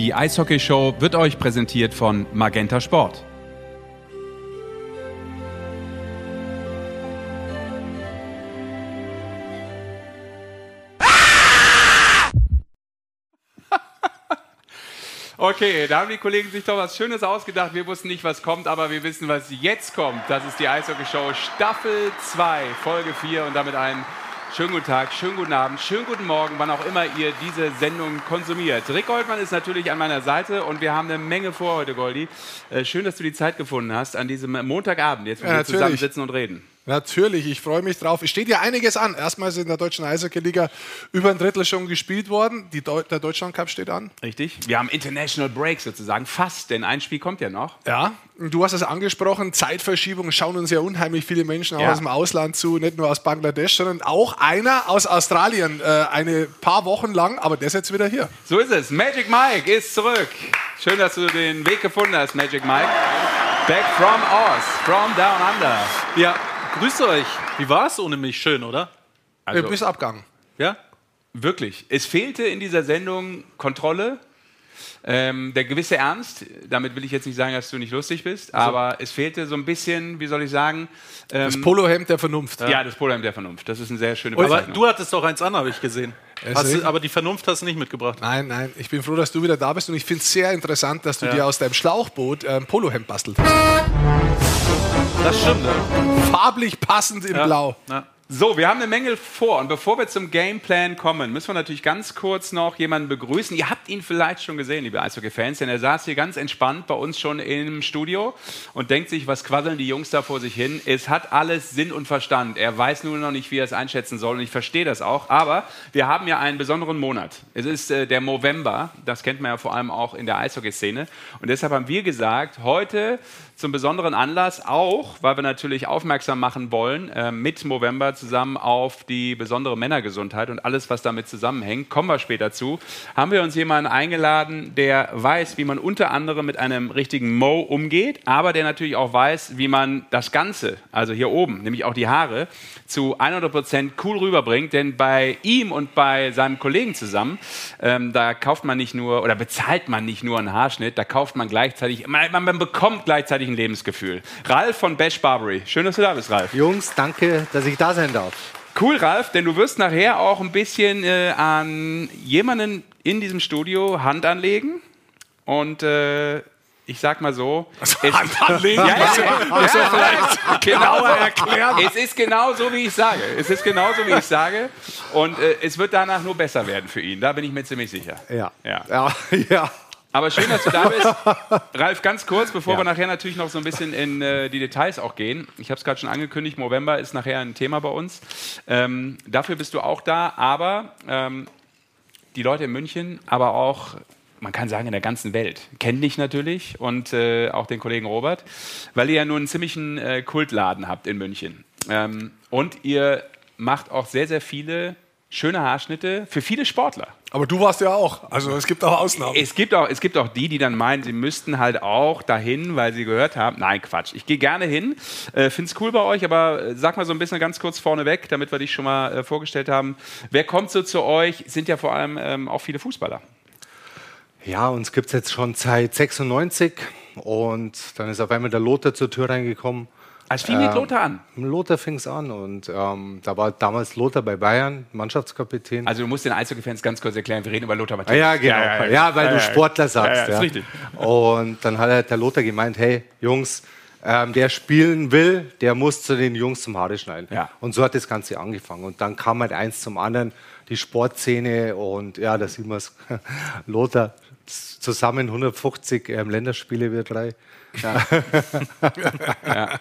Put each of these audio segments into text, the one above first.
Die Eishockey Show wird euch präsentiert von Magenta Sport. Okay, da haben die Kollegen sich doch was Schönes ausgedacht. Wir wussten nicht, was kommt, aber wir wissen, was jetzt kommt. Das ist die Eishockey Show Staffel 2, Folge 4 und damit ein Schönen guten Tag, schönen guten Abend, schönen guten Morgen, wann auch immer ihr diese Sendung konsumiert. Rick Goldmann ist natürlich an meiner Seite und wir haben eine Menge vor heute, Goldi. Äh, schön, dass du die Zeit gefunden hast an diesem Montagabend, jetzt wo ja, wir zusammen sitzen und reden. Natürlich, ich freue mich drauf. Es steht ja einiges an. Erstmal ist in der deutschen Eishockey-Liga über ein Drittel schon gespielt worden. Die Deu der Deutschland Cup steht an. Richtig. Wir haben International Break sozusagen, fast, denn ein Spiel kommt ja noch. Ja, du hast es angesprochen, Zeitverschiebung schauen uns ja unheimlich viele Menschen auch ja. aus dem Ausland zu, nicht nur aus Bangladesch, sondern auch einer aus Australien, äh, eine paar Wochen lang, aber der ist jetzt wieder hier. So ist es. Magic Mike ist zurück. Schön, dass du den Weg gefunden hast, Magic Mike. Back from Oz, from down under. Ja, grüßt euch. Wie war es ohne mich? Schön, oder? Also, du bist abgegangen. Ja? Wirklich. Es fehlte in dieser Sendung Kontrolle, ähm, der gewisse Ernst, damit will ich jetzt nicht sagen, dass du nicht lustig bist, also. aber es fehlte so ein bisschen, wie soll ich sagen? Ähm, das Polohemd der Vernunft. Ja. ja, das Polohemd der Vernunft. Das ist eine sehr schöne. Aber du hattest doch eins an, habe ich gesehen. Du, aber die Vernunft hast du nicht mitgebracht. Nein, nein. Ich bin froh, dass du wieder da bist und ich finde es sehr interessant, dass du ja. dir aus deinem Schlauchboot ein Polohemd bastelt hast. Das stimmt. Ja. Farblich passend in ja. Blau. Ja. So, wir haben eine Menge vor und bevor wir zum Gameplan kommen, müssen wir natürlich ganz kurz noch jemanden begrüßen. Ihr habt ihn vielleicht schon gesehen, liebe Eishockey-Fans, denn er saß hier ganz entspannt bei uns schon im Studio und denkt sich, was quasseln die Jungs da vor sich hin? Es hat alles Sinn und Verstand. Er weiß nur noch nicht, wie er es einschätzen soll und ich verstehe das auch. Aber wir haben ja einen besonderen Monat. Es ist äh, der November, das kennt man ja vor allem auch in der Eishockey-Szene. Und deshalb haben wir gesagt, heute zum besonderen Anlass, auch weil wir natürlich aufmerksam machen wollen, äh, mit November zusammen auf die besondere Männergesundheit und alles, was damit zusammenhängt, kommen wir später zu, haben wir uns jemanden eingeladen, der weiß, wie man unter anderem mit einem richtigen Mo umgeht, aber der natürlich auch weiß, wie man das Ganze, also hier oben, nämlich auch die Haare, zu 100% cool rüberbringt. Denn bei ihm und bei seinem Kollegen zusammen, ähm, da kauft man nicht nur oder bezahlt man nicht nur einen Haarschnitt, da kauft man gleichzeitig, man, man bekommt gleichzeitig ein Lebensgefühl. Ralf von Bash Barbary. Schön, dass du da bist, Ralf. Jungs, danke, dass ich da sein darf. Cool, Ralf, denn du wirst nachher auch ein bisschen äh, an jemanden in diesem Studio Hand anlegen. Und äh, ich sag mal so. Also es, anlegen, ja, ja, ja, ja, vielleicht genauer erklären. Es ist genau so, wie ich sage. Es ist genau so, wie ich sage. Und äh, es wird danach nur besser werden für ihn. Da bin ich mir ziemlich sicher. Ja. Ja. ja. Aber schön, dass du da bist. Ralf, ganz kurz, bevor ja. wir nachher natürlich noch so ein bisschen in äh, die Details auch gehen. Ich habe es gerade schon angekündigt, November ist nachher ein Thema bei uns. Ähm, dafür bist du auch da, aber ähm, die Leute in München, aber auch man kann sagen, in der ganzen Welt. Kennt dich natürlich und äh, auch den Kollegen Robert, weil ihr ja nur einen ziemlichen äh, Kultladen habt in München. Ähm, und ihr macht auch sehr, sehr viele schöne Haarschnitte für viele Sportler. Aber du warst ja auch. Also es gibt auch Ausnahmen. Es gibt auch, es gibt auch die, die dann meinen, sie müssten halt auch dahin, weil sie gehört haben. Nein, Quatsch. Ich gehe gerne hin. Äh, Finde es cool bei euch, aber sag mal so ein bisschen ganz kurz vorneweg, damit wir dich schon mal äh, vorgestellt haben. Wer kommt so zu euch? Sind ja vor allem ähm, auch viele Fußballer. Ja, uns gibt es jetzt schon seit 96 und dann ist auf einmal der Lothar zur Tür reingekommen. Es fing mit ähm, Lothar an? Lothar fing es an und ähm, da war damals Lothar bei Bayern, Mannschaftskapitän. Also du musst den Eishockey-Fans ganz kurz erklären, wir reden über Lothar Matthäus. Ja, genau. Ja, ja, ja. ja weil du Sportler sagst. Ja, ist richtig. Und dann hat halt der Lothar gemeint, hey Jungs, ähm, der spielen will, der muss zu den Jungs zum Haare schneiden. Ja. Und so hat das Ganze angefangen. Und dann kam halt eins zum anderen, die Sportszene und ja, da sieht man es, Lothar zusammen 150 ähm, Länderspiele wir drei. Ja. ja.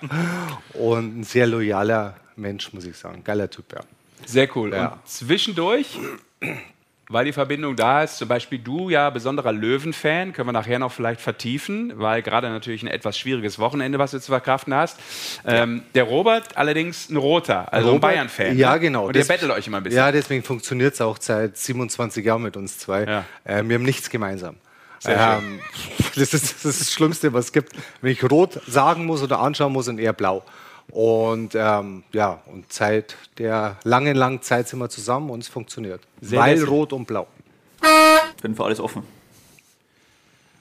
Und ein sehr loyaler Mensch, muss ich sagen. Geiler Typ, ja. Sehr cool. Ja. Und zwischendurch, weil die Verbindung da ist, zum Beispiel du ja besonderer Löwen-Fan, können wir nachher noch vielleicht vertiefen, weil gerade natürlich ein etwas schwieriges Wochenende, was du zu verkraften hast. Ähm, der Robert allerdings ein Roter, also Robert, ein Bayern-Fan. Ja, ne? genau. Und ihr bettelt euch immer ein bisschen. Ja, deswegen funktioniert es auch seit 27 Jahren mit uns zwei. Ja. Äh, wir haben nichts gemeinsam. Ähm, das, ist, das ist das Schlimmste, was es gibt. Wenn ich rot sagen muss oder anschauen muss, und eher blau. Und ähm, ja, und seit der langen, langen Zeit sind wir zusammen und es funktioniert. Sehr Weil lässig. rot und blau. Ich bin für alles offen.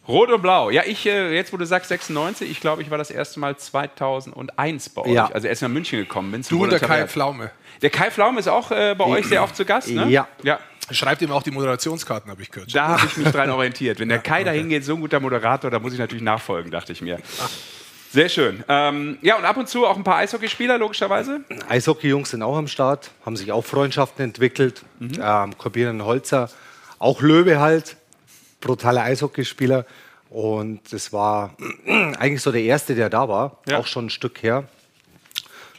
Rot und Blau. Ja, ich, äh, jetzt wo du sagst 96, ich glaube, ich war das erste Mal 2001 bei euch. Ja. Also erst nach München gekommen bin. Du und der Kai Pflaume. Der Kai Pflaume ist auch äh, bei euch sehr oft zu Gast, ne? Ja. ja. Schreibt ihm auch die Moderationskarten, habe ich gehört. Da habe ich mich dran orientiert. Wenn der Kai okay. da hingeht, so ein guter Moderator, da muss ich natürlich nachfolgen, dachte ich mir. Sehr schön. Ähm, ja, und ab und zu auch ein paar Eishockeyspieler, logischerweise. Eishockey-Jungs sind auch am Start, haben sich auch Freundschaften entwickelt. Mhm. Ähm, Corbinian Holzer, auch Löwe halt, brutaler Eishockeyspieler. Und das war eigentlich so der erste, der da war, ja. auch schon ein Stück her.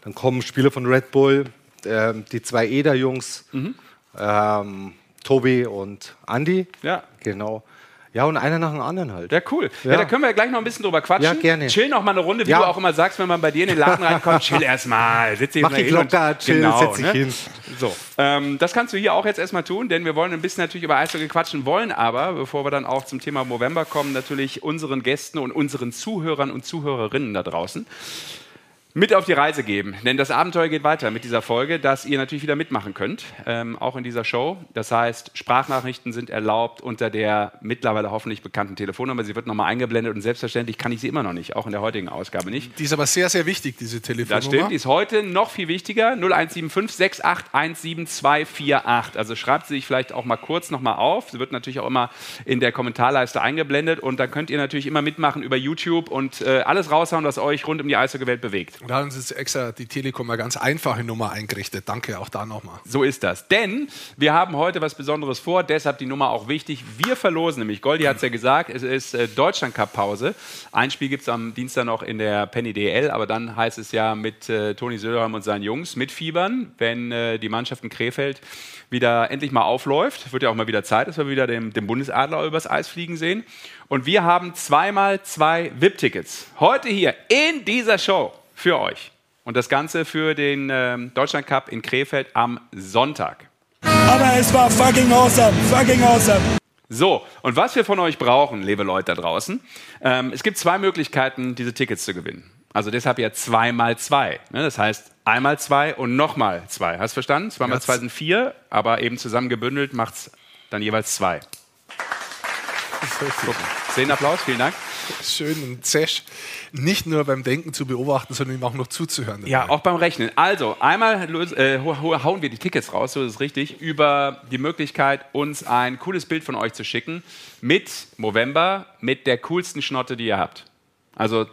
Dann kommen Spieler von Red Bull, äh, die zwei Eder-Jungs, mhm. ähm, Tobi und Andy. Ja. Genau. Ja, und einer nach dem anderen halt. Ja, cool. Ja. ja. da können wir ja gleich noch ein bisschen drüber quatschen. Ja, gerne. Chill noch mal eine Runde, wie ja. du auch immer sagst, wenn man bei dir in den Laden reinkommt. chill erstmal, sitz Mach dich locker, chill, genau, setz dich ne? hin. So, ähm, das kannst du hier auch jetzt erstmal tun, denn wir wollen ein bisschen natürlich über Eishockey quatschen, wollen aber, bevor wir dann auch zum Thema November kommen, natürlich unseren Gästen und unseren Zuhörern und Zuhörerinnen da draußen mit auf die Reise geben. Denn das Abenteuer geht weiter mit dieser Folge, dass ihr natürlich wieder mitmachen könnt, ähm, auch in dieser Show. Das heißt, Sprachnachrichten sind erlaubt unter der mittlerweile hoffentlich bekannten Telefonnummer. Sie wird nochmal eingeblendet und selbstverständlich kann ich sie immer noch nicht, auch in der heutigen Ausgabe nicht. Die ist aber sehr, sehr wichtig, diese Telefonnummer. Das stimmt, die ist heute noch viel wichtiger. 0175 6817248. Also schreibt sie sich vielleicht auch mal kurz nochmal auf. Sie wird natürlich auch immer in der Kommentarleiste eingeblendet und dann könnt ihr natürlich immer mitmachen über YouTube und äh, alles raushauen, was euch rund um die Eishockey-Welt bewegt. Und da haben sie extra die Telekom eine ganz einfache Nummer eingerichtet. Danke auch da nochmal. So ist das. Denn wir haben heute was Besonderes vor, deshalb die Nummer auch wichtig. Wir verlosen nämlich, Goldi hat es ja gesagt, es ist äh, Deutschland Cup Pause. Ein Spiel gibt es am Dienstag noch in der Penny DL, aber dann heißt es ja mit äh, Toni Söderheim und seinen Jungs mitfiebern, wenn äh, die Mannschaft in Krefeld wieder endlich mal aufläuft. Wird ja auch mal wieder Zeit, dass wir wieder den, den Bundesadler übers Eis fliegen sehen. Und wir haben zweimal zwei VIP-Tickets. Heute hier in dieser Show für euch. Und das Ganze für den ähm, Deutschland Cup in Krefeld am Sonntag. Aber es war fucking awesome, fucking awesome. So, und was wir von euch brauchen, liebe Leute da draußen, ähm, es gibt zwei Möglichkeiten, diese Tickets zu gewinnen. Also deshalb ja zweimal zwei. Ne? Das heißt einmal zwei und nochmal zwei. Hast du verstanden? Zweimal ja, zwei sind vier, aber eben zusammen gebündelt macht es dann jeweils zwei. Zehn Applaus, vielen Dank. Schön und zesch nicht nur beim Denken zu beobachten, sondern ihm auch noch zuzuhören. Dabei. Ja, auch beim Rechnen. Also, einmal äh, hauen wir die Tickets raus, so ist es richtig, über die Möglichkeit, uns ein cooles Bild von euch zu schicken mit Movember, mit der coolsten Schnotte, die ihr habt. Also,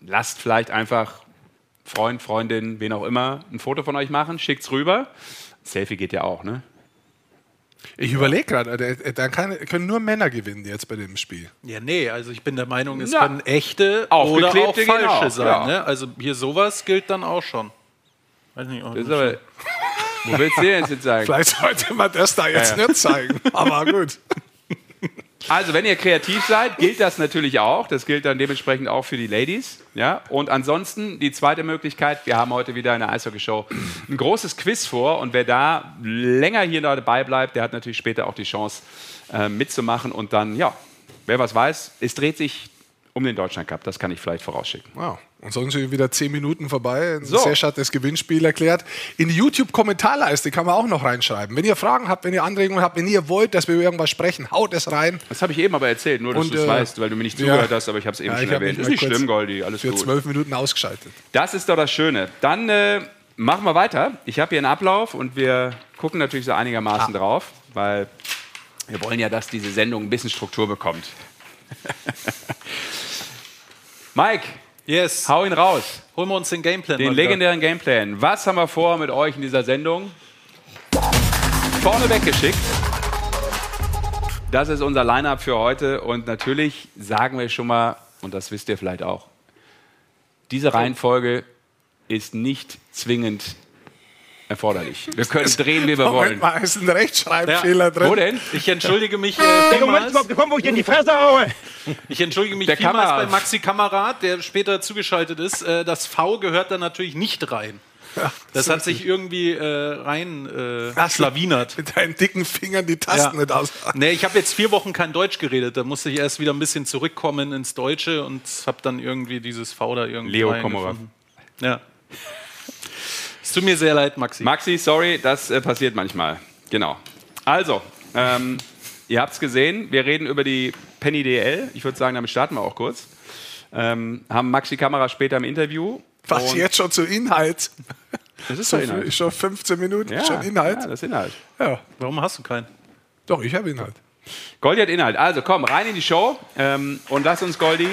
lasst vielleicht einfach Freund, Freundin, wen auch immer, ein Foto von euch machen, schickt's rüber. Selfie geht ja auch, ne? Ich überlege gerade, äh, dann kann, können nur Männer gewinnen jetzt bei dem Spiel. Ja, nee, also ich bin der Meinung, es ja. können echte oder auch falsche genau. sein. Ja. Ne? Also hier sowas gilt dann auch schon. Weiß nicht, auch nicht aber, wo willst du denn jetzt sagen? Vielleicht sollte man das da jetzt ja, nicht zeigen, aber gut. Also, wenn ihr kreativ seid, gilt das natürlich auch. Das gilt dann dementsprechend auch für die Ladies. Ja? Und ansonsten die zweite Möglichkeit, wir haben heute wieder eine Eishockey-Show ein großes Quiz vor. Und wer da länger hier dabei bleibt, der hat natürlich später auch die Chance äh, mitzumachen. Und dann, ja, wer was weiß, es dreht sich um den Deutschland Cup. Das kann ich vielleicht vorausschicken. Wow. Und sonst sind wieder zehn Minuten vorbei. So. Sesh hat das Gewinnspiel erklärt. In die YouTube-Kommentarleiste kann man auch noch reinschreiben. Wenn ihr Fragen habt, wenn ihr Anregungen habt, wenn ihr wollt, dass wir über irgendwas sprechen, haut es rein. Das habe ich eben aber erzählt, nur dass du es äh, weißt, weil du mir nicht zugehört ja. hast, aber ich habe es eben ja, schon erwähnt. Ist nicht schlimm, Goldi, alles für gut. Für zwölf Minuten ausgeschaltet. Das ist doch das Schöne. Dann äh, machen wir weiter. Ich habe hier einen Ablauf und wir gucken natürlich so einigermaßen ah. drauf, weil wir wollen ja, dass diese Sendung ein bisschen Struktur bekommt. Mike, yes. hau ihn raus. Holen wir uns den Gameplan. Den legendären Gameplan. Was haben wir vor mit euch in dieser Sendung? Vorne weggeschickt. Das ist unser Line-Up für heute. Und natürlich sagen wir schon mal, und das wisst ihr vielleicht auch, diese Reihenfolge ist nicht zwingend erforderlich. Wir können drehen, wie wir wollen. Mal ist ein Rechtschreibfehler ja. drin. Wo denn? Ich entschuldige mich. Äh, der Moment ist gekommen, wo ich dir in die Fresse haue. Ich entschuldige mich der vielmals Kamerad. bei Maxi Kamerad, der später zugeschaltet ist. Äh, das V gehört da natürlich nicht rein. Ja, das hat sich irgendwie äh, rein äh, schlawinert. Mit deinen dicken Fingern die Tasten ja. nicht aus. Nee, ich habe jetzt vier Wochen kein Deutsch geredet. Da musste ich erst wieder ein bisschen zurückkommen ins Deutsche und habe dann irgendwie dieses V da irgendwie Leo Kommerer. Ja. Es tut mir sehr leid, Maxi. Maxi, sorry, das äh, passiert manchmal. Genau. Also, ähm, ihr habt es gesehen, wir reden über die Penny DL. Ich würde sagen, damit starten wir auch kurz. Ähm, haben Maxi Kamera später im Interview. Was jetzt schon zu Inhalt? Das ist schon Inhalt. Schon 15 Minuten, ja, schon Inhalt. Ja, das ist Inhalt. Ja. Warum hast du keinen? Doch, ich habe Inhalt. Goldi hat Inhalt. Also komm, rein in die Show ähm, und lass uns, Goldi,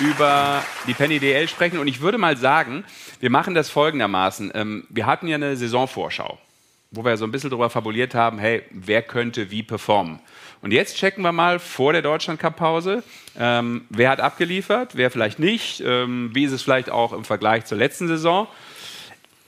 über die Penny DL sprechen. Und ich würde mal sagen, wir machen das folgendermaßen. Ähm, wir hatten ja eine Saisonvorschau, wo wir so ein bisschen darüber fabuliert haben, hey, wer könnte wie performen? Und jetzt checken wir mal vor der Deutschland-Cup-Pause, ähm, wer hat abgeliefert, wer vielleicht nicht, ähm, wie ist es vielleicht auch im Vergleich zur letzten Saison.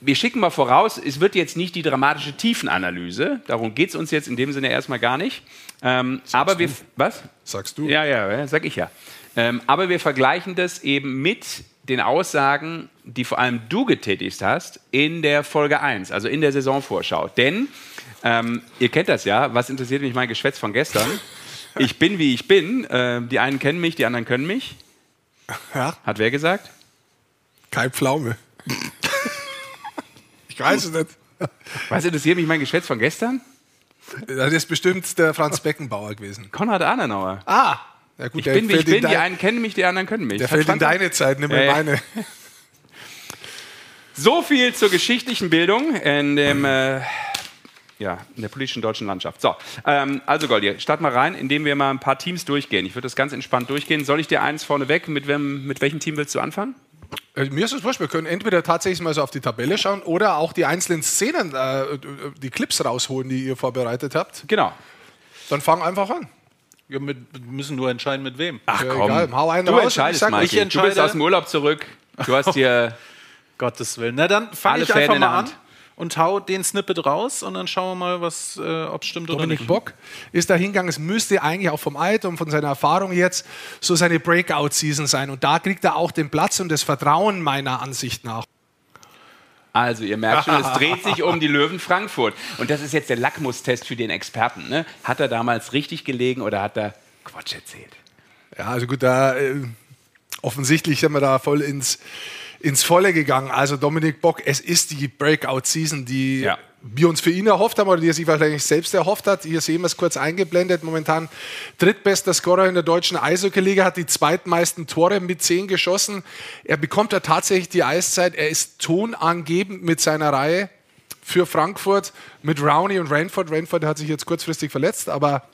Wir schicken mal voraus, es wird jetzt nicht die dramatische Tiefenanalyse, darum geht es uns jetzt in dem Sinne erstmal gar nicht. Ähm, aber wir, was? Sagst du? Ja, ja, sag ich ja. Ähm, aber wir vergleichen das eben mit den Aussagen, die vor allem du getätigt hast in der Folge 1, also in der Saisonvorschau. Denn ähm, ihr kennt das ja, was interessiert mich mein Geschwätz von gestern? Ich bin, wie ich bin. Äh, die einen kennen mich, die anderen können mich. Ja. Hat wer gesagt? Kai Pflaume. ich weiß es nicht. Was interessiert mich mein Geschwätz von gestern? Das ist bestimmt der Franz Beckenbauer gewesen. Konrad Adenauer. Ah, ja gut, ich bin, wie ich bin. Die einen kennen mich, die anderen können mich. Der fällt in deine Zeit, nimm mir ja, meine. So viel zur geschichtlichen Bildung in dem äh, ja, in der politischen deutschen Landschaft. So, ähm, also Goldi, starten wir rein, indem wir mal ein paar Teams durchgehen. Ich würde das ganz entspannt durchgehen. Soll ich dir eins vorneweg? Mit, wem, mit welchem Team willst du anfangen? Äh, mir ist es wurscht, wir können entweder tatsächlich mal so auf die Tabelle schauen oder auch die einzelnen Szenen, äh, die Clips rausholen, die ihr vorbereitet habt. Genau. Dann fang einfach an. Wir müssen nur entscheiden, mit wem. Ach ja, komm, egal, hau einen du raus entscheidest, ich, ich entscheide. Du bist aus dem Urlaub zurück. Du hast dir... Gottes Willen. Na dann fange ich einfach mal an und hau den Snippet raus und dann schauen wir mal, was, äh, ob es stimmt Dominik oder nicht. Bock ist da hingegangen. Es müsste eigentlich auch vom Alter und von seiner Erfahrung jetzt so seine Breakout-Season sein. Und da kriegt er auch den Platz und das Vertrauen meiner Ansicht nach. Also, ihr merkt schon, es dreht sich um die Löwen Frankfurt. Und das ist jetzt der Lackmustest für den Experten. Ne? Hat er damals richtig gelegen oder hat er Quatsch erzählt? Ja, also gut, da äh, offensichtlich sind wir da voll ins ins Volle gegangen. Also Dominik Bock, es ist die Breakout-Season, die ja. Wir uns für ihn erhofft haben oder die er sich wahrscheinlich selbst erhofft hat. Hier sehen wir es kurz eingeblendet. Momentan drittbester Scorer in der deutschen Eishockey-Liga, hat die zweitmeisten Tore mit zehn geschossen. Er bekommt da tatsächlich die Eiszeit. Er ist tonangebend mit seiner Reihe für Frankfurt mit Rowney und Ranford. Ranford hat sich jetzt kurzfristig verletzt, aber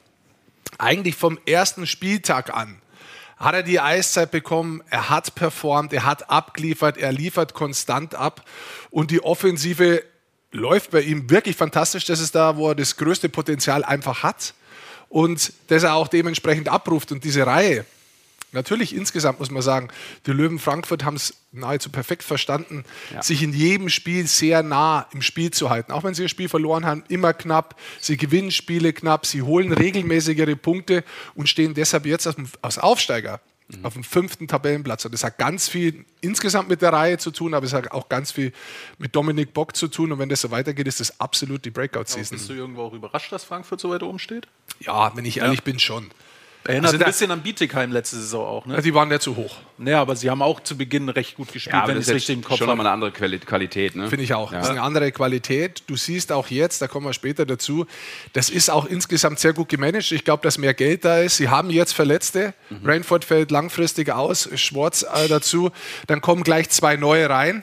eigentlich vom ersten Spieltag an hat er die Eiszeit bekommen, er hat performt, er hat abgeliefert, er liefert konstant ab und die Offensive läuft bei ihm wirklich fantastisch. Das ist da, wo er das größte Potenzial einfach hat und das er auch dementsprechend abruft. Und diese Reihe, Natürlich insgesamt muss man sagen, die Löwen Frankfurt haben es nahezu perfekt verstanden, ja. sich in jedem Spiel sehr nah im Spiel zu halten. Auch wenn sie ihr Spiel verloren haben, immer knapp. Sie gewinnen Spiele knapp, sie holen regelmäßig ihre Punkte und stehen deshalb jetzt als Aufsteiger mhm. auf dem fünften Tabellenplatz. Und das hat ganz viel insgesamt mit der Reihe zu tun, aber es hat auch ganz viel mit Dominik Bock zu tun. Und wenn das so weitergeht, ist das absolut die Breakout-Season. Bist du irgendwo auch überrascht, dass Frankfurt so weit oben steht? Ja, wenn ich ehrlich ja. bin, schon. Erinnert also ein bisschen an Bietigheim letzte Saison auch. Ne? Die waren ja zu hoch. Naja, aber sie haben auch zu Beginn recht gut gespielt, ja, wenn ich es richtig im Kopf habe. Schon mal eine andere Qualität. Ne? Finde ich auch. Ja. Das ist eine andere Qualität. Du siehst auch jetzt, da kommen wir später dazu, das ist auch insgesamt sehr gut gemanagt. Ich glaube, dass mehr Geld da ist. Sie haben jetzt Verletzte. Mhm. Rainford fällt langfristig aus, Schwarz äh, dazu. Dann kommen gleich zwei neue rein.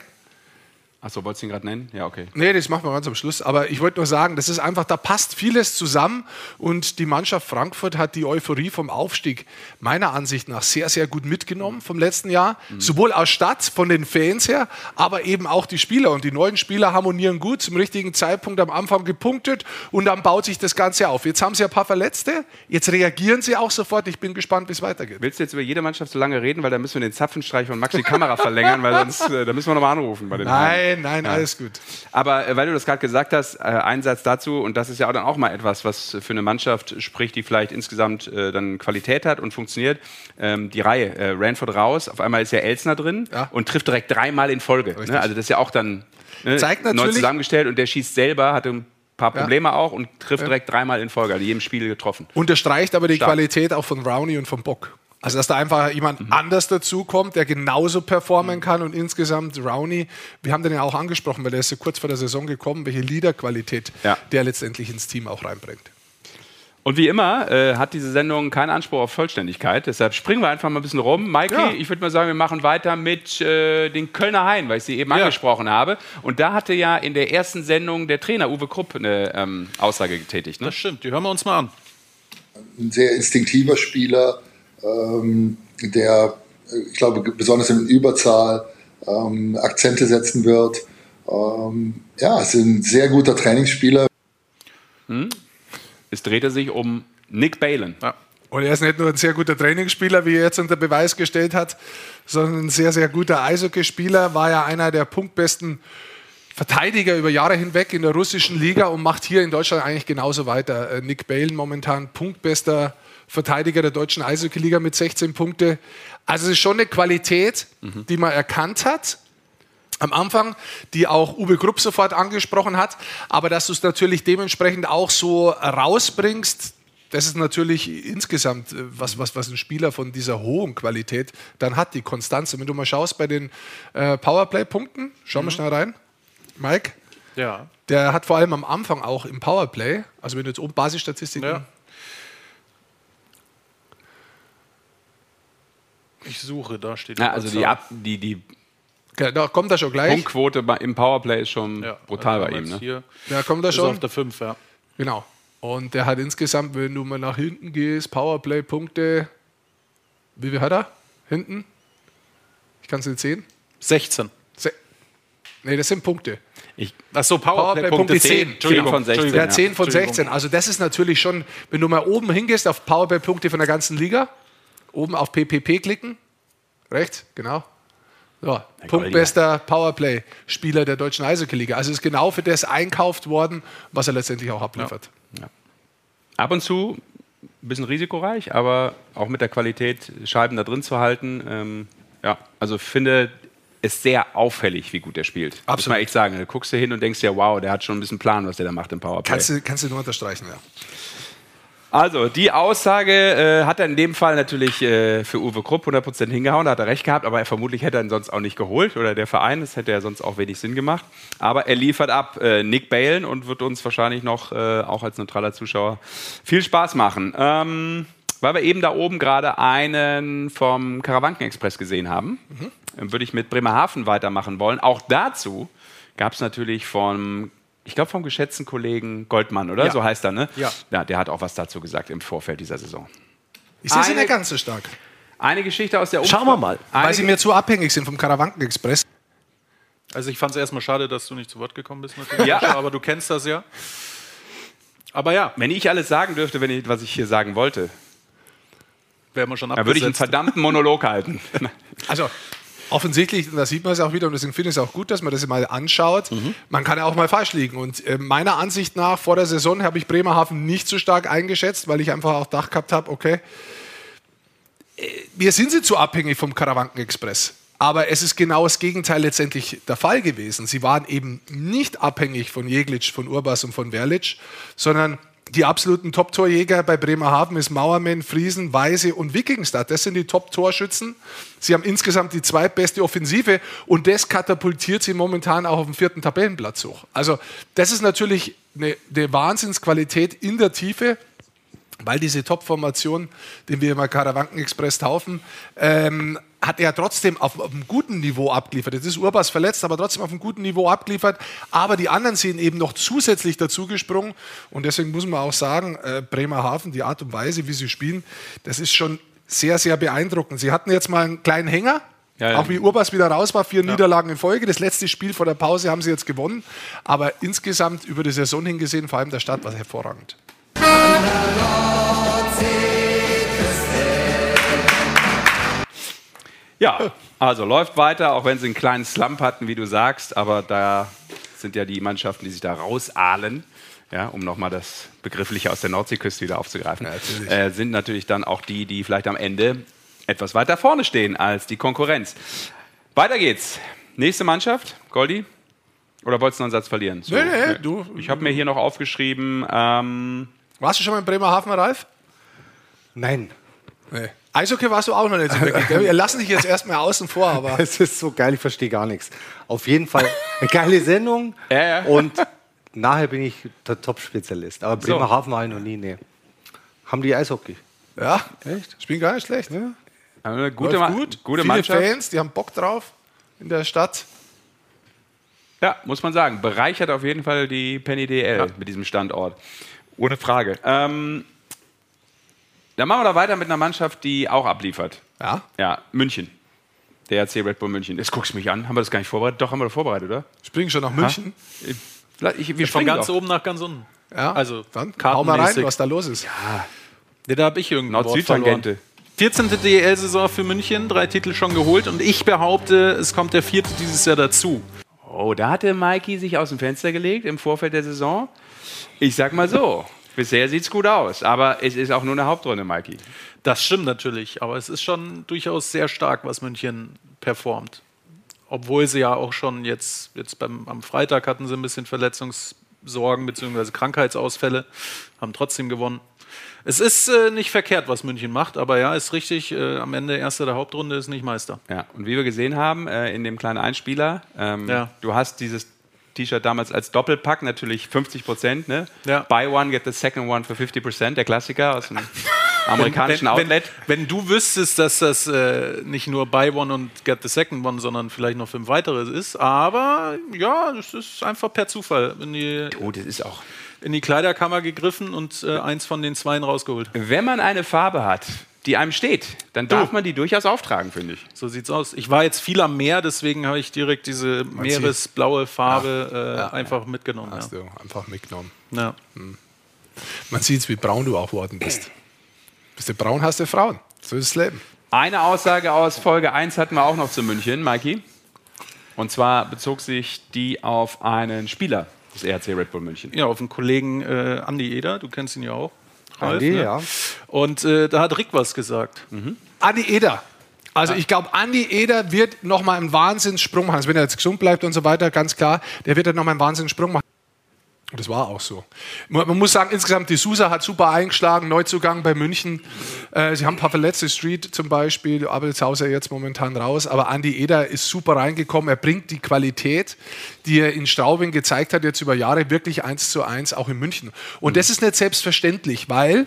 Achso, wolltest du ihn gerade nennen? Ja, okay. Nee, das machen wir ganz am Schluss. Aber ich wollte nur sagen, das ist einfach, da passt vieles zusammen und die Mannschaft Frankfurt hat die Euphorie vom Aufstieg meiner Ansicht nach sehr, sehr gut mitgenommen vom letzten Jahr. Mhm. Sowohl aus Stadt, von den Fans her, aber eben auch die Spieler. Und die neuen Spieler harmonieren gut, zum richtigen Zeitpunkt am Anfang gepunktet und dann baut sich das Ganze auf. Jetzt haben sie ein paar Verletzte, jetzt reagieren sie auch sofort. Ich bin gespannt, wie es weitergeht. Willst du jetzt über jede Mannschaft so lange reden, weil da müssen wir den Zapfenstreich von Maxi Kamera verlängern, weil sonst äh, da müssen wir nochmal anrufen bei den Nein, Nein, nein, ja. alles gut. Aber äh, weil du das gerade gesagt hast, äh, ein Satz dazu, und das ist ja auch dann auch mal etwas, was für eine Mannschaft spricht, die vielleicht insgesamt äh, dann Qualität hat und funktioniert. Ähm, die Reihe, äh, Ranford raus, auf einmal ist ja Elsner drin ja. und trifft direkt dreimal in Folge. Ne? Also das ist ja auch dann ne, neu zusammengestellt und der schießt selber, hatte ein paar Probleme ja. auch und trifft direkt dreimal in Folge, also jedem Spiel getroffen. Unterstreicht aber die Stark. Qualität auch von Rowney und von Bock. Also, dass da einfach jemand mhm. anders dazukommt, der genauso performen mhm. kann und insgesamt Rowney, wir haben den ja auch angesprochen, weil der ist ja kurz vor der Saison gekommen, welche Leaderqualität ja. der letztendlich ins Team auch reinbringt. Und wie immer äh, hat diese Sendung keinen Anspruch auf Vollständigkeit. Deshalb springen wir einfach mal ein bisschen rum. Maiki, ja. ich würde mal sagen, wir machen weiter mit äh, den Kölner Haien, weil ich sie eben ja. angesprochen habe. Und da hatte ja in der ersten Sendung der Trainer Uwe Krupp eine ähm, Aussage getätigt. Ne? Das stimmt, die hören wir uns mal an. Ein sehr instinktiver Spieler, ähm, der, ich glaube, besonders in Überzahl ähm, Akzente setzen wird. Ähm, ja, ist ein sehr guter Trainingsspieler. Hm? Es drehte sich um Nick Balen. Ja. Und er ist nicht nur ein sehr guter Trainingsspieler, wie er jetzt unter Beweis gestellt hat, sondern ein sehr, sehr guter Eishockeyspieler, war ja einer der punktbesten Verteidiger über Jahre hinweg in der russischen Liga und macht hier in Deutschland eigentlich genauso weiter. Äh, Nick Balen momentan punktbester Verteidiger der deutschen Eishockey-Liga mit 16 Punkte. Also es ist schon eine Qualität, mhm. die man erkannt hat am Anfang, die auch Uwe Grupp sofort angesprochen hat, aber dass du es natürlich dementsprechend auch so rausbringst, das ist natürlich insgesamt äh, was, was, was ein Spieler von dieser hohen Qualität dann hat, die Konstanz. wenn du mal schaust bei den äh, Powerplay-Punkten, schau mhm. mal schnell rein, Mike. Ja. Der hat vor allem am Anfang auch im Powerplay, also wenn du jetzt oben Basisstatistiken. Ja. Ich suche, da steht. Ja, also die, Ab, die, die Okay, da kommt er schon gleich. Punktquote im Powerplay ist schon ja, brutal also bei ihm. Ne? Hier ja, kommt er schon. auf der 5, ja. Genau. Und der hat insgesamt, wenn du mal nach hinten gehst, Powerplay-Punkte. Wie viel hat er? Hinten? Ich kann es nicht sehen. 16. Se nee, das sind Punkte. Ich, Achso, Powerplay-Punkte Powerplay 10. 10 von 16. Ja, 10 von 16. Also das ist natürlich schon, wenn du mal oben hingehst auf Powerplay-Punkte von der ganzen Liga, oben auf PPP klicken, rechts, genau, ja, punktbester Powerplay-Spieler der deutschen Eishockey-Liga. Also ist genau für das einkauft worden, was er letztendlich auch abliefert. Ja. Ja. Ab und zu ein bisschen risikoreich, aber auch mit der Qualität, Scheiben da drin zu halten. Ähm, ja, also finde es sehr auffällig, wie gut er spielt. Absolut. Muss man echt sagen. Da guckst du hin und denkst ja, wow, der hat schon ein bisschen Plan, was der da macht im Powerplay. Kannst du, kannst du nur unterstreichen, ja. Also, die Aussage äh, hat er in dem Fall natürlich äh, für Uwe Krupp 100% hingehauen, da hat er recht gehabt, aber er vermutlich hätte er ihn sonst auch nicht geholt oder der Verein, das hätte ja sonst auch wenig Sinn gemacht. Aber er liefert ab äh, Nick Balen und wird uns wahrscheinlich noch, äh, auch als neutraler Zuschauer, viel Spaß machen. Ähm, weil wir eben da oben gerade einen vom Karawanken-Express gesehen haben, mhm. würde ich mit Bremerhaven weitermachen wollen. Auch dazu gab es natürlich vom ich glaube vom geschätzten Kollegen Goldmann, oder? Ja. So heißt er, ne? Ja. ja. Der hat auch was dazu gesagt im Vorfeld dieser Saison. Ich sehe sie nicht ganz so stark. Eine Geschichte aus der Umfrage. Schauen wir mal. Weil sie mir zu abhängig sind vom Karawanken-Express. Also ich fand es erstmal schade, dass du nicht zu Wort gekommen bist, natürlich. Ja. aber du kennst das ja. Aber ja. Wenn ich alles sagen dürfte, wenn ich, was ich hier sagen wollte, wären wir schon abgesetzt. Dann würde ich einen verdammten Monolog halten. Also, offensichtlich, und da sieht man es auch wieder, und deswegen finde ich es auch gut, dass man das mal anschaut, mhm. man kann ja auch mal falsch liegen. Und äh, meiner Ansicht nach, vor der Saison habe ich Bremerhaven nicht so stark eingeschätzt, weil ich einfach auch gedacht gehabt habe, okay, äh, wir sind sie zu abhängig vom Karawanken-Express. Aber es ist genau das Gegenteil letztendlich der Fall gewesen. Sie waren eben nicht abhängig von Jeglitsch, von Urbas und von Werlitsch, sondern die absoluten Top-Torjäger bei Bremerhaven ist Mauermann, Friesen, Weise und Wikingstad. Das sind die Top-Torschützen. Sie haben insgesamt die zweitbeste Offensive und das katapultiert sie momentan auch auf dem vierten Tabellenplatz hoch. Also das ist natürlich eine, eine Wahnsinnsqualität in der Tiefe weil diese Top-Formation, den wir immer Karawanken Express taufen, ähm, hat er trotzdem auf, auf, einem guten Niveau abgeliefert. Jetzt ist Urbas verletzt, aber trotzdem auf einem guten Niveau abgeliefert. Aber die anderen sind eben noch zusätzlich dazugesprungen. Und deswegen muss man auch sagen, äh, Bremerhaven, die Art und Weise, wie sie spielen, das ist schon sehr, sehr beeindruckend. Sie hatten jetzt mal einen kleinen Hänger, ja, ja. Auch wie Urbas wieder raus war, vier ja. Niederlagen in Folge. Das letzte Spiel vor der Pause haben sie jetzt gewonnen. Aber insgesamt über die Saison hingesehen, vor allem der Start war hervorragend. Ja, also läuft weiter, auch wenn sie einen kleinen Slump hatten, wie du sagst, aber da sind ja die Mannschaften, die sich da rausahlen, ja, um nochmal das Begriffliche aus der Nordseeküste wieder aufzugreifen, ja, äh, sind natürlich dann auch die, die vielleicht am Ende etwas weiter vorne stehen als die Konkurrenz. Weiter geht's. Nächste Mannschaft, Goldi. Oder wolltest du noch einen Satz verlieren? So, nee, nee, du. Ich habe mir hier noch aufgeschrieben. Ähm, Warst du schon mal in Bremerhaven, Ralf? Nein. Nee. Eishockey warst du auch noch nicht so wirklich. Wir lassen dich jetzt erstmal außen vor, aber. Es ist so geil, ich verstehe gar nichts. Auf jeden Fall eine geile Sendung. ja, ja. Und nachher bin ich der Top-Spezialist. Aber Bremerhaven so. war ich noch nie, nee. haben die Eishockey. Ja, echt? Spielen gar nicht schlecht. Ja. Eine gute, Ma gut. gute Viele Mannschaft. Fans, die haben Bock drauf in der Stadt. Ja, muss man sagen. Bereichert auf jeden Fall die Penny DL ja. mit diesem Standort. Ohne Frage. Ähm, dann machen wir da weiter mit einer Mannschaft, die auch abliefert. Ja? Ja, München. Der RC Red Bull München. Jetzt guckst du mich an. Haben wir das gar nicht vorbereitet? Doch, haben wir das vorbereitet, oder? Springen schon nach München? Ich, ich, wir Von ganz doch. oben nach ganz unten. Ja, also dann hau mal rein, was da los ist. Ja, ja da habe ich irgendwie Nord-Süd-Tangente. 14. DL-Saison für München, drei Titel schon geholt und ich behaupte, es kommt der vierte dieses Jahr dazu. Oh, da hatte Mikey sich aus dem Fenster gelegt im Vorfeld der Saison. Ich sag mal so, bisher sieht es gut aus, aber es ist auch nur eine Hauptrunde, Mikey. Das stimmt natürlich, aber es ist schon durchaus sehr stark, was München performt. Obwohl sie ja auch schon jetzt, jetzt beim, am Freitag hatten sie ein bisschen Verletzungssorgen bzw. Krankheitsausfälle, haben trotzdem gewonnen. Es ist äh, nicht verkehrt, was München macht, aber ja, ist richtig, äh, am Ende erster der Hauptrunde ist nicht Meister. Ja, und wie wir gesehen haben äh, in dem kleinen Einspieler, ähm, ja. du hast dieses T-Shirt damals als Doppelpack, natürlich 50 Prozent. Ne? Ja. Buy one, get the second one for 50 Prozent, der Klassiker aus dem amerikanischen wenn, wenn, Outlet. Wenn, wenn, du wüsstest, dass das äh, nicht nur Buy one und get the second one, sondern vielleicht noch fünf weitere ist, aber ja, das ist einfach per Zufall. In die, oh, das ist auch in die Kleiderkammer gegriffen und äh, eins von den Zweien rausgeholt. Wenn man eine Farbe hat, die einem steht, dann darf man die durchaus auftragen, finde ich. So sieht's aus. Ich war jetzt viel am Meer, deswegen habe ich direkt diese meeresblaue Farbe ja. Äh, ja. einfach mitgenommen. Hast ja. du einfach mitgenommen. Ja. Hm. Man sieht, wie braun du auch worden bist. Bist du braun, hast du Frauen. So ist das Leben. Eine Aussage aus Folge 1 hatten wir auch noch zu München, Mikey. Und zwar bezog sich die auf einen Spieler des ERC Red Bull München. Ja, auf den Kollegen äh, Andi Eder, du kennst ihn ja auch. Ralf, Andi, ne? ja. Und äh, da hat Rick was gesagt. Mhm. Andi Eder. Also ich glaube, Andi Eder wird nochmal einen Wahnsinnssprung machen. Also wenn er jetzt gesund bleibt und so weiter, ganz klar, der wird dann nochmal einen Wahnsinnssprung machen. Und das war auch so. Man, muss sagen, insgesamt, die Sousa hat super eingeschlagen, Neuzugang bei München. Äh, sie haben ein paar verletzte Street zum Beispiel, Abelshauser jetzt momentan raus, aber Andi Eder ist super reingekommen. Er bringt die Qualität, die er in Straubing gezeigt hat, jetzt über Jahre wirklich eins zu eins auch in München. Und mhm. das ist nicht selbstverständlich, weil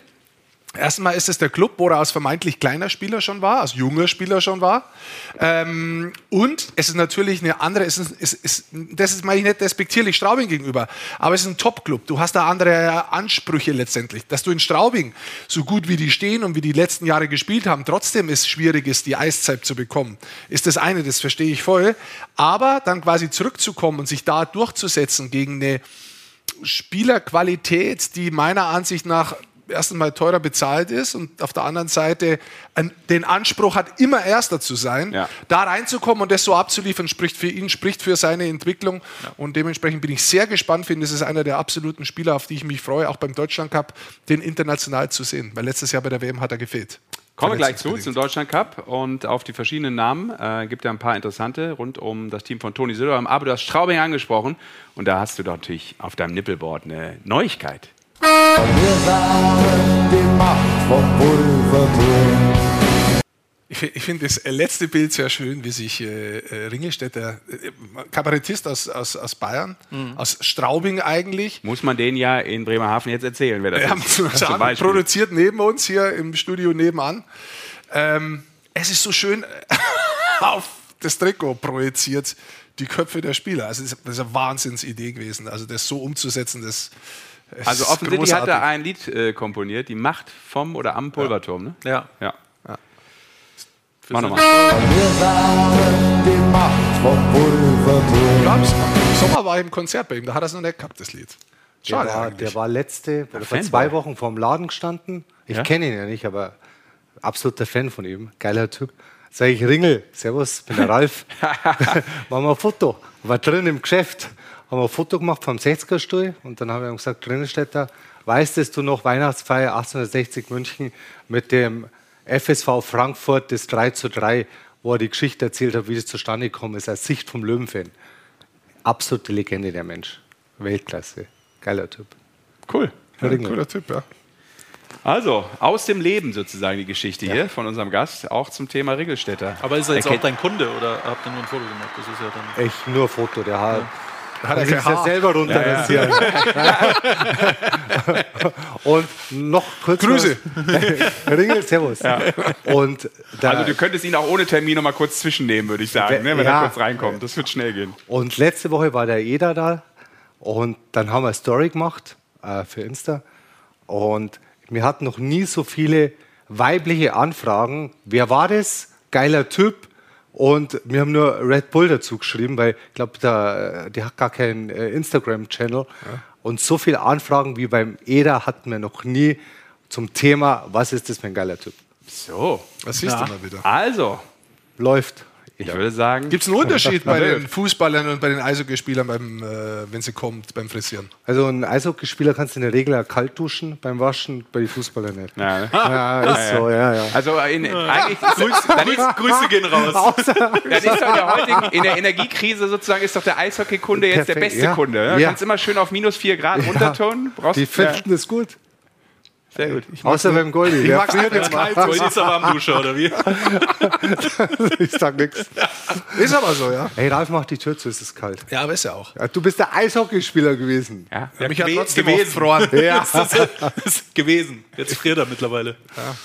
Erstmal ist es der Club, wo er als vermeintlich kleiner Spieler schon war, als junger Spieler schon war. Ähm, und es ist natürlich eine andere, es ist, es ist, das ist meine ich nicht despektierlich Straubing gegenüber, aber es ist ein Top-Club. Du hast da andere Ansprüche letztendlich. Dass du in Straubing so gut wie die stehen und wie die letzten Jahre gespielt haben, trotzdem es schwierig ist, die Eiszeit zu bekommen, ist das eine, das verstehe ich voll. Aber dann quasi zurückzukommen und sich da durchzusetzen gegen eine Spielerqualität, die meiner Ansicht nach erstens mal teurer bezahlt ist und auf der anderen Seite ein, den Anspruch hat, immer Erster zu sein, ja. da reinzukommen und das so abzuliefern, spricht für ihn, spricht für seine Entwicklung. Ja. Und dementsprechend bin ich sehr gespannt, finde, das ist einer der absoluten Spieler, auf die ich mich freue, auch beim Deutschland Cup, den international zu sehen, weil letztes Jahr bei der WM hat er gefehlt. Kommen wir gleich zu, zum Deutschland Cup und auf die verschiedenen Namen. Äh, gibt ja ein paar interessante rund um das Team von Toni Söder. Aber du hast Straubing angesprochen und da hast du natürlich auf deinem Nippelboard eine Neuigkeit. Wir waren die Macht vom Pulverturm. Ich, ich finde das letzte Bild sehr schön, wie sich äh, äh Ringelstädter, äh, Kabarettist aus, aus, aus Bayern, mhm. aus Straubing eigentlich. Muss man den ja in Bremerhaven jetzt erzählen, wer das ja, ist. Zum produziert neben uns hier im Studio nebenan. Ähm, es ist so schön auf das Trikot projiziert, die Köpfe der Spieler. Also das ist eine Wahnsinnsidee gewesen. Also das so umzusetzen, das also offensichtlich großartig. hat er ein Lied äh, komponiert, die Macht vom oder am Pulverturm, ne? Ja. ja. ja. Mach nochmal. Wir waren die Macht vom Pulverturm. Glaubst Im Sommer war ich im Konzert bei ihm, da hat er es noch nicht gehabt, das Lied. Schade der, war, der war letzte, der vor zwei Wochen vor dem Laden gestanden. Ich ja? kenne ihn ja nicht, aber absoluter Fan von ihm. Geiler Typ. Sag ich, Ringel, Servus, bin der Ralf. Machen wir ein Foto. War drin im Geschäft haben wir ein Foto gemacht vom 60er-Stuhl und dann haben wir gesagt, Drinnenstädter, weißt du noch Weihnachtsfeier 1860 München mit dem FSV Frankfurt, das 3 zu 3, wo er die Geschichte erzählt hat, wie das zustande gekommen ist, als Sicht vom Löwenfan. Absolute Legende, der Mensch. Weltklasse. Geiler Typ. Cool. Ja, cooler Typ, ja. Also, aus dem Leben sozusagen die Geschichte ja. hier von unserem Gast, auch zum Thema Regelstädter. Aber ist er jetzt er auch dein Kunde oder habt ihr nur ein Foto gemacht? Das ist ja dann. Echt nur Foto, der hat. Ja Hat er sich ja selber runterrasiert. Ja, und noch kurz. Grüße. Ringel, Servus. Und also, du könntest ihn auch ohne Termin noch mal kurz zwischennehmen, würde ich sagen, ne, wenn er kurz reinkommt. Das wird schnell gehen. Und letzte Woche war der Eder da. Und dann haben wir eine Story gemacht äh, für Insta. Und wir hatten noch nie so viele weibliche Anfragen. Wer war das? Geiler Typ und wir haben nur Red Bull dazu geschrieben, weil ich glaube, der hat gar keinen äh, Instagram-Channel. Ja. Und so viele Anfragen wie beim EDA hatten wir noch nie zum Thema, was ist das für ein geiler Typ. So. Was siehst du mal wieder? Also. Läuft. Ich ja. würde sagen. Gibt es einen Unterschied bei den Fußballern und bei den Eishockeyspielern, beim, äh, wenn sie kommt, beim Frisieren? Also, ein Eishockeyspieler kannst du in der Regel ja kalt duschen, beim Waschen bei den Fußballern nicht. Ja, ne? ja ist so, ja, ja. Also, in, eigentlich Grüße, dann ist, Grüße gehen raus. dann ist doch der heutigen, in der Energiekrise sozusagen, ist doch der Eishockeykunde jetzt der beste ja. Kunde. Ne? Du kannst immer schön auf minus 4 Grad runtertonen. Brauchst, die finden es gut. Sehr gut. Ich Außer beim Goldi. Ich mag es jetzt kalt. Goldi ist aber am Duscher, oder wie? ich sag nichts. Ist aber so, ja. Hey, Ralf macht die Tür zu, ist es kalt. Ja, aber ist ja auch. Ja, du bist der Eishockeyspieler gewesen. Ja, ja mich hat trotzdem gewesen. gefroren. Ja. das ist gewesen. Jetzt friert er mittlerweile. Ja.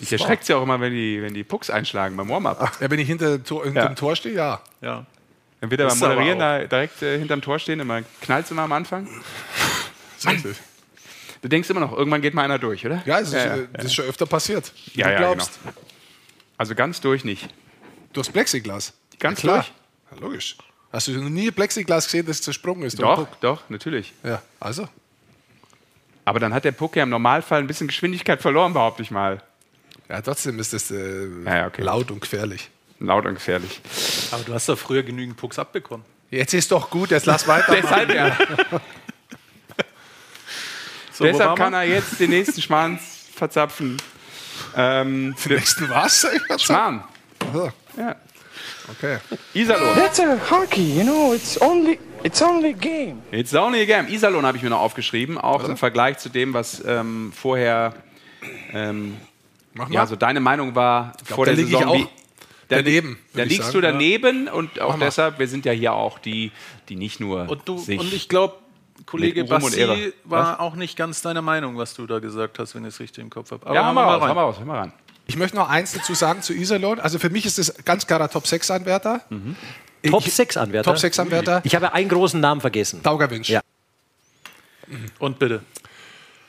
Ich erschreckt ja auch immer, wenn die, wenn die Pucks einschlagen beim Warm-Up. Ja, wenn ich hinter, Tor, hinter ja. dem Tor stehe, ja. ja. Dann wird er beim Moderieren da direkt äh, hinterm Tor stehen, immer knallt es immer am Anfang. Mann, Du denkst immer noch, irgendwann geht mal einer durch, oder? Ja, das, ja, ist, ja, das ist schon öfter passiert. Ja, du ja, glaubst. Genau. Also ganz durch nicht. Du hast Plexiglas. Ganz ja, durch? Ja, logisch. Hast du noch nie Plexiglas gesehen, das zersprungen ist? Doch, doch, natürlich. Ja, also. Aber dann hat der Puck ja im Normalfall ein bisschen Geschwindigkeit verloren, behaupte ich mal. Ja, trotzdem ist das äh, ja, okay. laut und gefährlich. Laut und gefährlich. Aber du hast doch früher genügend Pucks abbekommen. Jetzt ist doch gut, jetzt lass weiter. Deshalb ja. So, Deshalb kann er jetzt den nächsten Schmarrn verzapfen. Ähm, den nächsten was? Schmarrn. Also. Ja. Okay. Iserlohn. That's a hockey, you know, it's only, it's only a game. It's only a game. Iserlohn habe ich mir noch aufgeschrieben, auch Oder? im Vergleich zu dem, was ähm, vorher ähm, Mach mal. Ja, so deine Meinung war glaub, vor der Saison. Ich auch daneben. Da liegst sagen. du daneben ja. und auch deshalb, wir sind ja hier auch die, die nicht nur. Und, du, sich und ich glaube, Kollege Bassi war was? auch nicht ganz deiner Meinung, was du da gesagt hast, wenn ich es richtig im Kopf habe. Aber ja, haben wir raus, haben wir raus, haben wir ran. Ich möchte noch eins dazu sagen zu Iserlohn. Also für mich ist es ganz klarer Top-6-Anwärter. Mhm. Top 6 Anwärter. Top 6 Anwärter. Ich habe einen großen Namen vergessen. Daugerwinsch. Ja. Und bitte.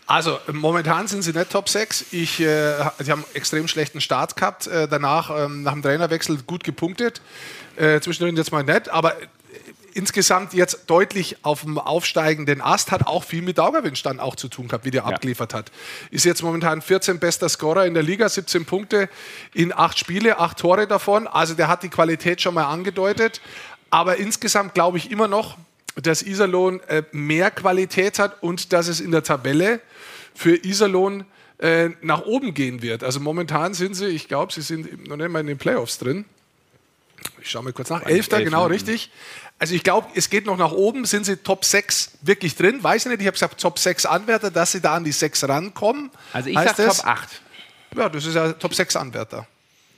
Also momentan sind sie nicht Top 6. Ich, äh, sie haben einen extrem schlechten Start gehabt. Äh, danach, ähm, nach dem Trainerwechsel, gut gepunktet. Äh, zwischendrin jetzt mal nicht. Aber insgesamt jetzt deutlich auf dem aufsteigenden Ast, hat auch viel mit Daugerwinsch dann auch zu tun gehabt, wie der ja. abgeliefert hat. Ist jetzt momentan 14 bester Scorer in der Liga, 17 Punkte in acht Spiele, acht Tore davon. Also der hat die Qualität schon mal angedeutet. Aber insgesamt glaube ich immer noch, dass Iserlohn äh, mehr Qualität hat und dass es in der Tabelle für Iserlohn äh, nach oben gehen wird. Also momentan sind sie, ich glaube, sie sind noch nicht mal in den Playoffs drin. Ich schaue mal kurz nach. Elfter, genau richtig. Also ich glaube, es geht noch nach oben. Sind sie Top 6 wirklich drin? Weiß ich nicht. Ich habe gesagt Top 6 Anwärter, dass sie da an die 6 rankommen. Also ich sage Top 8. Ja, das ist ja Top 6 Anwärter.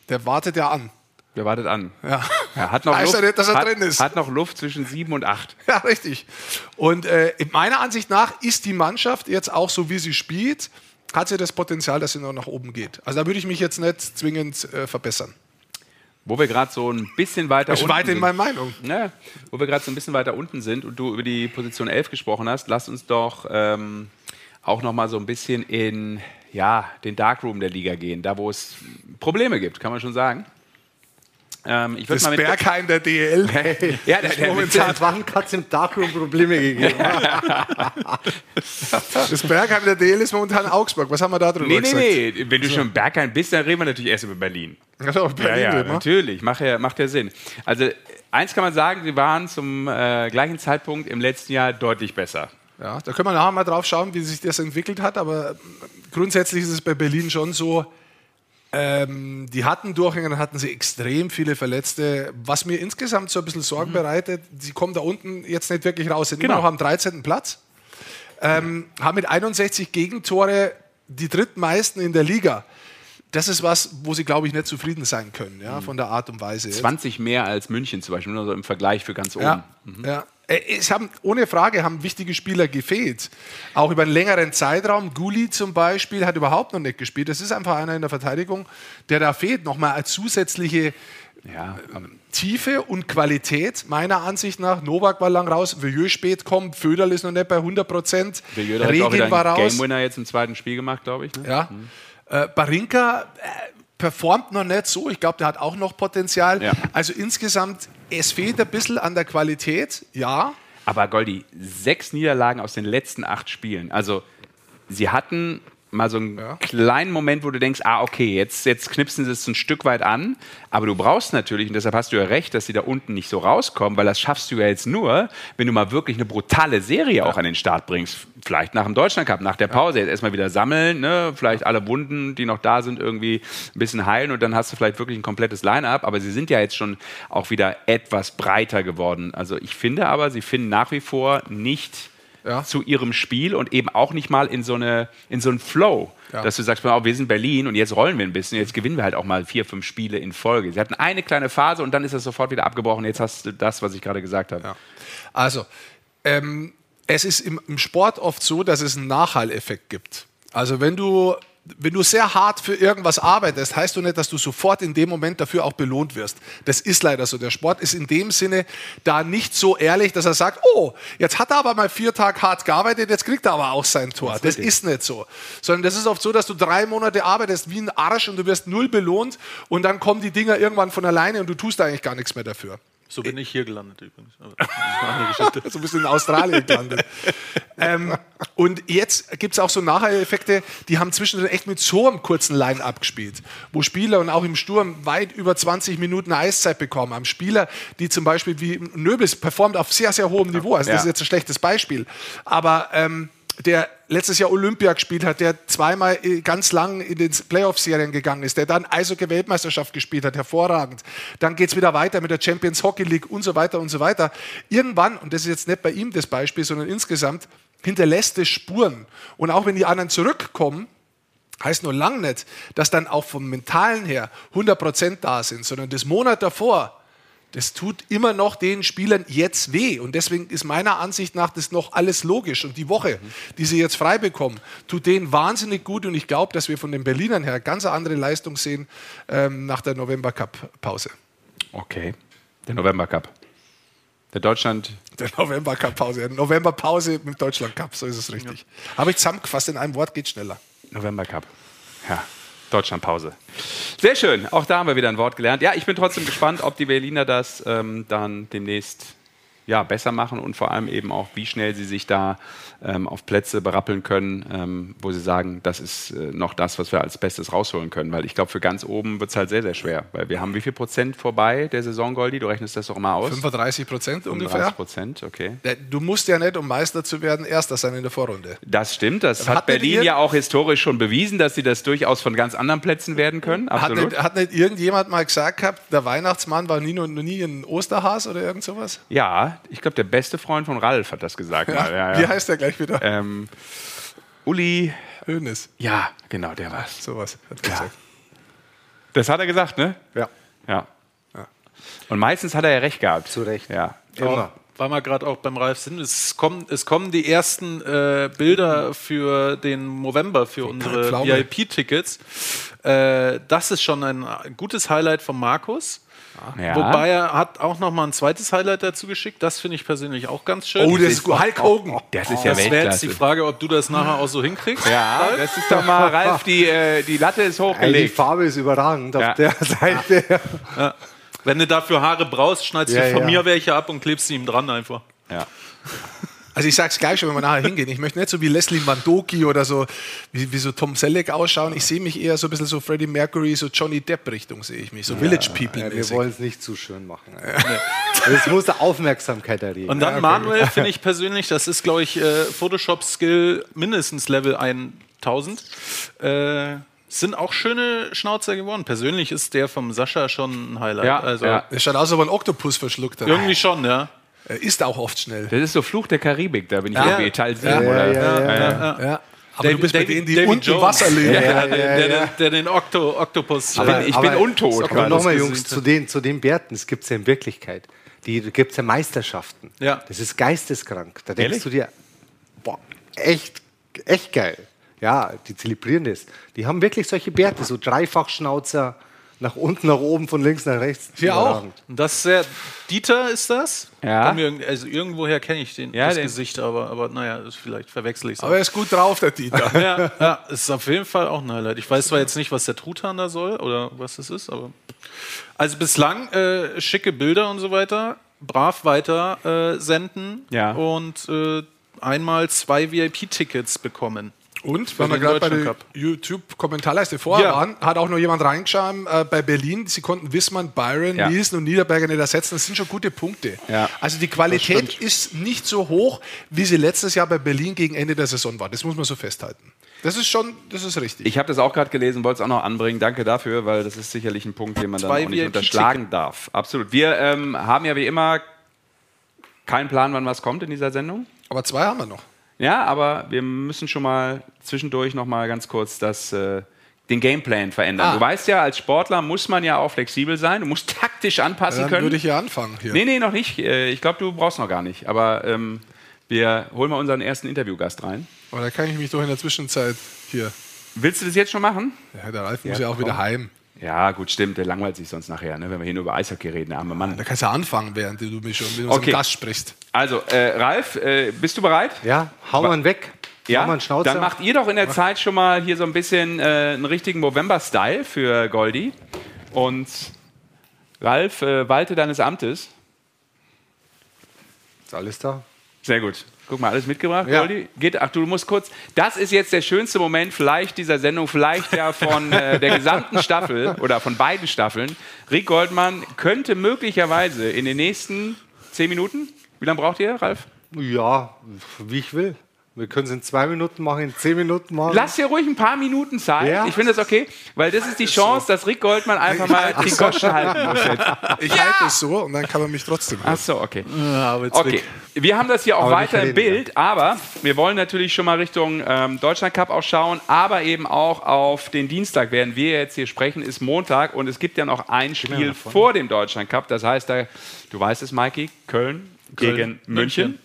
Der wartet ja an. Der wartet an. Ja. Er hat noch Luft, nicht, dass er hat, drin ist. Hat noch Luft zwischen 7 und 8. Ja, richtig. Und äh, meiner Ansicht nach ist die Mannschaft jetzt auch so, wie sie spielt, hat sie das Potenzial, dass sie noch nach oben geht. Also da würde ich mich jetzt nicht zwingend äh, verbessern. Wo wir gerade so ein bisschen weiter ich unten weit in meiner Meinung. Ne, wo wir gerade so ein bisschen weiter unten sind und du über die Position 11 gesprochen hast, lass uns doch ähm, auch noch mal so ein bisschen in ja, den Darkroom der Liga gehen, da wo es Probleme gibt, kann man schon sagen. Ähm, ich das mal Bergheim der DL. ja, der, der momentan hat es im Darkroom Probleme gegeben. das Bergheim der DL ist momentan Augsburg. Was haben wir da drüber nee, gesagt? Nee, nee, wenn du so. schon Bergheim bist, dann reden wir natürlich erst über Berlin. Also Berlin ja, ja, natürlich, macht ja, macht ja Sinn. Also eins kann man sagen, sie waren zum äh, gleichen Zeitpunkt im letzten Jahr deutlich besser. Ja, da können wir nachher mal drauf schauen, wie sich das entwickelt hat, aber grundsätzlich ist es bei Berlin schon so, ähm, die hatten Durchgänge, hatten sie extrem viele Verletzte, was mir insgesamt so ein bisschen Sorgen mhm. bereitet. Sie kommen da unten jetzt nicht wirklich raus, sind genau. immer noch am 13. Platz, ähm, haben mit 61 Gegentore die drittmeisten in der Liga. das ist was, wo sie, glaube ich, nicht zufrieden sein können, ja, von der Art und Weise. 20 mehr als München zum Beispiel, nur so im Vergleich für ganz oben. Ja, mhm. ja. Äh, es haben, ohne Frage haben wichtige Spieler gefehlt. Auch über einen längeren Zeitraum. Guli zum Beispiel hat überhaupt noch nicht gespielt. Das ist einfach einer in der Verteidigung, der da fehlt. Nochmal als zusätzliche ja, ähm, Tiefe und Qualität, meiner Ansicht nach. Novak war lang raus, Villieu spät kommt, Föderl ist noch nicht bei 100 Prozent. Regen war raus. Game Winner jetzt im zweiten Spiel gemacht, glaube ich. Ne? Ja. Mhm. Äh, Barinka äh, performt noch nicht so. Ich glaube, der hat auch noch Potenzial. Ja. Also insgesamt, es fehlt ein bisschen an der Qualität, ja. Aber Goldi, sechs Niederlagen aus den letzten acht Spielen. Also sie hatten mal so einen ja. kleinen Moment, wo du denkst, ah, okay, jetzt, jetzt knipsen sie es ein Stück weit an. Aber du brauchst natürlich, und deshalb hast du ja recht, dass sie da unten nicht so rauskommen, weil das schaffst du ja jetzt nur, wenn du mal wirklich eine brutale Serie ja. auch an den Start bringst. Vielleicht nach dem Deutschland Cup, nach der Pause, jetzt erstmal wieder sammeln, ne? vielleicht alle Wunden, die noch da sind, irgendwie ein bisschen heilen und dann hast du vielleicht wirklich ein komplettes Line-Up. Aber sie sind ja jetzt schon auch wieder etwas breiter geworden. Also ich finde aber, sie finden nach wie vor nicht ja. zu ihrem Spiel und eben auch nicht mal in so, eine, in so einen Flow. Ja. Dass du sagst, wir sind Berlin und jetzt rollen wir ein bisschen, jetzt gewinnen wir halt auch mal vier, fünf Spiele in Folge. Sie hatten eine kleine Phase und dann ist das sofort wieder abgebrochen. Jetzt hast du das, was ich gerade gesagt habe. Ja. Also, ähm, es ist im, im Sport oft so, dass es einen Nachhalleffekt gibt. Also wenn du wenn du sehr hart für irgendwas arbeitest, heißt du nicht, dass du sofort in dem Moment dafür auch belohnt wirst. Das ist leider so. Der Sport ist in dem Sinne da nicht so ehrlich, dass er sagt, oh, jetzt hat er aber mal vier Tage hart gearbeitet, jetzt kriegt er aber auch sein Tor. Das, das ist nicht so. Sondern das ist oft so, dass du drei Monate arbeitest wie ein Arsch und du wirst null belohnt und dann kommen die Dinger irgendwann von alleine und du tust eigentlich gar nichts mehr dafür. So bin ich hier gelandet übrigens. so bist du in Australien gelandet. ähm, und jetzt gibt es auch so Nachher-Effekte, die haben zwischendrin echt mit so einem kurzen Line-Up gespielt, wo Spieler und auch im Sturm weit über 20 Minuten Eiszeit bekommen haben. Spieler, die zum Beispiel wie Nöbels performt auf sehr, sehr hohem Niveau. Also das ist jetzt ein schlechtes Beispiel. Aber ähm, der letztes Jahr Olympia gespielt hat, der zweimal äh, ganz lang in den Playoff-Serien gegangen ist, der dann Eishockey-Weltmeisterschaft gespielt hat, hervorragend. Dann geht es wieder weiter mit der Champions Hockey League und so weiter und so weiter. Irgendwann, und das ist jetzt nicht bei ihm das Beispiel, sondern insgesamt, hinterlässt es Spuren. Und auch wenn die anderen zurückkommen, heißt nur lang nicht, dass dann auch vom Mentalen her 100% da sind, sondern das Monat davor das tut immer noch den Spielern jetzt weh. Und deswegen ist meiner Ansicht nach das noch alles logisch. Und die Woche, die sie jetzt frei bekommen, tut denen wahnsinnig gut. Und ich glaube, dass wir von den Berlinern her ganz andere Leistung sehen ähm, nach der November Cup-Pause. Okay, der November Cup. Der Deutschland. Der November Cup Pause. November Pause mit Deutschland Cup, so ist es richtig. Ja. Habe ich zusammengefasst in einem Wort, geht schneller. November Cup. Ja. Deutschlandpause. Sehr schön, auch da haben wir wieder ein Wort gelernt. Ja, ich bin trotzdem gespannt, ob die Berliner das ähm, dann demnächst ja, besser machen und vor allem eben auch, wie schnell sie sich da ähm, auf Plätze berappeln können, ähm, wo sie sagen, das ist äh, noch das, was wir als Bestes rausholen können. Weil ich glaube, für ganz oben wird es halt sehr, sehr schwer. Weil wir haben wie viel Prozent vorbei der Saison, Goldi? Du rechnest das doch mal aus. 35 Prozent ungefähr. 35 Prozent, okay. Du musst ja nicht, um Meister zu werden, Erster sein in der Vorrunde. Das stimmt. Das hat, hat Berlin ja auch historisch schon bewiesen, dass sie das durchaus von ganz anderen Plätzen werden können. Absolut. Hat nicht, hat nicht irgendjemand mal gesagt gehabt, der Weihnachtsmann war nie, nie ein Osterhas oder irgend sowas? Ja, ich glaube, der beste Freund von Ralf hat das gesagt. Ja, ja, ja. Wie heißt der gleich wieder? Ähm, Uli Hoeneß. Ja, genau, der war es. Sowas hat gesagt. Das hat er gesagt, ne? Ja. ja. Und meistens hat er ja recht gehabt. Zu Recht. Ja. Immer. Weil wir gerade auch beim Ralf sind, es kommen, es kommen die ersten äh, Bilder für den November, für unsere VIP-Tickets. Äh, das ist schon ein gutes Highlight von Markus. Ja. Wobei er hat auch noch mal ein zweites Highlight dazu geschickt. Das finde ich persönlich auch ganz schön. Oh, das ist gut. Hulk Hogan. Das ist ja Das wäre jetzt die Frage, ob du das nachher auch so hinkriegst. Ja, Ralf? das ist doch mal, Ralf, die, äh, die Latte ist hochgelegt. die Farbe ist überragend auf der Seite. Ja. Wenn du dafür Haare brauchst, schneidest du von mir welche ab und klebst sie ihm dran einfach. Ja. Also ich sage es gleich schon, wenn wir nachher hingehen. Ich möchte nicht so wie Leslie Mandoki oder so, wie, wie so Tom Selleck ausschauen. Ich sehe mich eher so ein bisschen so Freddie Mercury, so Johnny Depp-Richtung sehe ich mich. So ja, Village People. Ja, wir wollen es nicht zu schön machen. Es muss Aufmerksamkeit erregen. Und dann Manuel finde ich persönlich, das ist glaube ich äh, Photoshop-Skill mindestens Level 1000. Äh, sind auch schöne Schnauzer geworden. Persönlich ist der vom Sascha schon ein Highlight. Ja, also, ja. Der schaut aus, als ob er einen Oktopus verschluckt hat. Irgendwie schon, ja. Er ist auch oft schnell. Das ist so Fluch der Karibik, da bin ich ja. irgendwie Teil 7 ja, oder. Ja, ja, Aber David, du bist bei denen, die David unten Jones. Wasser leben. Ja, ja, der, der, der, den Octo, Oktopus. Aber, ich bin untot. Aber nochmal, Jungs, zu den, zu den Bärten, es gibt es ja in Wirklichkeit. Die gibt es ja Meisterschaften. Ja. Das ist geisteskrank. Da denkst Ehrlich? du dir, boah, echt, echt geil. Ja, die zelebrieren das. Die haben wirklich solche Bärte, so Dreifachschnauzer, nach unten, nach oben, von links nach rechts. Hier auch. Das ist sehr, Dieter ist das? Ja. also irgendwoher kenne ich den, ja, das den. Gesicht, aber, aber naja, vielleicht verwechsel ich es. Aber er ist gut drauf, der Dieter. ja, ja, ist auf jeden Fall auch ein Highlight. Ich weiß zwar jetzt nicht, was der Truthahn da soll oder was das ist, aber. Also bislang äh, schicke Bilder und so weiter, brav weiter äh, senden ja. und äh, einmal zwei VIP-Tickets bekommen. Und, wenn wir gerade bei der YouTube-Kommentarleiste vorher ja. waren, hat auch noch jemand reingeschrieben, äh, bei Berlin, sie konnten Wissmann, Byron, ja. Nielsen und Niederberger nicht ersetzen. Das sind schon gute Punkte. Ja. Also die Qualität ist nicht so hoch, wie sie letztes Jahr bei Berlin gegen Ende der Saison war. Das muss man so festhalten. Das ist schon, das ist richtig. Ich habe das auch gerade gelesen, wollte es auch noch anbringen. Danke dafür, weil das ist sicherlich ein Punkt, den man Zwei dann auch nicht unterschlagen darf. Absolut. Wir ähm, haben ja wie immer keinen Plan, wann was kommt in dieser Sendung. Aber zwei haben wir noch. Ja, aber wir müssen schon mal zwischendurch noch mal ganz kurz das, äh, den Gameplan verändern. Ah. Du weißt ja, als Sportler muss man ja auch flexibel sein. Du musst taktisch anpassen ja, dann können. würde ich ja anfangen. Hier. Nee, nee, noch nicht. Äh, ich glaube, du brauchst noch gar nicht. Aber ähm, wir holen mal unseren ersten Interviewgast rein. Aber da kann ich mich doch in der Zwischenzeit hier. Willst du das jetzt schon machen? Ja, der Ralf ja, muss ja auch komm. wieder heim. Ja, gut, stimmt. Der langweilt sich sonst nachher, ne? wenn wir hier nur über Eishockey reden, der arme Mann. Da kannst du ja anfangen, während du mich schon mit unserem Gast sprichst. Also, äh, Ralf, äh, bist du bereit? Ja, hau mal weg. Ja, dann macht ihr doch in der Zeit schon mal hier so ein bisschen äh, einen richtigen Movember-Style für Goldi. Und Ralf, äh, walte deines Amtes. Ist alles da? Sehr gut. Guck mal, alles mitgebracht, ja. Goldi? Geht, ach, du musst kurz. Das ist jetzt der schönste Moment, vielleicht dieser Sendung, vielleicht ja von äh, der gesamten Staffel oder von beiden Staffeln. Rick Goldmann könnte möglicherweise in den nächsten zehn Minuten, wie lange braucht ihr, Ralf? Ja, wie ich will. Wir können es in zwei Minuten machen, in zehn Minuten machen. Lass dir ruhig ein paar Minuten Zeit. Ja. Ich finde das okay, weil das ist die Chance, dass Rick Goldmann einfach mal die Goschen halten muss. Jetzt. Ich ja. halte es so und dann kann man mich trotzdem. Hören. Ach so, okay. Ja, okay. Wir haben das hier auch aber weiter im Bild, ja. aber wir wollen natürlich schon mal Richtung ähm, Deutschland Cup auch schauen, aber eben auch auf den Dienstag, während wir jetzt hier sprechen, ist Montag und es gibt ja noch ein Spiel vor dem Deutschland Cup. Das heißt, da, du weißt es, Mikey, Köln, Köln gegen München. München.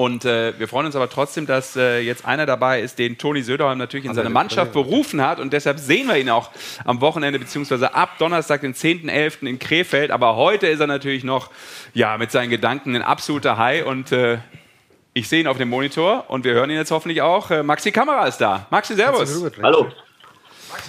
Und äh, wir freuen uns aber trotzdem, dass äh, jetzt einer dabei ist, den Toni Söderholm natürlich in seine Mannschaft berufen hat. Und deshalb sehen wir ihn auch am Wochenende, beziehungsweise ab Donnerstag, den 10.11. in Krefeld. Aber heute ist er natürlich noch ja, mit seinen Gedanken ein absoluter High. Und äh, ich sehe ihn auf dem Monitor und wir hören ihn jetzt hoffentlich auch. Äh, Maxi Kamera ist da. Maxi, Servus. Hallo.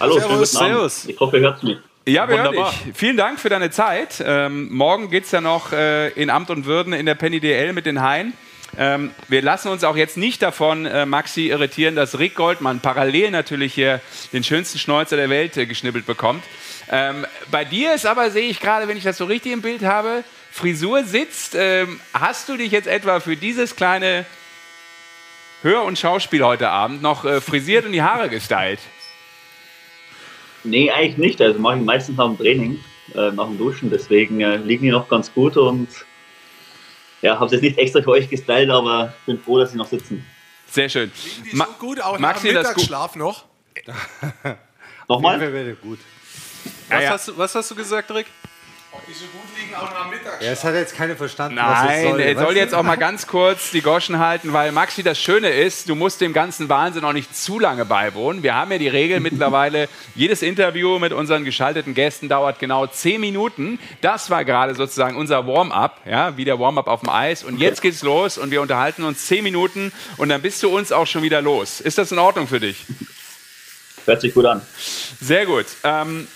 Hallo, servus, servus. Ich hoffe, ihr hört mich. Ja, wir hören dich. Vielen Dank für deine Zeit. Ähm, morgen geht es ja noch äh, in Amt und Würden in der Penny DL mit den Haien. Ähm, wir lassen uns auch jetzt nicht davon, äh, Maxi, irritieren, dass Rick Goldmann parallel natürlich hier den schönsten Schnäuzer der Welt äh, geschnibbelt bekommt. Ähm, bei dir ist aber, sehe ich gerade, wenn ich das so richtig im Bild habe, Frisur sitzt. Ähm, hast du dich jetzt etwa für dieses kleine Hör- und Schauspiel heute Abend noch äh, frisiert und die Haare gestylt? Nee, eigentlich nicht. Also mache ich meistens nach dem Training, äh, nach dem Duschen. Deswegen äh, liegen die noch ganz gut und ja, habe es jetzt nicht extra für euch gestylt, aber bin froh, dass sie noch sitzen. Sehr schön. Die Ma so gut, auch Maxi, nach Mittagsschlaf noch. Nochmal? Gut. Was, ja, ja. Hast du, was hast du gesagt, Rick? Ob die so gut liegen, auch am Mittag. Ja, es hat jetzt keiner verstanden, Nein, soll. er soll jetzt auch mal ganz kurz die Goschen halten, weil Maxi, das Schöne ist, du musst dem ganzen Wahnsinn auch nicht zu lange beiwohnen. Wir haben ja die Regel mittlerweile, jedes Interview mit unseren geschalteten Gästen dauert genau zehn Minuten. Das war gerade sozusagen unser Warm-up, ja, wie der Warm-up auf dem Eis. Und jetzt geht's los und wir unterhalten uns zehn Minuten und dann bist du uns auch schon wieder los. Ist das in Ordnung für dich? Hört sich gut an. Sehr gut. Ähm,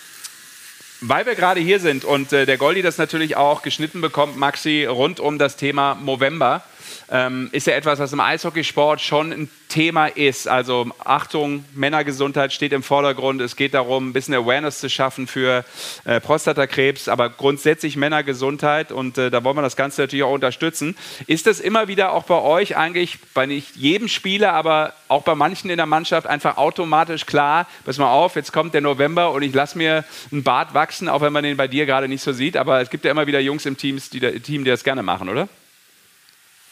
weil wir gerade hier sind und äh, der Goldi das natürlich auch geschnitten bekommt, Maxi, rund um das Thema Movember ähm, ist ja etwas, was im Eishockeysport schon ein Thema ist. Also Achtung, Männergesundheit steht im Vordergrund. Es geht darum, ein bisschen Awareness zu schaffen für äh, Prostatakrebs, aber grundsätzlich Männergesundheit und äh, da wollen wir das Ganze natürlich auch unterstützen. Ist das immer wieder auch bei euch eigentlich, bei nicht jedem Spieler, aber auch bei manchen in der Mannschaft einfach automatisch klar, pass mal auf, jetzt kommt der November und ich lasse mir einen Bart wachsen, auch wenn man den bei dir gerade nicht so sieht, aber es gibt ja immer wieder Jungs im, Teams, die, Team, die das gerne machen, oder?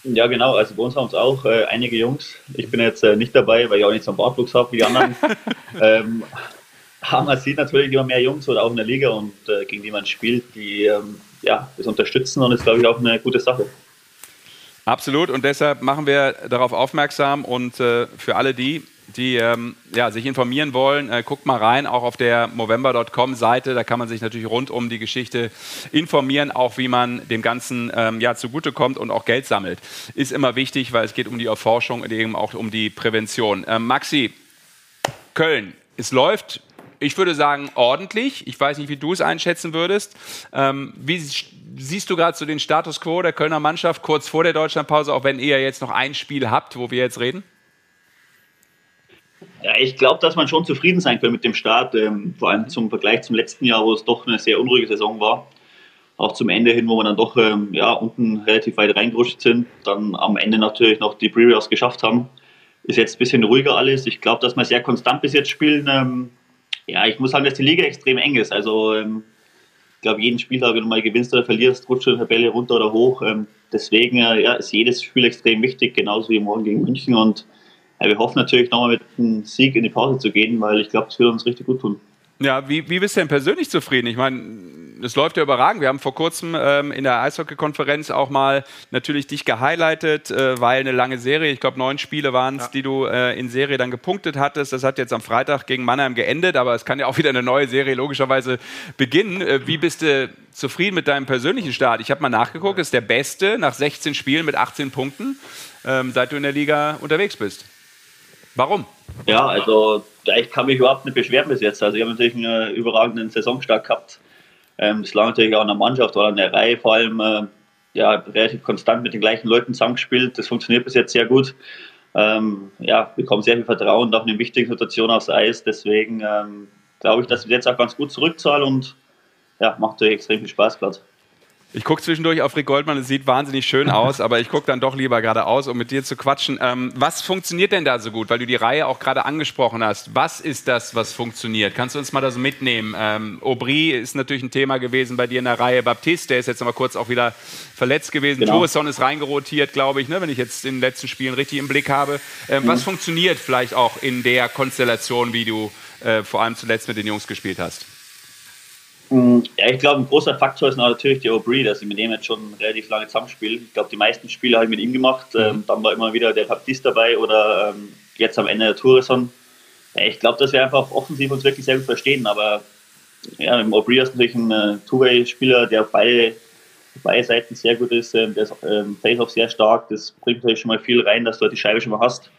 Ja, genau. Also bei uns haben es auch äh, einige Jungs. Ich bin jetzt äh, nicht dabei, weil ich auch nicht so einen Bartwuchs habe wie die anderen. ähm, aber man sieht natürlich immer mehr Jungs oder auch in der Liga und äh, gegen die man spielt, die ähm, ja, das unterstützen und ist, glaube ich, auch eine gute Sache. Absolut und deshalb machen wir darauf aufmerksam und äh, für alle die, die ähm, ja, sich informieren wollen, äh, guckt mal rein, auch auf der Movember.com Seite. Da kann man sich natürlich rund um die Geschichte informieren, auch wie man dem Ganzen ähm, ja, zugutekommt und auch Geld sammelt. Ist immer wichtig, weil es geht um die Erforschung und eben auch um die Prävention. Ähm, Maxi, Köln, es läuft. Ich würde sagen, ordentlich. Ich weiß nicht, wie du es einschätzen würdest. Ähm, wie siehst du gerade so den Status quo der Kölner Mannschaft kurz vor der Deutschlandpause, auch wenn ihr jetzt noch ein Spiel habt, wo wir jetzt reden? Ja, ich glaube, dass man schon zufrieden sein kann mit dem Start, ähm, vor allem zum Vergleich zum letzten Jahr, wo es doch eine sehr unruhige Saison war. Auch zum Ende hin, wo wir dann doch ähm, ja, unten relativ weit reingerutscht sind, dann am Ende natürlich noch die Pre-Playoffs geschafft haben. Ist jetzt ein bisschen ruhiger alles. Ich glaube, dass wir sehr konstant bis jetzt spielen. Ähm, ja, ich muss sagen, dass die Liga extrem eng ist. Also ähm, ich glaube, jeden Spieltag, wenn du mal gewinnst oder verlierst, rutscht die Tabelle runter oder hoch. Ähm, deswegen äh, ja, ist jedes Spiel extrem wichtig, genauso wie morgen gegen München. Und ja, wir hoffen natürlich nochmal mit einem Sieg in die Pause zu gehen, weil ich glaube, das wird uns richtig gut tun. Ja, wie, wie bist du denn persönlich zufrieden? Ich meine, es läuft ja überragend. Wir haben vor kurzem ähm, in der Eishockey-Konferenz auch mal natürlich dich gehighlightet, äh, weil eine lange Serie, ich glaube neun Spiele waren es, ja. die du äh, in Serie dann gepunktet hattest. Das hat jetzt am Freitag gegen Mannheim geendet, aber es kann ja auch wieder eine neue Serie logischerweise beginnen. Äh, wie bist du zufrieden mit deinem persönlichen Start? Ich habe mal nachgeguckt, ist der beste nach 16 Spielen mit 18 Punkten, ähm, seit du in der Liga unterwegs bist. Warum? Ja, also ich kann mich überhaupt nicht beschweren bis jetzt. Also ich habe natürlich einen überragenden Saisonstart gehabt. Ähm, das lag natürlich auch in der Mannschaft oder in der Reihe vor allem äh, ja, relativ konstant mit den gleichen Leuten zusammengespielt. Das funktioniert bis jetzt sehr gut. Ähm, ja, bekommen sehr viel Vertrauen auch in den wichtigen Situationen aufs Eis. Deswegen ähm, glaube ich, dass wir jetzt auch ganz gut zurückzahlen und ja, macht natürlich extrem viel Spaß gerade. Ich gucke zwischendurch auf Rick Goldmann, es sieht wahnsinnig schön aus, aber ich gucke dann doch lieber geradeaus, um mit dir zu quatschen. Ähm, was funktioniert denn da so gut? Weil du die Reihe auch gerade angesprochen hast. Was ist das, was funktioniert? Kannst du uns mal da so mitnehmen? Ähm, Aubry ist natürlich ein Thema gewesen bei dir in der Reihe. Baptiste, der ist jetzt noch mal kurz auch wieder verletzt gewesen. Genau. Torresson ist reingerotiert, glaube ich, ne, wenn ich jetzt in den letzten Spielen richtig im Blick habe. Ähm, mhm. Was funktioniert vielleicht auch in der Konstellation, wie du äh, vor allem zuletzt mit den Jungs gespielt hast? Mm, ja, ich glaube, ein großer Faktor ist natürlich der Aubry, dass ich mit dem jetzt schon relativ lange zusammenspiele. Ich glaube, die meisten Spiele habe ich mit ihm gemacht. Mhm. Ähm, dann war immer wieder der Baptiste dabei oder ähm, jetzt am Ende der Tourisson. Ja, ich glaube, dass wir einfach offensiv uns wirklich sehr gut verstehen. Aber ja, Aubry ist natürlich ein äh, Two-Way-Spieler, der auf beide, beide Seiten sehr gut ist. Ähm, der ist ähm, Face-Off sehr stark. Das bringt natürlich schon mal viel rein, dass du die Scheibe schon mal hast.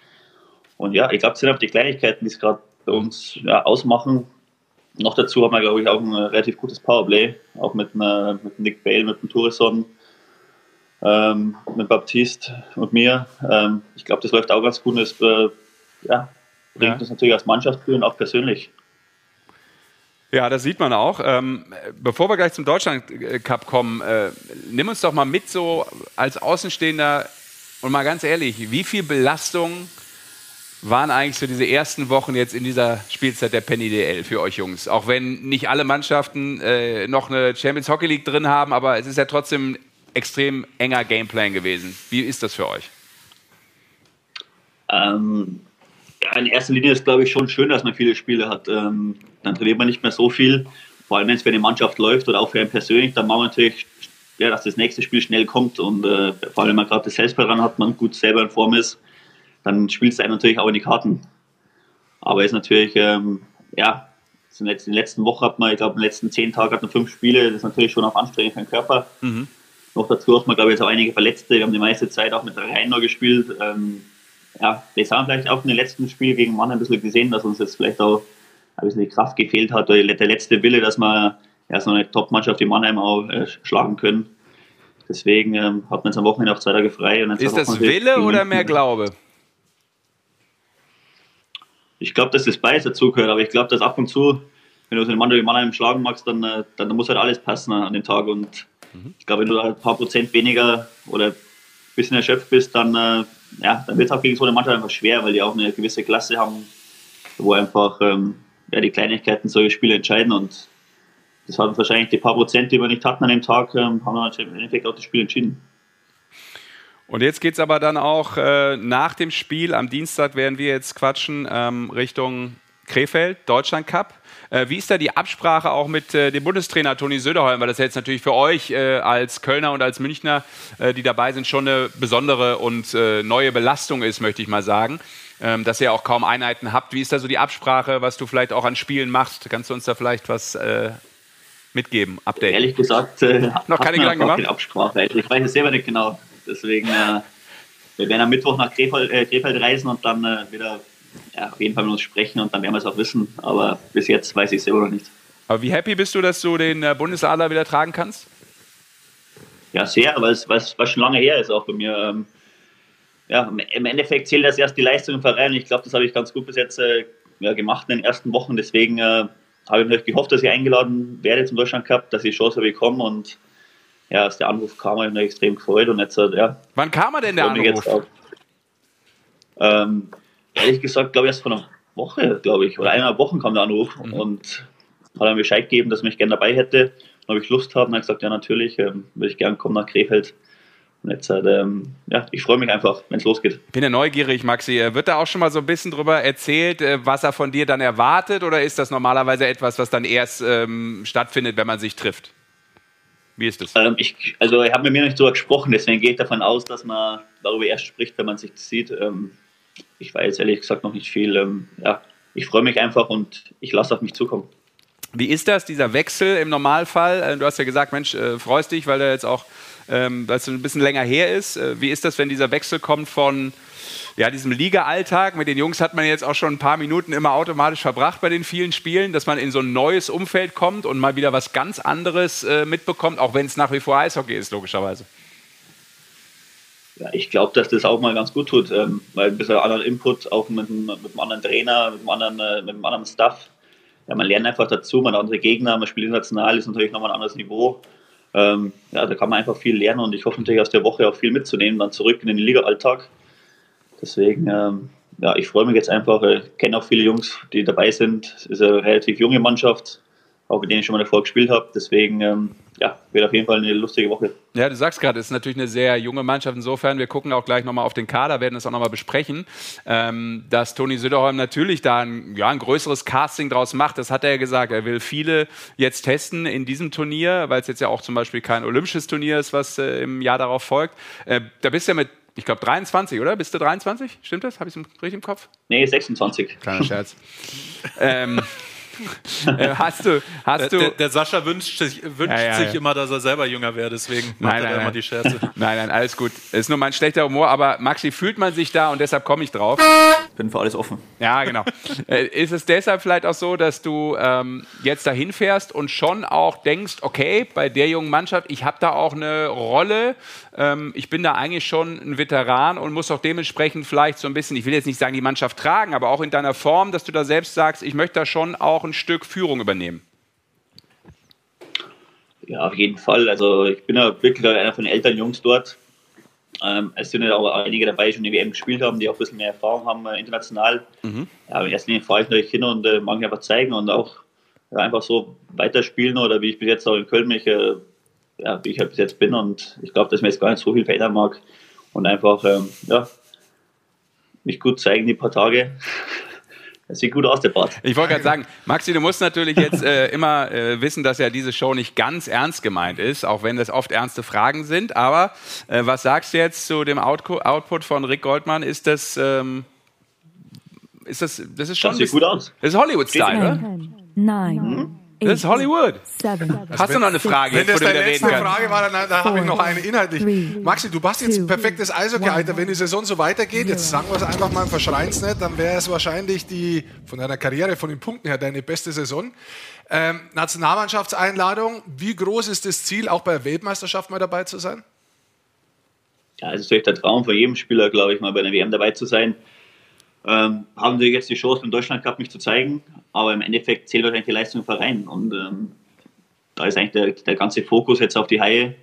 Und ja, ich glaube, das sind einfach die Kleinigkeiten, die es gerade bei uns ja, ausmachen noch dazu haben wir, glaube ich, auch ein relativ gutes Powerplay, auch mit, einer, mit Nick Bale, mit dem Tourisson, ähm, mit Baptiste und mir. Ähm, ich glaube, das läuft auch ganz gut und es äh, ja, bringt ja. uns natürlich als Mannschaft und auch persönlich. Ja, das sieht man auch. Ähm, bevor wir gleich zum Deutschland Cup kommen, äh, nimm uns doch mal mit so als Außenstehender und mal ganz ehrlich, wie viel Belastung waren eigentlich so diese ersten Wochen jetzt in dieser Spielzeit der Penny DL für euch Jungs? Auch wenn nicht alle Mannschaften äh, noch eine Champions Hockey League drin haben, aber es ist ja trotzdem extrem enger Gameplan gewesen. Wie ist das für euch? Ähm, ja, in erster Linie ist glaube ich schon schön, dass man viele Spiele hat. Ähm, dann trainiert man nicht mehr so viel. Vor allem wenn es für eine Mannschaft läuft oder auch für einen persönlich, dann machen wir natürlich, ja, dass das nächste Spiel schnell kommt und äh, vor allem wenn man gerade das Selbstball hat, man gut selber in Form ist dann spielst du einem natürlich auch in die Karten. Aber ist natürlich, ähm, ja, in der letzten Woche hat man, ich glaube, in den letzten zehn Tagen hat man fünf Spiele, das ist natürlich schon auch anstrengend für den Körper. Mhm. Noch dazu hat man, glaube ich, jetzt auch einige Verletzte. Wir haben die meiste Zeit auch mit Rainer gespielt. Ähm, ja, das haben vielleicht auch in den letzten Spielen gegen Mann ein bisschen gesehen, dass uns jetzt vielleicht auch ein bisschen die Kraft gefehlt hat oder der letzte Wille, dass wir ja, so eine Top-Mannschaft wie Mannheim auch äh, schlagen können. Deswegen ähm, hat man jetzt am Wochenende auch zwei Tage frei. ist das Wille oder mehr Glaube? Ich glaube, dass das beides dazugehört, aber ich glaube, dass ab und zu, wenn du so einen Mann durch Mannheim schlagen magst, dann, äh, dann, dann muss halt alles passen an dem Tag. Und mhm. ich glaube, wenn du ein paar Prozent weniger oder ein bisschen erschöpft bist, dann, äh, ja, dann wird es auch gegen so eine Mannschaft einfach schwer, weil die auch eine gewisse Klasse haben, wo einfach ähm, ja, die Kleinigkeiten solche Spiele entscheiden. Und das hat wahrscheinlich die paar Prozent, die wir nicht hatten an dem Tag, ähm, haben wir im Endeffekt auch das Spiel entschieden. Und jetzt geht es aber dann auch äh, nach dem Spiel, am Dienstag werden wir jetzt quatschen, ähm, Richtung Krefeld, Deutschland Cup. Äh, wie ist da die Absprache auch mit äh, dem Bundestrainer Toni Söderholm? Weil das jetzt natürlich für euch äh, als Kölner und als Münchner, äh, die dabei sind, schon eine besondere und äh, neue Belastung ist, möchte ich mal sagen. Ähm, dass ihr auch kaum Einheiten habt. Wie ist da so die Absprache, was du vielleicht auch an Spielen machst? Kannst du uns da vielleicht was mitgeben? Update? Ehrlich gesagt, noch keine Gedanken gemacht. Absprache. Ich weiß es selber nicht genau. Deswegen, wir werden am Mittwoch nach Krefeld, Krefeld reisen und dann wieder ja, auf jeden Fall mit uns sprechen und dann werden wir es auch wissen. Aber bis jetzt weiß ich es selber noch nicht. Aber wie happy bist du, dass du den äh, Bundesadler wieder tragen kannst? Ja, sehr, weil es was, was schon lange her ist auch bei mir. Ähm, ja, im Endeffekt zählt das erst die Leistung im Verein. Ich glaube, das habe ich ganz gut bis jetzt äh, ja, gemacht in den ersten Wochen. Deswegen äh, habe ich natürlich gehofft, dass ich eingeladen werde zum Deutschland Cup, dass ich die Chance bekomme und ja, als der Anruf kam, habe ich mich extrem gefreut und jetzt, ja. Wann kam er denn der Anruf? Ähm, ehrlich gesagt, glaube ich, erst vor einer Woche, glaube ich, oder eineinhalb Wochen kam der Anruf mhm. und hat mir Bescheid gegeben, dass ich mich gerne dabei hätte. Dann habe ich Lust gehabt und habe gesagt, ja, natürlich, ähm, würde ich gerne kommen nach Krefeld. Und jetzt, ähm, ja, ich freue mich einfach, wenn es losgeht. Bin ja neugierig, Maxi. Äh, wird da auch schon mal so ein bisschen drüber erzählt, äh, was er von dir dann erwartet? Oder ist das normalerweise etwas, was dann erst ähm, stattfindet, wenn man sich trifft? Wie ist das? Ähm, ich, also, ich habe mit mir nicht so gesprochen, deswegen gehe ich davon aus, dass man darüber erst spricht, wenn man sich sieht. Ähm, ich weiß ehrlich gesagt noch nicht viel. Ähm, ja, ich freue mich einfach und ich lasse auf mich zukommen. Wie ist das, dieser Wechsel im Normalfall? Äh, du hast ja gesagt, Mensch, äh, freust dich, weil der jetzt auch ähm, weil es ein bisschen länger her ist. Äh, wie ist das, wenn dieser Wechsel kommt von ja, diesem Liga-Alltag? Mit den Jungs hat man jetzt auch schon ein paar Minuten immer automatisch verbracht bei den vielen Spielen, dass man in so ein neues Umfeld kommt und mal wieder was ganz anderes äh, mitbekommt, auch wenn es nach wie vor Eishockey ist, logischerweise. Ja, ich glaube, dass das auch mal ganz gut tut, ähm, weil ein bisschen anderen Input, auch mit, mit einem anderen Trainer, mit einem anderen, äh, mit einem anderen Staff. Ja, man lernt einfach dazu, man hat andere Gegner, man spielt international, ist natürlich nochmal ein anderes Niveau. Ähm, ja, da kann man einfach viel lernen und ich hoffe natürlich aus der Woche auch viel mitzunehmen, dann zurück in den Liga-Alltag. Deswegen, ähm, ja, ich freue mich jetzt einfach. Ich kenne auch viele Jungs, die dabei sind. Es ist eine relativ junge Mannschaft auch mit denen ich schon mal davor gespielt habe. Deswegen, ähm, ja, wird auf jeden Fall eine lustige Woche. Ja, du sagst gerade, es ist natürlich eine sehr junge Mannschaft. Insofern, wir gucken auch gleich nochmal auf den Kader, werden es auch nochmal besprechen, ähm, dass Toni Söderholm natürlich da ein, ja, ein größeres Casting draus macht. Das hat er ja gesagt. Er will viele jetzt testen in diesem Turnier, weil es jetzt ja auch zum Beispiel kein olympisches Turnier ist, was äh, im Jahr darauf folgt. Äh, da bist du ja mit ich glaube 23, oder? Bist du 23? Stimmt das? Habe ich es richtig im Kopf? Nee, 26. Kleiner Scherz. ähm, äh, hast du, hast du der, der Sascha wünscht sich, wünscht ja, ja, sich ja. immer, dass er selber jünger wäre, deswegen macht nein, er nein, immer die Scherze. Nein, nein, alles gut. Ist nur mein schlechter Humor, aber Maxi, fühlt man sich da und deshalb komme ich drauf. Bin für alles offen. Ja, genau. Äh, ist es deshalb vielleicht auch so, dass du ähm, jetzt dahin fährst und schon auch denkst, okay, bei der jungen Mannschaft, ich habe da auch eine Rolle, ähm, ich bin da eigentlich schon ein Veteran und muss auch dementsprechend vielleicht so ein bisschen, ich will jetzt nicht sagen, die Mannschaft tragen, aber auch in deiner Form, dass du da selbst sagst, ich möchte da schon auch ein Stück Führung übernehmen? Ja, auf jeden Fall. Also ich bin ja wirklich einer von den älteren Jungs dort. Ähm, es sind ja auch einige dabei, die schon die WM gespielt haben, die auch ein bisschen mehr Erfahrung haben äh, international. Mhm. Ja, in erster Linie fahre ich natürlich hin und äh, mag mich einfach zeigen und auch ja, einfach so weiterspielen oder wie ich bis jetzt auch in Köln mich, äh, ja, wie ich halt bis jetzt bin und ich glaube, dass mir jetzt gar nicht so viel verändern mag und einfach ähm, ja, mich gut zeigen die paar Tage das sieht gut aus, der Bart. Ich wollte gerade sagen, Maxi, du musst natürlich jetzt äh, immer äh, wissen, dass ja diese Show nicht ganz ernst gemeint ist, auch wenn das oft ernste Fragen sind. Aber äh, was sagst du jetzt zu dem Outco Output von Rick Goldmann? Ist das, ähm, ist das, das ist schon. Das sieht gut aus. Das ist Hollywood-Style, oder? Nein. Mhm. Das ist Hollywood. Seven, Hast du noch eine Frage? Wenn das deine letzte Frage war, dann da habe ich noch eine inhaltlich. Maxi, du hast jetzt ein perfektes Eishockey-Alter. Wenn die Saison so weitergeht, jetzt sagen wir es einfach mal, verschreien es nicht, dann wäre es wahrscheinlich die, von deiner Karriere, von den Punkten her, deine beste Saison. Ähm, Nationalmannschaftseinladung, wie groß ist das Ziel, auch bei der Weltmeisterschaft mal dabei zu sein? Ja, es ist natürlich der Traum von jedem Spieler, glaube ich, mal bei einer WM dabei zu sein. Ähm, haben sie jetzt die Chance in Deutschland gehabt, mich zu zeigen, aber im Endeffekt zählt wahrscheinlich die Leistung im Verein und ähm, da ist eigentlich der, der, ganze Fokus jetzt auf die Haie,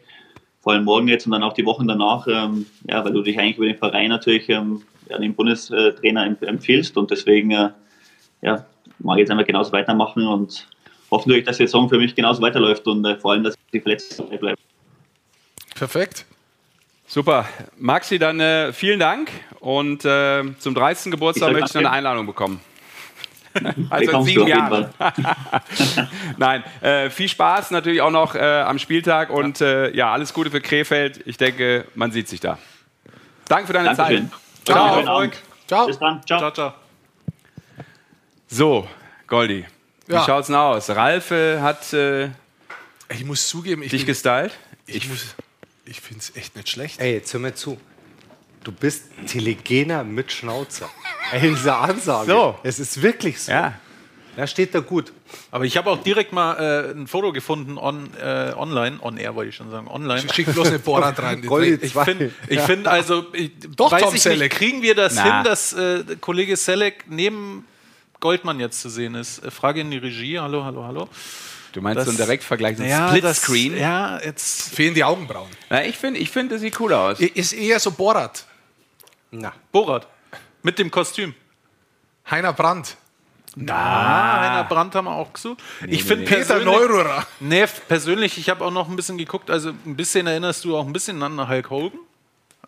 vor allem morgen jetzt und dann auch die Wochen danach, ähm, ja, weil du dich eigentlich über den Verein natürlich ähm, ja, den Bundestrainer empfiehlst und deswegen äh, ja, mag ich jetzt einfach genauso weitermachen und hoffe natürlich, dass die Saison für mich genauso weiterläuft und äh, vor allem, dass die Verletzten bleiben. Perfekt. Super. Maxi, dann äh, vielen Dank und äh, zum 30. Geburtstag möchte ich noch eine Einladung bekommen. also in sieben Jahren. Nein, äh, viel Spaß natürlich auch noch äh, am Spieltag und äh, ja, alles Gute für Krefeld. Ich denke, man sieht sich da. Danke für deine Dankeschön. Zeit. Ciao, Erfolg. Ciao. Bis dann. Ciao. ciao, ciao. So, Goldi, wie ja. schaut's denn aus? Ralf hat äh, ich muss zugeben, ich dich gestylt. Ich, ich, ich finde es echt nicht schlecht. Ey, jetzt hör mir zu. Du bist Telegener mit Schnauzer. Ey, diese Ansage. So. Es ist wirklich so. Ja. Da steht da gut. Aber ich habe auch direkt mal äh, ein Foto gefunden on, äh, online, on air wollte ich schon sagen, online. Schick bloß eine Bohrrad rein. ich finde ja. find also, ich, Doch, weiß Tom ich Selleck. Nicht, kriegen wir das Na. hin, dass äh, Kollege Selleck neben Goldmann jetzt zu sehen ist? Äh, Frage in die Regie, hallo, hallo, hallo. Du meinst das, so einen Direktvergleich, so ein ja, Splitscreen? Ja, jetzt fehlen die Augenbrauen. Na, ich finde, ich find, das sieht cool aus. Ist eher so Borat. Na. Borat. Mit dem Kostüm. Heiner Brandt. Na, Heiner Brandt haben wir auch gesucht. Nee, ich finde nee, Peter Neururer. Nee, persönlich, ich habe auch noch ein bisschen geguckt, also ein bisschen erinnerst du auch ein bisschen an Hulk Hogan.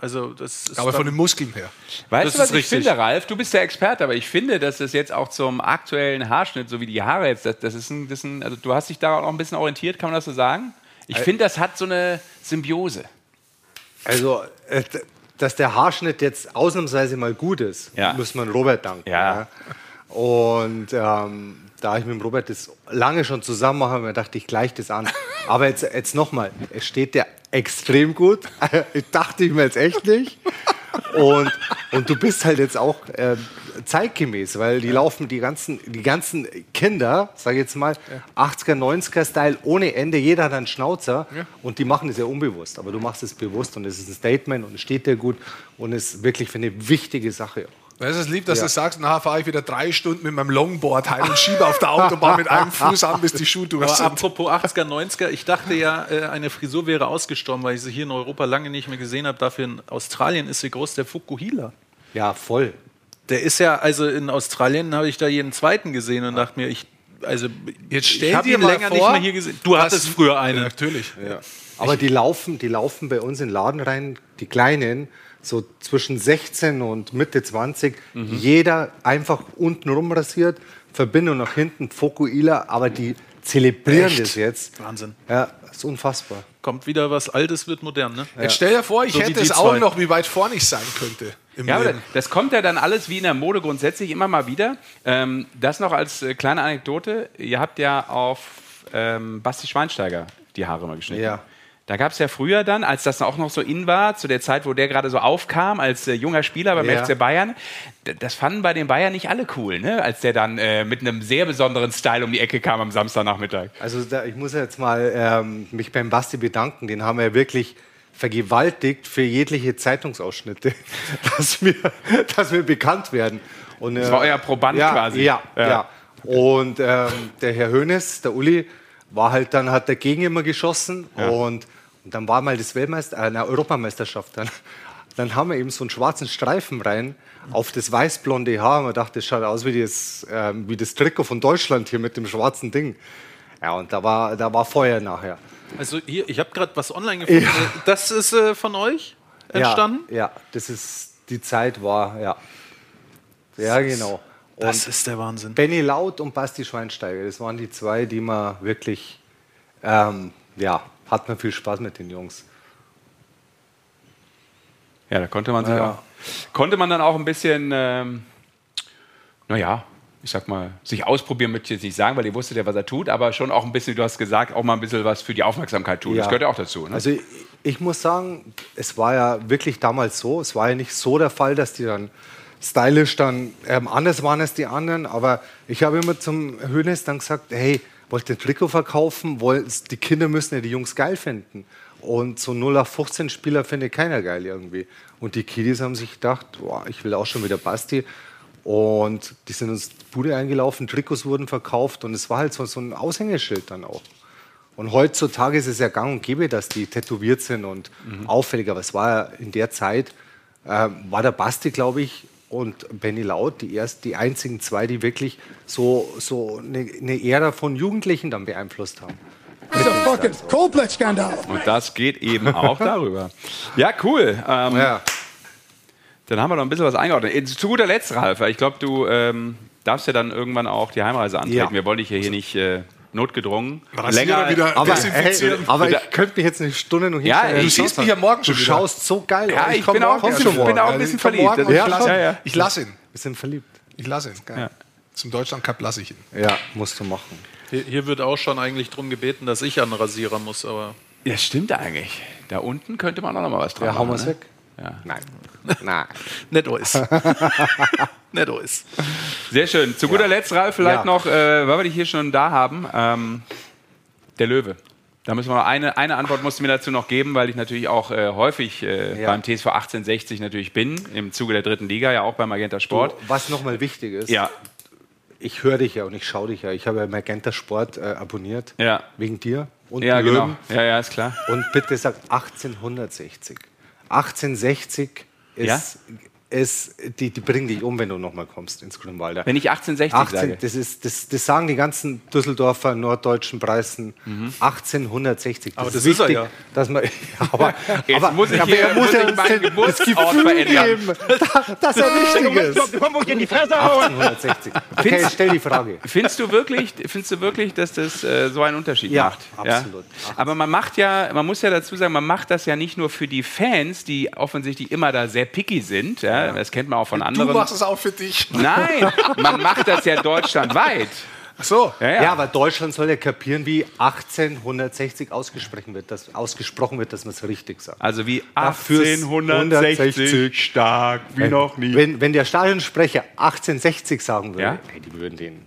Also das ist aber von den Muskeln her. Weißt du, was ich richtig. finde, Ralf? Du bist der Experte, aber ich finde, dass das jetzt auch zum aktuellen Haarschnitt, so wie die Haare jetzt, das, das ist ein, das ist ein also du hast dich da auch ein bisschen orientiert, kann man das so sagen? Ich finde, das hat so eine Symbiose. Also, äh, dass der Haarschnitt jetzt ausnahmsweise mal gut ist, ja. muss man Robert danken. Ja. ja. Und ähm, da ich mit dem Robert das lange schon zusammen mache, mir dachte ich gleich das an. Aber jetzt, jetzt nochmal, es steht der extrem gut. ich dachte ich mir jetzt echt nicht. Und, und du bist halt jetzt auch äh, zeitgemäß, weil die laufen die ganzen, die ganzen Kinder, sag ich jetzt mal, 80er, 90er Style ohne Ende, jeder hat einen Schnauzer ja. und die machen es ja unbewusst, aber du machst es bewusst und es ist ein Statement und es steht dir gut und es ist wirklich für eine wichtige Sache auch. Es ist lieb, dass ja. du sagst, nachher fahre ich wieder drei Stunden mit meinem Longboard heim und schiebe auf der Autobahn mit einem Fuß an, bis die Schuhe durch sind. Apropos 80er, 90er, ich dachte ja, äh, eine Frisur wäre ausgestorben, weil ich sie hier in Europa lange nicht mehr gesehen habe. Dafür in Australien ist sie groß, der Fukuhila. Ja, voll. Der ist ja, also in Australien habe ich da jeden zweiten gesehen und dachte mir, ich, also jetzt stell dir mal länger vor, nicht mehr hier gesehen. Du hattest früher eine. Ja, natürlich. Ja. Aber die laufen, die laufen bei uns in den Laden rein, die Kleinen, so zwischen 16 und Mitte 20, mhm. jeder einfach unten rumrasiert, Verbindung nach hinten, Fokuila, aber die zelebrieren Echt? das jetzt. Wahnsinn. Ja, ist unfassbar. Kommt wieder was Altes, wird modern, ne? Jetzt stell dir vor, ich so hätte es auch noch, wie weit vorne ich sein könnte. ja, aber das kommt ja dann alles wie in der Mode grundsätzlich immer mal wieder. Ähm, das noch als äh, kleine Anekdote. Ihr habt ja auf ähm, Basti Schweinsteiger die Haare mal geschnitten. Ja. Da gab es ja früher dann, als das auch noch so in war, zu der Zeit, wo der gerade so aufkam als äh, junger Spieler beim ja. FC Bayern, das fanden bei den Bayern nicht alle cool, ne? als der dann äh, mit einem sehr besonderen Style um die Ecke kam am Samstagnachmittag. Also da, ich muss jetzt mal ähm, mich beim Basti bedanken, den haben wir wirklich vergewaltigt für jegliche Zeitungsausschnitte, dass wir, dass wir bekannt werden. Und, äh, das war euer Proband ja, quasi. Ja, ja. ja. Und ähm, der Herr Hoeneß, der Uli, war halt dann, hat dagegen immer geschossen ja. und und dann war mal das Weltmeister, äh, eine Europameisterschaft dann. Dann haben wir eben so einen schwarzen Streifen rein auf das weißblonde Haar. Man dachte, das schaut aus wie das, äh, wie das Trikot von Deutschland hier mit dem schwarzen Ding. Ja, und da war, da war Feuer nachher. Also hier, ich habe gerade was online gefunden. Ja. Das ist äh, von euch entstanden? Ja, ja, das ist, die Zeit war, ja. Ja, genau. Und das ist der Wahnsinn. Benny Laut und Basti Schweinsteiger, das waren die zwei, die man wirklich, ähm, ja, hat man viel Spaß mit den Jungs. Ja, da konnte man sich ja. auch, konnte man dann auch ein bisschen, ähm, naja, ich sag mal, sich ausprobieren möchte ich jetzt nicht sagen, weil ihr wusstet ja, was er tut, aber schon auch ein bisschen, du hast gesagt, auch mal ein bisschen was für die Aufmerksamkeit tun. Ja. Das gehört ja auch dazu. Ne? Also ich, ich muss sagen, es war ja wirklich damals so, es war ja nicht so der Fall, dass die dann stylisch dann ähm, anders waren als die anderen, aber ich habe immer zum Hönes dann gesagt, hey, wollt ihr ein Trikot verkaufen, wollt, die Kinder müssen ja die Jungs geil finden. Und so 0 auf 15 Spieler findet keiner geil irgendwie. Und die Kiddies haben sich gedacht, boah, ich will auch schon wieder Basti. Und die sind uns Bude eingelaufen, Trikots wurden verkauft und es war halt so, so ein Aushängeschild dann auch. Und heutzutage ist es ja gang und gäbe, dass die tätowiert sind und mhm. auffällig. Aber es war ja in der Zeit, äh, war der Basti, glaube ich, und Benny Laut, die, erst, die einzigen zwei, die wirklich so, so eine, eine Ära von Jugendlichen dann beeinflusst haben. Und das geht eben auch darüber. Ja, cool. Ähm, ja. Dann haben wir noch ein bisschen was eingeordnet. Zu guter Letzt, Ralf, ich glaube, du ähm, darfst ja dann irgendwann auch die Heimreise antreten. Ja. Wir wollen dich ja hier nicht äh, notgedrungen. länger wieder aber, hey, aber ich könnte mich jetzt eine Stunde noch hinstellen. Ja, du siehst mich ja morgen schon. Du wieder. schaust so geil ja, aus. Ich, ich bin, auch, bisschen, bin auch ein bisschen verliebt. Ja, ich lasse ja, ich lass ihn. Bisschen verliebt. Ich lasse ihn. Geil. Zum Deutschland Cup lasse ich ihn. Ja, musst du machen. Hier, hier wird auch schon eigentlich darum gebeten, dass ich an Rasierer muss, aber. Ja, stimmt eigentlich. Da unten könnte man auch noch mal was dran ja, machen. Ja, hauen wir es weg. Ja. Nein. Nein. Nicht alles. Nicht alles. Sehr schön. Zu guter ja. Letzt, Ralf, vielleicht ja. noch, äh, weil wir dich hier schon da haben, ähm, der Löwe. Da müssen wir eine, eine Antwort musst du mir dazu noch geben, weil ich natürlich auch äh, häufig äh, ja. beim TSV 1860 natürlich bin, im Zuge der dritten Liga, ja auch beim Magenta Sport. Du, was nochmal wichtig ist, ja. ich höre dich ja und ich schaue dich ja. Ich habe ja Magenta Sport äh, abonniert, ja. wegen dir und ja, genau. Ja, ja, ist klar. Und bitte sag 1860. 1860 ist, ja? Ist die, die bringen dich um, wenn du nochmal kommst ins Grünwalder. Wenn ich 1860 18, sage? Das, ist, das, das sagen die ganzen Düsseldorfer, norddeutschen Preisen. Mhm. 1860. Das aber das ist, wichtig, er ja. Dass man, aber, Jetzt aber, muss ich aber hier, er muss, muss ja das Gefühl geben, dass er richtig ist. Komm, in die Fresse hauen. 1860. Okay, findest, stell die Frage. Findest du wirklich, findest du wirklich dass das äh, so einen Unterschied ja, macht? Absolut, ja, absolut. Aber man macht ja, man muss ja dazu sagen, man macht das ja nicht nur für die Fans, die offensichtlich immer da sehr picky sind. Ja, das kennt man auch von anderen. Du machst es auch für dich. Nein, man macht das ja deutschlandweit. Ach so. Ja, ja. ja, aber Deutschland soll ja kapieren, wie 1860 ausgesprochen wird, dass, ausgesprochen wird, dass man es richtig sagt. Also wie 1860 stark, wie wenn, noch nie. Wenn, wenn der Stadionsprecher 1860 sagen würde, ja? hey, die würden den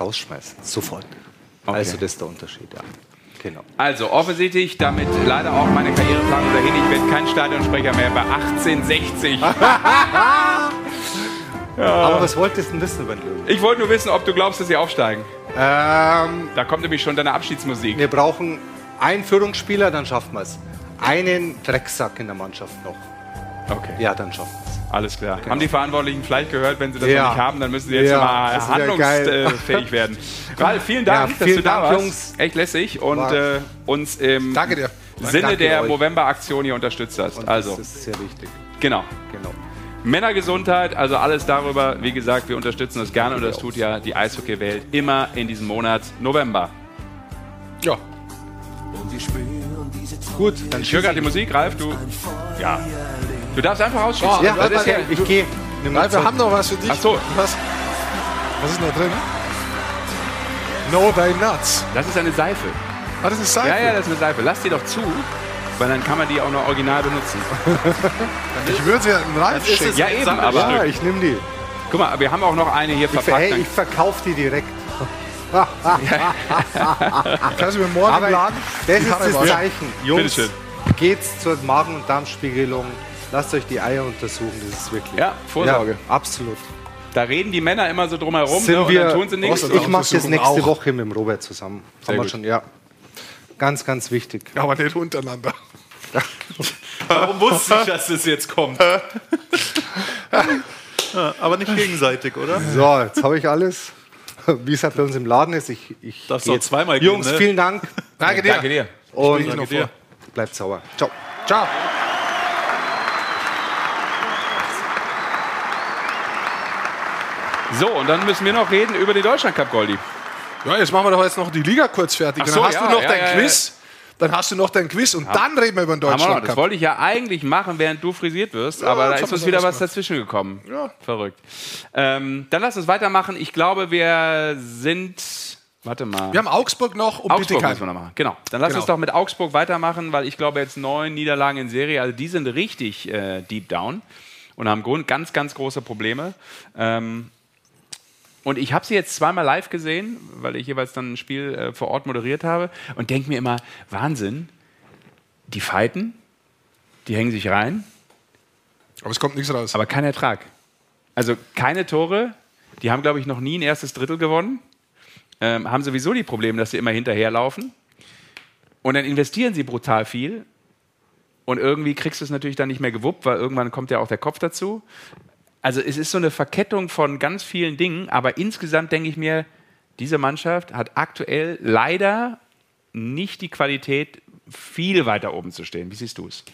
rausschmeißen, sofort. Okay. Also das ist der Unterschied, ja. Genau. Also offensichtlich damit leider auch meine Karriereplanung dahin. Ich werde kein Stadionsprecher mehr bei 1860. Ja. Aber was wolltest du denn wissen den Löwen? Ich wollte nur wissen, ob du glaubst, dass sie aufsteigen. Ähm, da kommt nämlich schon deine Abschiedsmusik. Wir brauchen einen Führungsspieler, dann schaffen wir es. Einen Drecksack in der Mannschaft noch. Okay. Ja, dann schaffen wir es. Alles klar. Genau. Haben die Verantwortlichen vielleicht gehört, wenn sie das ja. noch nicht haben, dann müssen sie jetzt ja, mal handlungsfähig werden. Ralf, vielen Dank, ja, vielen dass du Dank, da warst. Jungs. Echt lässig und äh, uns im Sinne Danke der Movember-Aktion hier unterstützt hast. Und also, das ist sehr wichtig. Genau. genau. Männergesundheit, also alles darüber. Wie gesagt, wir unterstützen das gerne und das tut ja die Eishockey-Welt immer in diesem Monat November. Ja. Gut, dann gerade die Musik, Ralf, du. Ja. Du darfst einfach ausschießen. Oh, ja, das ja, ich gehe. Ralf, wir haben noch was für dich. Ach so. Was, was ist da drin? No Thy Nuts. Das ist eine Seife. Ah, das ist eine Seife? Ja, ja, das ist eine Seife. Lass die doch zu. Weil dann kann man die auch noch original benutzen. ich würde sie ja einen Ralf schicken. Ja, eben, aber. Ja, ich nehme die. Guck mal, wir haben auch noch eine hier verpackt. Ich, hey, ich verkaufe die direkt. Kannst du mir morgen aber laden? Das ist das Zeichen. Jungs, geht's zur Magen- und Darmspiegelung. Lasst euch die Eier untersuchen, das ist wirklich. Ja, Vorsorge. Ja, absolut. Da reden die Männer immer so drumherum Sind ne, wir, und dann tun sie nichts. Ich mache das nächste auch. Woche mit dem Robert zusammen. Sehr Haben wir schon, ja. Ganz, ganz wichtig. Aber nicht untereinander. Warum wusste ich, dass das jetzt kommt? aber nicht gegenseitig, oder? So, jetzt habe ich alles. Wie es halt bei uns im Laden ist. Ich, ich Darfst du zweimal Jungs, gehen, ne? vielen Dank. Danke dir. Danke dir. Und danke dir. bleibt sauer. Ciao. Ciao. So, und dann müssen wir noch reden über die Deutschland Cup Goldi. Ja, jetzt machen wir doch jetzt noch die Liga kurz fertig. So, dann hast ja, du noch ja, dein ja, Quiz. Dann hast du noch dein Quiz und dann reden wir über den Deutschland Cup. Das wollte ich ja eigentlich machen, während du frisiert wirst, aber da ist uns wieder was dazwischen gekommen. Ja. Verrückt. Ähm, dann lass uns weitermachen. Ich glaube, wir sind. Warte mal. Wir haben Augsburg noch und Augsburg müssen wir noch machen. Genau. Dann lass genau. uns doch mit Augsburg weitermachen, weil ich glaube jetzt neun Niederlagen in Serie, also die sind richtig äh, deep down und haben ganz, ganz große Probleme. Ähm, und ich habe sie jetzt zweimal live gesehen, weil ich jeweils dann ein Spiel äh, vor Ort moderiert habe und denke mir immer, Wahnsinn, die fighten, die hängen sich rein. Aber es kommt nichts raus. Aber kein Ertrag. Also keine Tore. Die haben, glaube ich, noch nie ein erstes Drittel gewonnen. Ähm, haben sowieso die Probleme, dass sie immer hinterherlaufen. Und dann investieren sie brutal viel. Und irgendwie kriegst du es natürlich dann nicht mehr gewuppt, weil irgendwann kommt ja auch der Kopf dazu. Also es ist so eine Verkettung von ganz vielen Dingen, aber insgesamt denke ich mir, diese Mannschaft hat aktuell leider nicht die Qualität, viel weiter oben zu stehen. Wie siehst du es?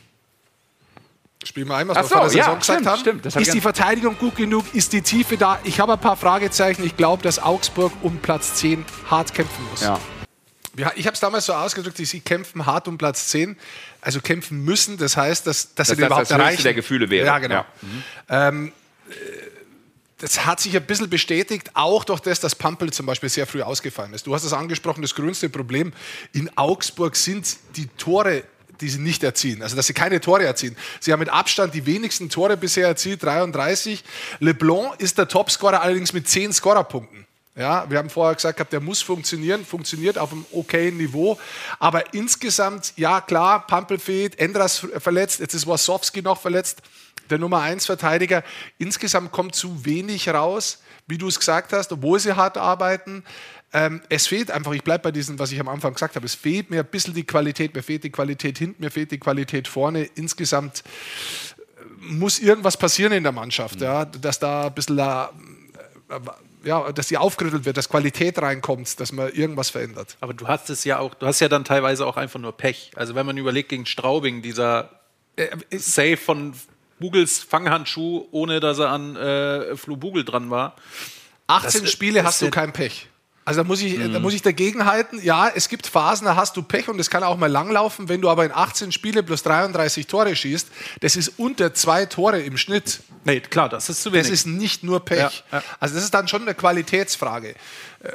Spielen wir einmal, was so, wir vor der Saison ja, gesagt haben. Stimmt, ist die Verteidigung gut genug? Ist die Tiefe da? Ich habe ein paar Fragezeichen. Ich glaube, dass Augsburg um Platz 10 hart kämpfen muss. Ja. Ich habe es damals so ausgedrückt, sie kämpfen hart um Platz 10. Also kämpfen müssen, das heißt, dass, dass das sie das überhaupt das erreichen. der Gefühle wäre. Ja, genau. Ja. Mhm. Ähm, das hat sich ein bisschen bestätigt, auch durch das, dass Pampel zum Beispiel sehr früh ausgefallen ist. Du hast es angesprochen, das größte Problem in Augsburg sind die Tore die sie nicht erzielen. Also, dass sie keine Tore erzielen. Sie haben mit Abstand die wenigsten Tore bisher erzielt, 33. Leblanc ist der Topscorer allerdings mit 10 Scorerpunkten. Ja, wir haben vorher gesagt, der muss funktionieren, funktioniert auf einem okayen Niveau. Aber insgesamt, ja klar, Pampel fehlt, Endras verletzt, jetzt ist Wasowski noch verletzt der Nummer 1 Verteidiger. Insgesamt kommt zu wenig raus, wie du es gesagt hast, obwohl sie hart arbeiten. Ähm, es fehlt einfach, ich bleibe bei diesem, was ich am Anfang gesagt habe, es fehlt mir ein bisschen die Qualität, mir fehlt die Qualität hinten, mir fehlt die Qualität vorne. Insgesamt äh, muss irgendwas passieren in der Mannschaft, mhm. ja, dass da ein bisschen, äh, ja, dass sie aufgerüttelt wird, dass Qualität reinkommt, dass man irgendwas verändert. Aber du hast es ja auch, du hast ja dann teilweise auch einfach nur Pech. Also wenn man überlegt gegen Straubing, dieser äh, Save von Bugels Fanghandschuh, ohne dass er an äh, Flu Bugel dran war. 18 das, Spiele hast du kein Pech. Also da muss, ich, mhm. da muss ich dagegen halten. Ja, es gibt Phasen, da hast du Pech und das kann auch mal langlaufen. Wenn du aber in 18 Spiele plus 33 Tore schießt, das ist unter zwei Tore im Schnitt. Nee, klar, das ist zu wenig. Das ist nicht nur Pech. Ja, ja. Also das ist dann schon eine Qualitätsfrage. Äh,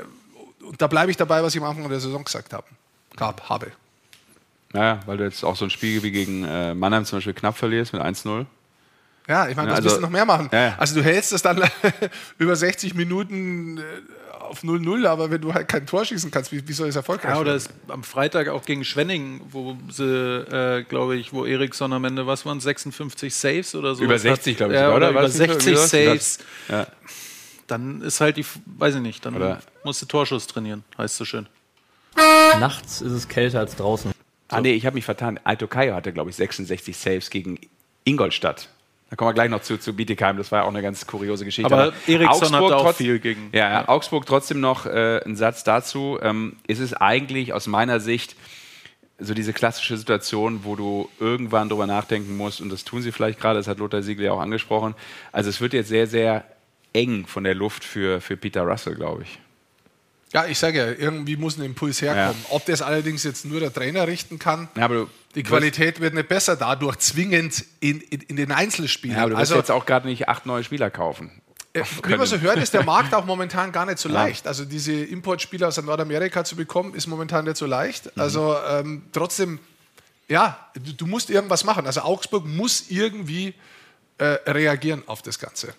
und da bleibe ich dabei, was ich am Anfang der Saison gesagt habe. Gab, habe. Naja, weil du jetzt auch so ein Spiel wie gegen äh, Mannheim zum Beispiel knapp verlierst mit 1-0. Ja, ich meine, was also, du noch mehr machen? Ja. Also du hältst das dann über 60 Minuten äh, auf 0-0, aber wenn du halt kein Tor schießen kannst, wie, wie soll es erfolgreich sein? Ja, oder am Freitag auch gegen Schwenning, wo sie, äh, glaube ich, wo Eriksson am Ende, was waren 56 Saves oder so? Über 60, glaube ich, ja, oder? oder über 60 Saves. Ja. Dann ist halt die, weiß ich nicht, dann oder? musst du Torschuss trainieren, heißt so schön. Nachts ist es kälter als draußen. Ah, nee, ich habe mich vertan. Alto Kayo hatte, glaube ich, 66 Saves gegen Ingolstadt. Da kommen wir gleich noch zu, zu Bietigheim, das war ja auch eine ganz kuriose Geschichte. Aber, Aber Eriksson hat auch trotz, viel gegen. Ja, ja, Augsburg trotzdem noch äh, ein Satz dazu. Ähm, ist es eigentlich aus meiner Sicht so diese klassische Situation, wo du irgendwann drüber nachdenken musst, und das tun sie vielleicht gerade, das hat Lothar Siegel ja auch angesprochen. Also es wird jetzt sehr, sehr eng von der Luft für, für Peter Russell, glaube ich. Ja, ich sage ja, irgendwie muss ein Impuls herkommen. Ja. Ob das allerdings jetzt nur der Trainer richten kann, ja, aber die Qualität wird nicht besser dadurch, zwingend in, in, in den Einzelspielen. Ja, aber du also jetzt auch gerade nicht acht neue Spieler kaufen. Äh, wie man so hört, ist der Markt auch momentan gar nicht so leicht. Also diese Importspieler aus Nordamerika zu bekommen, ist momentan nicht so leicht. Mhm. Also ähm, trotzdem, ja, du, du, musst irgendwas machen. Also Augsburg muss irgendwie äh, reagieren auf das Ganze.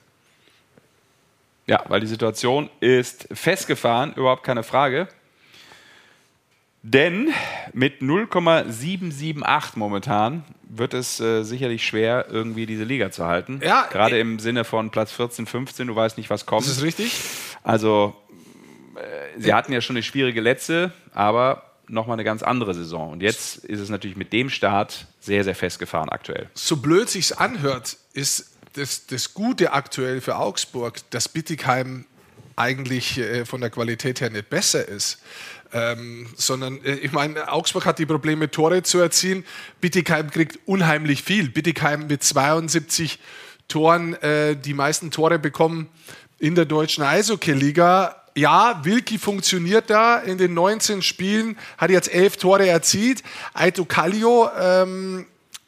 Ja, weil die Situation ist festgefahren, überhaupt keine Frage. Denn mit 0,778 momentan wird es äh, sicherlich schwer, irgendwie diese Liga zu halten. Ja, Gerade im Sinne von Platz 14, 15, du weißt nicht, was kommt. Das ist richtig. Also, äh, sie hatten ja schon eine schwierige letzte, aber nochmal eine ganz andere Saison. Und jetzt ist es natürlich mit dem Start sehr, sehr festgefahren aktuell. So blöd sich's anhört, ist das, das Gute aktuell für Augsburg, dass Bittigheim eigentlich äh, von der Qualität her nicht besser ist. Ähm, sondern äh, ich meine, Augsburg hat die Probleme, Tore zu erzielen. Bittigheim kriegt unheimlich viel. Bittigheim mit 72 Toren äh, die meisten Tore bekommen in der deutschen Eishockey-Liga. Ja, Wilki funktioniert da in den 19 Spielen, hat jetzt elf Tore erzielt. Aito Kallio ähm,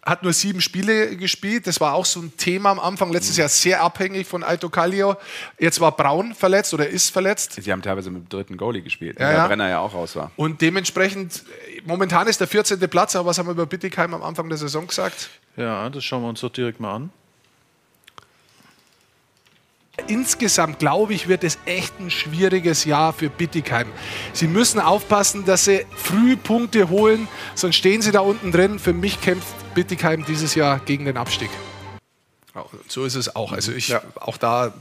hat nur sieben Spiele gespielt. Das war auch so ein Thema am Anfang. Letztes Jahr sehr abhängig von Aito Kallio. Jetzt war Braun verletzt oder ist verletzt. Sie haben teilweise mit dem dritten Goalie gespielt, ja, weil ja. Brenner ja auch raus war. Und dementsprechend, momentan ist der 14. Platz, aber was haben wir über Bittigheim am Anfang der Saison gesagt? Ja, das schauen wir uns doch direkt mal an. Insgesamt glaube ich, wird es echt ein schwieriges Jahr für Bittigheim. Sie müssen aufpassen, dass sie früh Punkte holen, sonst stehen sie da unten drin. Für mich kämpft Bittigheim dieses Jahr gegen den Abstieg. So ist es auch. Also ich, ja. auch da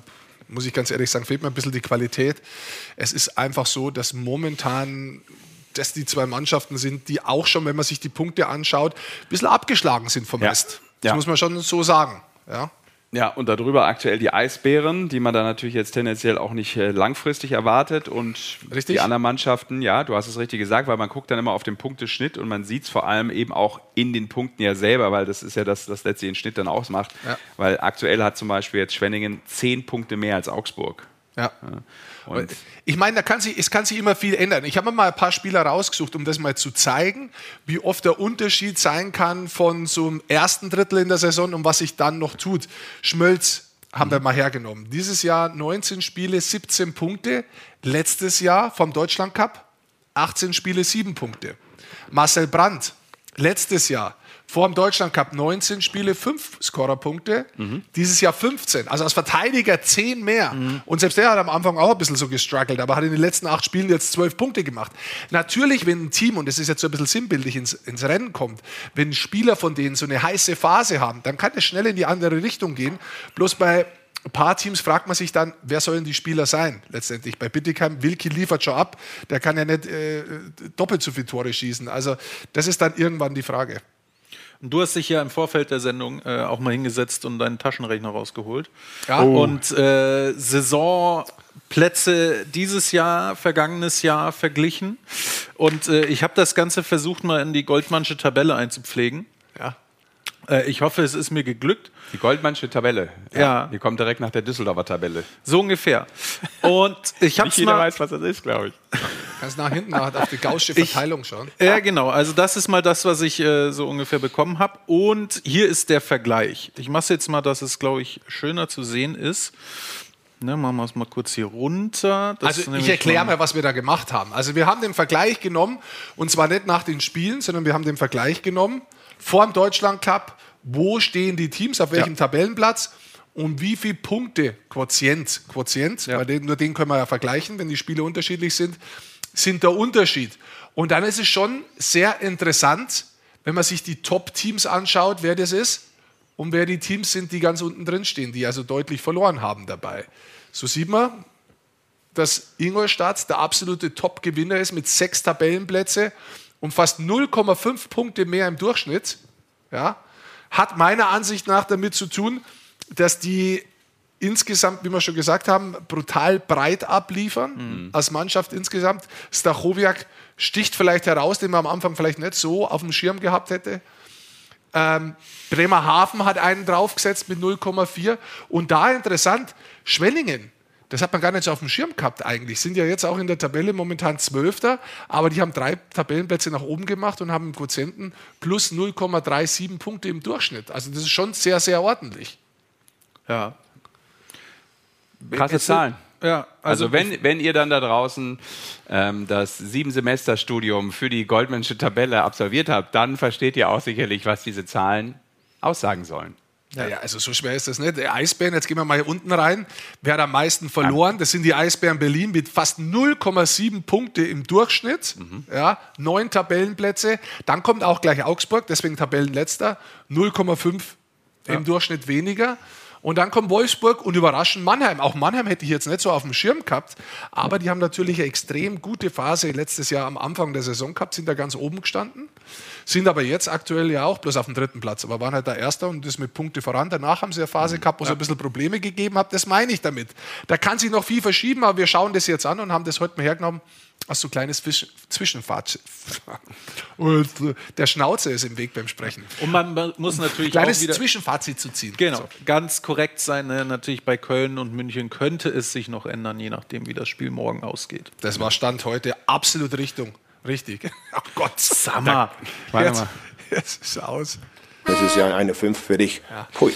muss ich ganz ehrlich sagen, fehlt mir ein bisschen die Qualität. Es ist einfach so, dass momentan das die zwei Mannschaften sind, die auch schon, wenn man sich die Punkte anschaut, ein bisschen abgeschlagen sind vom ja. Rest. Das ja. muss man schon so sagen. Ja. Ja, und darüber aktuell die Eisbären, die man da natürlich jetzt tendenziell auch nicht äh, langfristig erwartet. Und richtig? die anderen Mannschaften, ja, du hast es richtig gesagt, weil man guckt dann immer auf den Punkteschnitt und man sieht es vor allem eben auch in den Punkten ja selber, weil das ist ja das, was letztlich den Schnitt dann ausmacht. Ja. Weil aktuell hat zum Beispiel jetzt Schwenningen zehn Punkte mehr als Augsburg. Ja. Und ich meine, da kann sich, es kann sich immer viel ändern. Ich habe mal ein paar Spieler rausgesucht, um das mal zu zeigen, wie oft der Unterschied sein kann von so einem ersten Drittel in der Saison und was sich dann noch tut. Schmölz haben mhm. wir mal hergenommen. Dieses Jahr 19 Spiele, 17 Punkte. Letztes Jahr vom Deutschland Cup 18 Spiele, 7 Punkte. Marcel Brandt, letztes Jahr vor dem Deutschland Cup 19 Spiele, 5 Scorerpunkte. Mhm. Dieses Jahr 15. Also als Verteidiger 10 mehr. Mhm. Und selbst der hat am Anfang auch ein bisschen so gestruggelt, aber hat in den letzten 8 Spielen jetzt 12 Punkte gemacht. Natürlich, wenn ein Team, und das ist jetzt so ein bisschen sinnbildlich, ins, ins Rennen kommt, wenn Spieler von denen so eine heiße Phase haben, dann kann es schnell in die andere Richtung gehen. Bloß bei ein paar Teams fragt man sich dann, wer sollen die Spieler sein? Letztendlich bei Bittigheim, Wilki liefert schon ab, der kann ja nicht äh, doppelt so viele Tore schießen. Also das ist dann irgendwann die Frage. Und du hast dich ja im Vorfeld der Sendung äh, auch mal hingesetzt und deinen Taschenrechner rausgeholt. Ja. Oh. Und äh, Saisonplätze dieses Jahr, vergangenes Jahr verglichen. Und äh, ich habe das Ganze versucht, mal in die Goldmannsche Tabelle einzupflegen. Ja. Äh, ich hoffe, es ist mir geglückt. Die Goldmannsche Tabelle. Ja. ja. Die kommt direkt nach der Düsseldorfer Tabelle. So ungefähr. Und ich habe Nicht jeder weiß, was das ist, glaube ich. Kannst nach hinten auf die gaussche Verteilung schauen. Ja, genau. Also das ist mal das, was ich äh, so ungefähr bekommen habe. Und hier ist der Vergleich. Ich mache es jetzt mal, dass es, glaube ich, schöner zu sehen ist. Ne, machen wir es mal kurz hier runter. Das also ich erkläre mal, was wir da gemacht haben. Also wir haben den Vergleich genommen, und zwar nicht nach den Spielen, sondern wir haben den Vergleich genommen vor dem Deutschland Cup, wo stehen die Teams, auf welchem ja. Tabellenplatz und wie viele Punkte, Quotient, Quotient, ja. den, nur den können wir ja vergleichen, wenn die Spiele unterschiedlich sind, sind der Unterschied. Und dann ist es schon sehr interessant, wenn man sich die Top-Teams anschaut, wer das ist und wer die Teams sind, die ganz unten drin stehen, die also deutlich verloren haben dabei. So sieht man, dass Ingolstadt der absolute Top-Gewinner ist mit sechs Tabellenplätze und fast 0,5 Punkte mehr im Durchschnitt. Ja, hat meiner Ansicht nach damit zu tun, dass die insgesamt, wie wir schon gesagt haben, brutal breit abliefern mhm. als Mannschaft insgesamt. Stachowiak sticht vielleicht heraus, den man am Anfang vielleicht nicht so auf dem Schirm gehabt hätte. Ähm, Bremerhaven hat einen draufgesetzt mit 0,4. Und da interessant, Schwenningen, das hat man gar nicht so auf dem Schirm gehabt eigentlich, sind ja jetzt auch in der Tabelle momentan Zwölfter, aber die haben drei Tabellenplätze nach oben gemacht und haben einen Quotienten plus 0,37 Punkte im Durchschnitt. Also das ist schon sehr, sehr ordentlich. Ja, Krasse Zahlen. Ja, also, also, wenn, wenn ihr dann da draußen ähm, das Sieben-Semester-Studium für die Goldmansche Tabelle absolviert habt, dann versteht ihr auch sicherlich, was diese Zahlen aussagen sollen. Ja, ja, also so schwer ist das nicht. Der Eisbären, jetzt gehen wir mal hier unten rein. Wer hat am meisten verloren? Das sind die Eisbären Berlin mit fast 0,7 Punkte im Durchschnitt. Mhm. Ja, neun Tabellenplätze. Dann kommt auch gleich Augsburg, deswegen Tabellenletzter. 0,5 ja. im Durchschnitt weniger. Und dann kommt Wolfsburg und überraschen Mannheim. Auch Mannheim hätte ich jetzt nicht so auf dem Schirm gehabt, aber die haben natürlich eine extrem gute Phase letztes Jahr am Anfang der Saison gehabt, sind da ganz oben gestanden, sind aber jetzt aktuell ja auch bloß auf dem dritten Platz, aber waren halt der Erster und das mit Punkte voran. Danach haben sie eine Phase gehabt, wo es ja. ein bisschen Probleme gegeben hat. Das meine ich damit. Da kann sich noch viel verschieben, aber wir schauen das jetzt an und haben das heute mal hergenommen als so kleines Zwischenfazit. Und der Schnauze ist im Weg beim Sprechen. Und man muss natürlich kleines auch wieder Zwischenfazit zu ziehen. Genau, so. ganz korrekt sein. Ne? Natürlich bei Köln und München könnte es sich noch ändern, je nachdem, wie das Spiel morgen ausgeht. Das war Stand heute absolut Richtung. Richtig. Oh Gott, Sammer. Warte mal. Jetzt ist es aus. Das ist ja eine 5 für dich. Ja. Pui,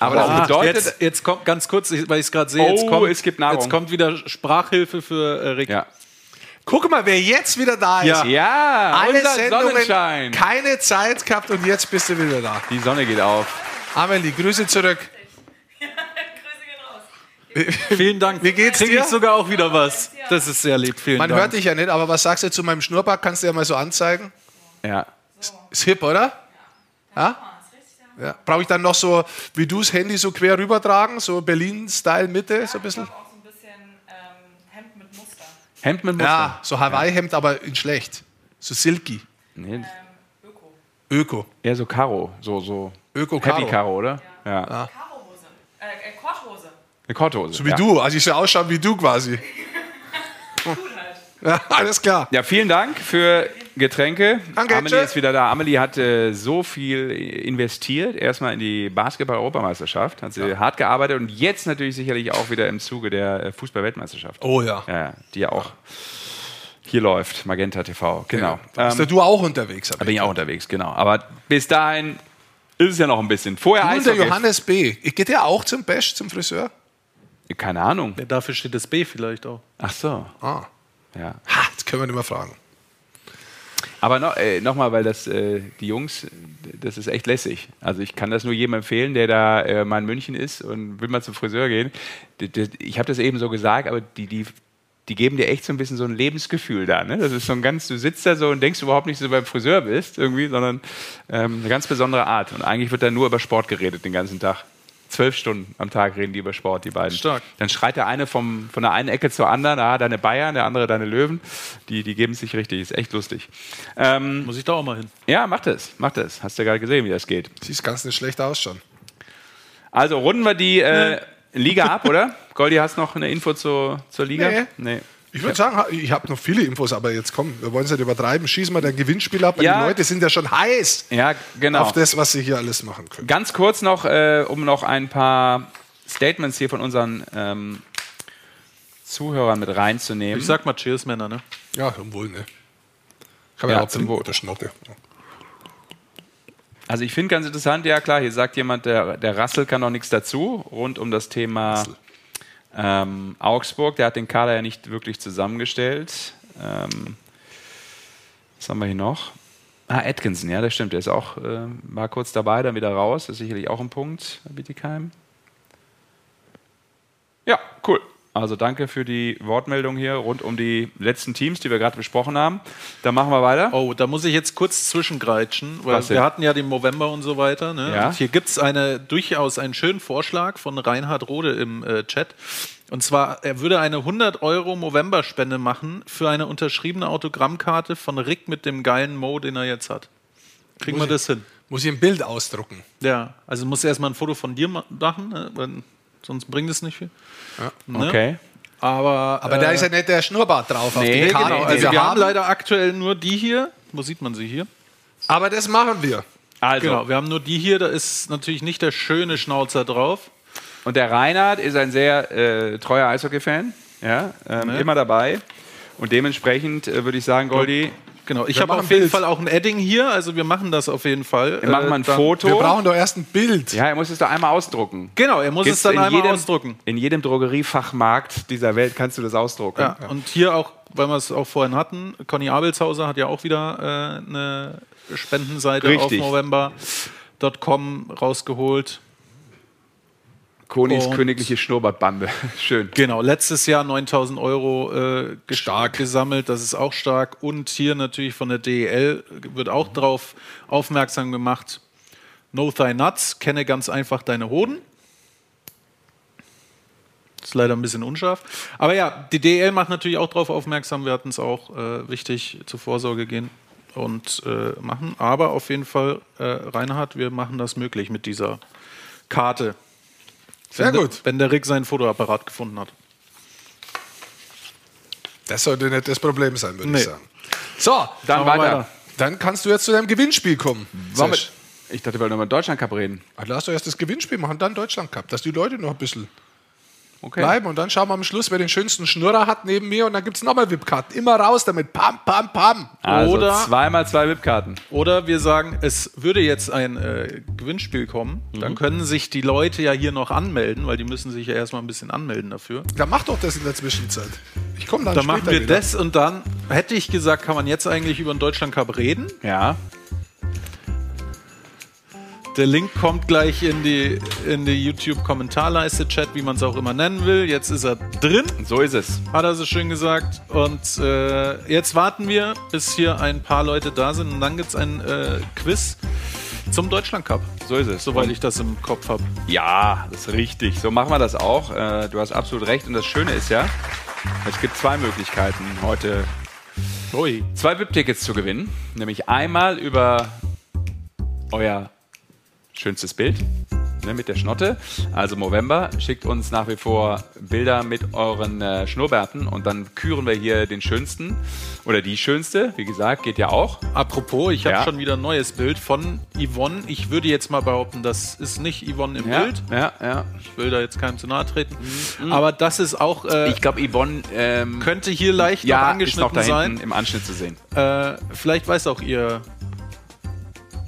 Aber das bedeutet, jetzt, jetzt, kommt ganz kurz, weil ich es gerade sehe, oh, jetzt, kommt, es gibt jetzt kommt wieder Sprachhilfe für äh, Rick. Ja. Guck mal, wer jetzt wieder da ist. Ja, ja alle Sendungen, Sonnenschein. keine Zeit gehabt und jetzt bist du wieder da. Die Sonne geht auf. Amelie, Grüße zurück. Vielen Dank. Wie geht's Krieg dir? ich sogar auch wieder was. Das ist sehr lieb. Vielen Man Dank. hört dich ja nicht, aber was sagst du zu meinem Schnurrbart? Kannst du ja mal so anzeigen? Ja. Ist hip, oder? Ja? ja. Brauche ich dann noch so, wie du das Handy so quer rübertragen, so Berlin-Style Mitte, so ein bisschen? Hemd mit Muster. Ja, so Hawaii-Hemd, aber in schlecht. So silky. Nee. Ähm, Öko. Öko. Eher so Karo, so, so Öko Heavy Karo, oder? Ja. ja. Eine Korthose. So wie ja. du. Also ich soll ausschauen wie du quasi. Ja, alles klar. Ja, vielen Dank für Getränke. Danke, Amelie ist wieder da. Amelie hat äh, so viel investiert. Erstmal in die Basketball-Europameisterschaft. Hat sie ja. hart gearbeitet und jetzt natürlich sicherlich auch wieder im Zuge der äh, Fußball-Weltmeisterschaft. Oh ja. ja. Die ja auch hier läuft. Magenta TV. Genau. Ja. Bist ähm, du auch unterwegs? Da bin ich auch unterwegs, genau. Aber bis dahin ist es ja noch ein bisschen. Vorher du der Johannes B. Geht der auch zum Bash, zum Friseur? Keine Ahnung. Ja, dafür steht das B vielleicht auch. Ach so. Ah. Ja. Ha, jetzt können wir nicht mehr fragen. Aber no, äh, nochmal, weil das äh, die Jungs, das ist echt lässig. Also ich kann das nur jedem empfehlen, der da äh, mal in München ist und will mal zum Friseur gehen. Ich habe das eben so gesagt, aber die, die, die geben dir echt so ein bisschen so ein Lebensgefühl da. Ne? Das ist so ein ganz, du sitzt da so und denkst überhaupt nicht, dass du beim Friseur bist, irgendwie, sondern ähm, eine ganz besondere Art. Und eigentlich wird da nur über Sport geredet den ganzen Tag zwölf Stunden am Tag reden die über Sport, die beiden. Stark. Dann schreit der eine vom, von der einen Ecke zur anderen, ah, deine Bayern, der andere deine Löwen. Die, die geben es sich richtig, ist echt lustig. Ähm, Muss ich da auch mal hin? Ja, mach das, mach das. Hast du ja gerade gesehen, wie das geht. Sieht ganz nicht schlecht aus schon. Also runden wir die äh, Liga ab, oder? Goldi, hast du noch eine Info zur, zur Liga? Nee. nee. Ich würde sagen, ich habe noch viele Infos, aber jetzt komm, wir wollen es nicht übertreiben. Schießen wir dein Gewinnspiel ab, ja. die Leute sind ja schon heiß ja, genau. auf das, was sie hier alles machen können. Ganz kurz noch, äh, um noch ein paar Statements hier von unseren ähm, Zuhörern mit reinzunehmen. Ich sag mal Cheers, Männer, ne? Ja, zum Wohl, ne? Kann man ja, zum Wohl. Also ich finde ganz interessant, ja klar, hier sagt jemand, der, der Rassel kann noch nichts dazu, rund um das Thema Rassel. Ähm, Augsburg, der hat den Kader ja nicht wirklich zusammengestellt. Ähm, was haben wir hier noch? Ah, Atkinson, ja, das stimmt. Der ist auch, äh, war kurz dabei, dann wieder raus. Das ist sicherlich auch ein Punkt Bietigheim. Ja, cool. Also danke für die Wortmeldung hier rund um die letzten Teams, die wir gerade besprochen haben. Dann machen wir weiter. Oh, da muss ich jetzt kurz zwischengreitschen, weil wir hatten ja den November und so weiter. Ne? Ja. hier gibt es eine, durchaus einen schönen Vorschlag von Reinhard Rode im äh, Chat. Und zwar, er würde eine 100 Euro Movember-Spende machen für eine unterschriebene Autogrammkarte von Rick mit dem geilen Mo, den er jetzt hat. Kriegen muss wir das hin? Muss ich ein Bild ausdrucken? Ja, also muss erstmal ein Foto von dir machen, ne? Sonst bringt es nicht viel. Ja. Ne? Okay. Aber, aber äh, da ist ja nicht der Schnurrbart drauf. Nee, Karte, genau. Also wir, wir haben leider aktuell nur die hier. Wo sieht man sie hier? Aber das machen wir. Also. Genau, wir haben nur die hier. Da ist natürlich nicht der schöne Schnauzer drauf. Und der Reinhard ist ein sehr äh, treuer Eishockey-Fan. Ja, ähm, ne? Immer dabei. Und dementsprechend äh, würde ich sagen, Goldi, Genau, ich habe auf jeden Bild. Fall auch ein Edding hier, also wir machen das auf jeden Fall. Wir machen mal ein äh, Foto. Wir brauchen doch erst ein Bild. Ja, er muss es da einmal ausdrucken. Genau, er muss Gibt's es dann einmal jedem, ausdrucken. In jedem Drogeriefachmarkt dieser Welt kannst du das ausdrucken. Ja, ja. Und hier auch, weil wir es auch vorhin hatten, Conny Abelshauser hat ja auch wieder äh, eine Spendenseite Richtig. auf November.com rausgeholt. Konis königliche Schnurrbartbande. Schön. Genau, letztes Jahr 9000 Euro äh, stark. gesammelt, das ist auch stark. Und hier natürlich von der DEL wird auch darauf aufmerksam gemacht. No Thigh Nuts, kenne ganz einfach deine Hoden. Ist leider ein bisschen unscharf. Aber ja, die DEL macht natürlich auch darauf aufmerksam. Wir hatten es auch äh, wichtig zur Vorsorge gehen und äh, machen. Aber auf jeden Fall, äh, Reinhard, wir machen das möglich mit dieser Karte. Sehr wenn gut. Der, wenn der Rick seinen Fotoapparat gefunden hat. Das sollte nicht das Problem sein, würde nee. ich sagen. So, dann weiter. weiter. Dann kannst du jetzt zu deinem Gewinnspiel kommen. Ich dachte, wir wollen über Deutschland Cup reden. lass doch erst das Gewinnspiel machen, dann Deutschland Cup, dass die Leute noch ein bisschen okay. bleiben. Und dann schauen wir am Schluss, wer den schönsten Schnurrer hat neben mir. Und dann gibt es nochmal VIP-Karten. Immer raus damit. Pam, pam, pam. Also oder zweimal zwei VIP-Karten. Oder wir sagen, es würde jetzt ein äh, Gewinnspiel kommen. Mhm. Dann können sich die Leute ja hier noch anmelden, weil die müssen sich ja erstmal ein bisschen anmelden dafür. Dann mach doch das in der Zwischenzeit. Ich komme dann Dann machen wir wieder. das und dann hätte ich gesagt, kann man jetzt eigentlich über den Deutschland Cup reden. Ja. Der Link kommt gleich in die, in die YouTube-Kommentarleiste-Chat, wie man es auch immer nennen will. Jetzt ist er drin. So ist es. Hat er so schön gesagt. Und äh, jetzt warten wir, bis hier ein paar Leute da sind. Und dann gibt es ein äh, Quiz zum Deutschland Cup. So ist es. Soweit ich das im Kopf habe. Ja, das ist richtig. So machen wir das auch. Äh, du hast absolut recht. Und das Schöne ist ja, es gibt zwei Möglichkeiten heute. Ui. Zwei VIP-Tickets zu gewinnen. Nämlich einmal über euer schönstes Bild. ne, mit der Schnotte. Also Movember, schickt uns nach wie vor Bilder mit euren äh, Schnurrbärten und dann küren wir hier den schönsten oder die schönste. Wie gesagt, geht ja auch. Apropos, ich habe ja. schon wieder ein neues Bild von Yvonne. Ich würde jetzt mal behaupten, das ist nicht Yvonne im ja, Bild. Ja, ja. Ich will da jetzt keinem zu nahe treten. Mhm. Aber das ist auch. Äh, ich glaube, Yvonne ähm, könnte hier leicht ja, noch angeschnitten ist noch da sein. im Anschnitt zu sehen. Äh, vielleicht weiß auch ihr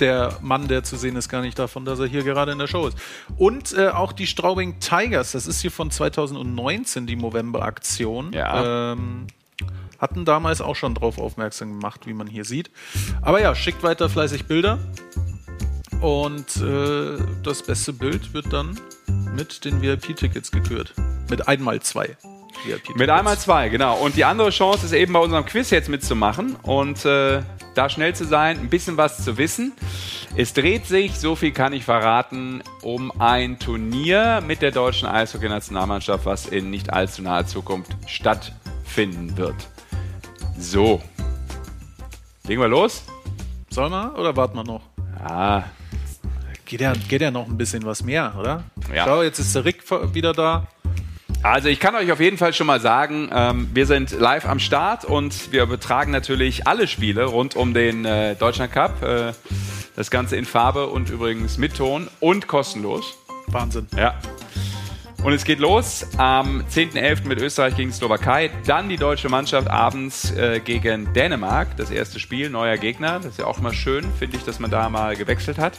der Mann, der zu sehen ist, gar nicht davon, dass er hier gerade in der Show ist. Und äh, auch die Straubing Tigers, das ist hier von 2019 die Movember-Aktion. Ja. Ähm, hatten damals auch schon darauf aufmerksam gemacht, wie man hier sieht. Aber ja, schickt weiter fleißig Bilder. Und äh, das beste Bild wird dann mit den VIP-Tickets gekürt. Mit einmal zwei. Mit einmal zwei, genau. Und die andere Chance ist eben bei unserem Quiz jetzt mitzumachen und äh, da schnell zu sein, ein bisschen was zu wissen. Es dreht sich, so viel kann ich verraten, um ein Turnier mit der deutschen Eishockey-Nationalmannschaft, was in nicht allzu naher Zukunft stattfinden wird. So. Legen wir los? Sollen wir oder warten wir noch? Ja. Geht ja, geht ja noch ein bisschen was mehr, oder? Ja. Schau, jetzt ist der Rick wieder da. Also ich kann euch auf jeden Fall schon mal sagen, ähm, wir sind live am Start und wir übertragen natürlich alle Spiele rund um den äh, Deutschland Cup. Äh, das Ganze in Farbe und übrigens mit Ton und kostenlos. Wahnsinn. Ja. Und es geht los am 10.11. mit Österreich gegen Slowakei. Dann die deutsche Mannschaft abends äh, gegen Dänemark. Das erste Spiel, neuer Gegner. Das ist ja auch mal schön, finde ich, dass man da mal gewechselt hat.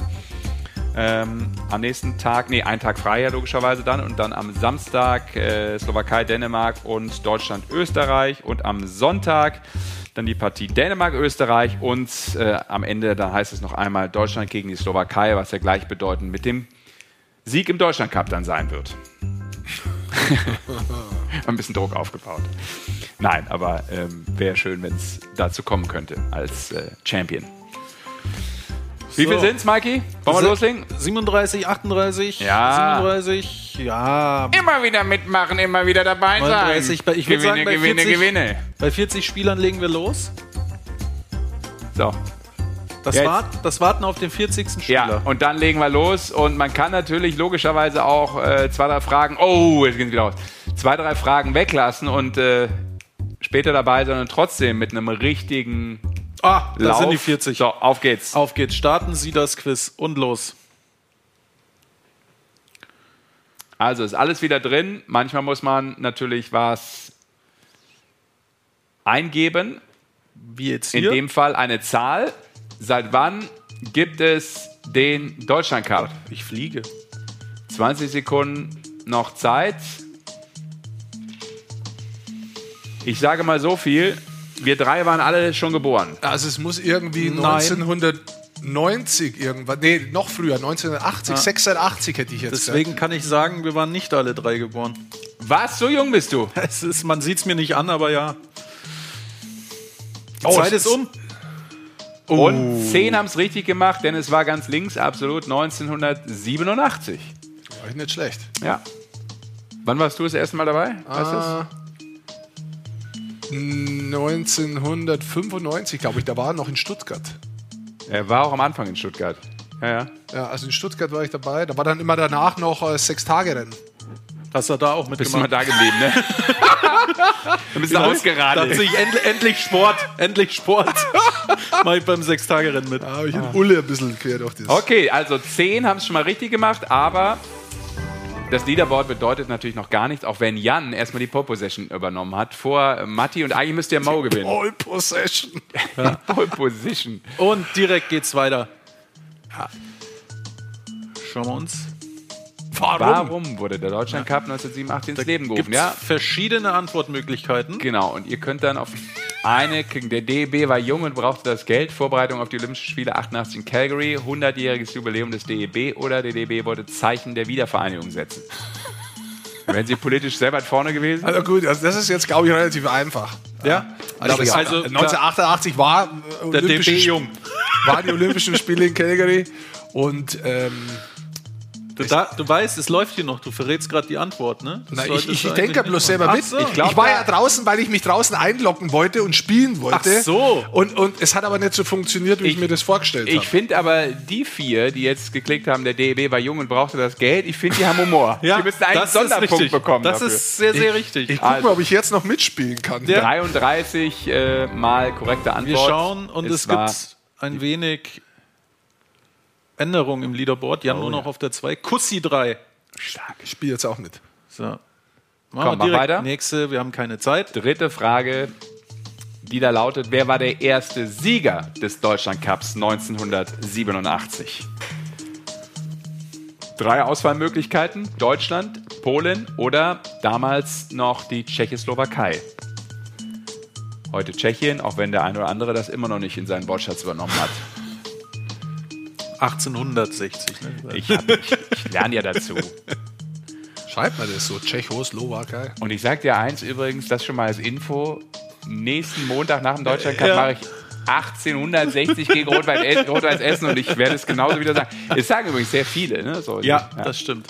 Ähm, am nächsten Tag, nee, ein Tag frei ja logischerweise dann und dann am Samstag äh, Slowakei, Dänemark und Deutschland, Österreich und am Sonntag dann die Partie Dänemark, Österreich und äh, am Ende, da heißt es noch einmal Deutschland gegen die Slowakei, was ja gleichbedeutend mit dem Sieg im Deutschland Cup dann sein wird. Ein bisschen Druck aufgebaut. Nein, aber ähm, wäre schön, wenn es dazu kommen könnte als äh, Champion. Wie so. viel sind es, Mikey? Wollen wir loslegen? 37, 38, ja. 37, ja. Immer wieder mitmachen, immer wieder dabei 39, sein. Ich gewinne, sagen, bei gewinne, 40, gewinne. Bei 40 Spielern legen wir los. So. Das, Wart, das, Warten auf den 40. Spieler. Ja, und dann legen wir los. Und man kann natürlich logischerweise auch äh, zwei, drei Fragen, oh, jetzt gehen sie wieder aus, zwei, drei Fragen weglassen und äh, später dabei sein und trotzdem mit einem richtigen Ah, da Lauf. sind die 40. So, auf geht's. Auf geht's. Starten Sie das Quiz und los. Also ist alles wieder drin. Manchmal muss man natürlich was eingeben. Wie jetzt hier? In dem Fall eine Zahl. Seit wann gibt es den Deutschland Cup? Ich fliege. 20 Sekunden noch Zeit. Ich sage mal so viel. Wir drei waren alle schon geboren. Also es muss irgendwie Nein. 1990 irgendwann, nee, noch früher, 1980, ja. 86 hätte ich jetzt. Deswegen gesagt. kann ich sagen, wir waren nicht alle drei geboren. Was? So jung bist du? Es ist, man sieht es mir nicht an, aber ja. Die oh, Zeit ist um. Und oh. zehn haben es richtig gemacht, denn es war ganz links, absolut 1987. War ich nicht schlecht. Ja. Wann warst du das erste Mal dabei? Weißt ah, 1995, glaube ich, da war er noch in Stuttgart. Er war auch am Anfang in Stuttgart. Ja, ja. Ja, also in Stuttgart war ich dabei. Da war dann immer danach noch äh, Sechs-Tage-Rennen. Hast du da auch mitgemacht? Bist du mal da geblieben, ne? du bist genau, ich, endlich, endlich Sport, endlich Sport. Mach ich beim Sechs-Tage-Rennen mit. Da habe ich in Ulle ein bisschen quer durch das. Okay, also zehn haben es schon mal richtig gemacht, aber das Leaderboard bedeutet natürlich noch gar nichts, auch wenn Jan erstmal die Pole Possession übernommen hat vor Matti und eigentlich müsste ja Mau gewinnen. Pole Possession. Ja. Pole Position. Und direkt geht's weiter. Ja. Schauen wir uns. Warum? Warum wurde der Deutschland Cup 1987 ins da Leben gerufen? Ja, verschiedene Antwortmöglichkeiten. Genau, und ihr könnt dann auf eine kriegen. Der DEB war jung und brauchte das Geld. Vorbereitung auf die Olympischen Spiele 88 in Calgary, 100-jähriges Jubiläum des DEB oder der DEB wollte Zeichen der Wiedervereinigung setzen. Wären Sie politisch sehr weit vorne gewesen? Also gut, also das ist jetzt, glaube ich, relativ einfach. Ja? Also, also, also 1988 war äh, der DB jung. Waren die Olympischen Spiele in Calgary und ähm, Du, da, du, weißt, es läuft hier noch. Du verrätst gerade die Antwort, ne? Na, ich, ich denke ja bloß selber mit. So. Ich, glaub, ich, war ja draußen, weil ich mich draußen einloggen wollte und spielen wollte. Ach so. Und, und es hat aber nicht so funktioniert, wie ich, ich mir das vorgestellt habe. Ich finde aber die vier, die jetzt geklickt haben, der DEB war jung und brauchte das Geld, ich finde, die haben Humor. ja, die müssen einen Sonderpunkt bekommen. Das dafür. ist sehr, sehr richtig. Ich gucke also, mal, ob ich jetzt noch mitspielen kann. Ja. 33 äh, mal korrekte Antwort. Wir schauen und es, es gibt ein wenig Änderung im Leaderboard. Jan oh, nur noch ja. auf der 2. Kussi 3. Stark. Ich spiele jetzt auch mit. So. Machen Komm, wir direkt weiter. nächste, wir haben keine Zeit. Dritte Frage, die da lautet: Wer war der erste Sieger des Deutschland Cups 1987? Drei Auswahlmöglichkeiten: Deutschland, Polen oder damals noch die Tschechoslowakei. Heute Tschechien, auch wenn der eine oder andere das immer noch nicht in seinen Wortschatz übernommen hat. 1860. Ne? Ich, hab, ich, ich lerne ja dazu. Schreibt man das so, Tschechoslowakei. Und ich sag dir eins übrigens, das schon mal als Info. Nächsten Montag nach dem Deutschlandcup ja. mache ich 1860 gegen Rot-Weiß Essen und ich werde es genauso wieder sagen. Es sagen übrigens sehr viele. Ne? So, ja, ja, das stimmt.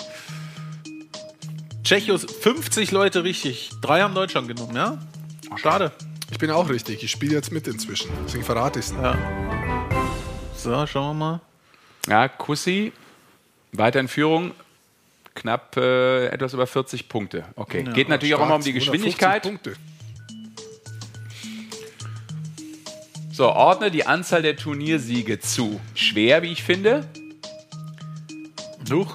Tschechos 50 Leute richtig. Drei haben Deutschland genommen, ja? Schade. Ich bin auch richtig. Ich spiele jetzt mit inzwischen. Deswegen verrate ich es. Ja. So, schauen wir mal. Ja, Kussi, weiter in Führung, knapp äh, etwas über 40 Punkte. Okay, ja, geht natürlich auch immer um die Geschwindigkeit. Punkte. So, ordne die Anzahl der Turniersiege zu. Schwer, wie ich finde. Such.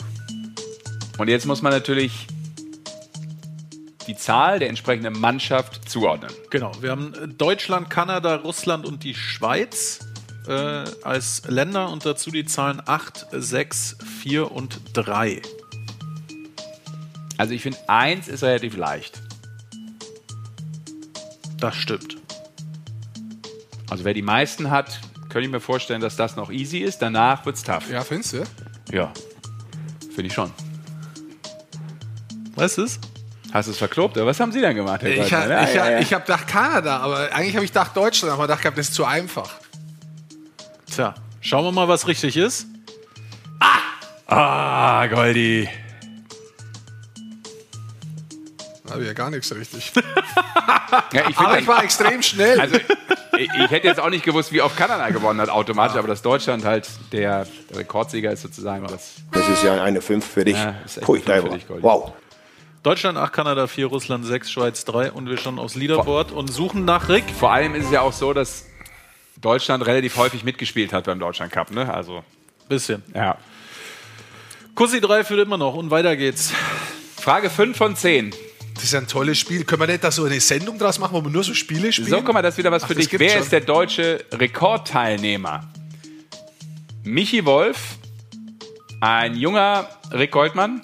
Und jetzt muss man natürlich die Zahl der entsprechenden Mannschaft zuordnen. Genau, wir haben Deutschland, Kanada, Russland und die Schweiz äh, als Länder und dazu die Zahlen 8, 6, 4 und 3. Also ich finde, 1 ist relativ leicht. Das stimmt. Also wer die meisten hat, könnte ich mir vorstellen, dass das noch easy ist. Danach wird es tough. Ja, findest du? Ja, finde ich schon. Was ist? Hast du es verklobt? Oder was haben Sie dann gemacht, Herr Ich, ha, ja, ja, ja. habe gedacht Kanada, aber eigentlich habe ich gedacht Deutschland, aber ich dachte, das ist zu einfach. Tja, schauen wir mal, was richtig ist. Ah! Ah, Goldi. Da habe ich ja gar nichts richtig. ja, ich aber ich war extrem schnell. Also, ich, ich, hätte jetzt auch nicht gewusst, wie oft Kanada gewonnen hat automatisch, ja. aber dass Deutschland halt der, der Rekordsieger ist sozusagen. Das, das ist ja eine 5 für dich. Ja, ist echt für dich, Goldi. Wow. Deutschland 8, Kanada 4, Russland 6, Schweiz 3 und wir schauen aufs Leaderboard und suchen nach Rick. Vor allem ist es ja auch so, dass Deutschland relativ häufig mitgespielt hat beim Deutschland Cup, ne? Also. Bisschen. Ja. Kussi 3 führt immer noch und weiter geht's. Frage 5 von 10. Das ist ein tolles Spiel. Können wir nicht da so eine Sendung draus machen, wo wir nur so Spiele spielen? So, guck mal, das ist wieder was Ach, für dich. Wer schon. ist der deutsche Rekordteilnehmer? Michi Wolf, ein junger Rick Goldmann,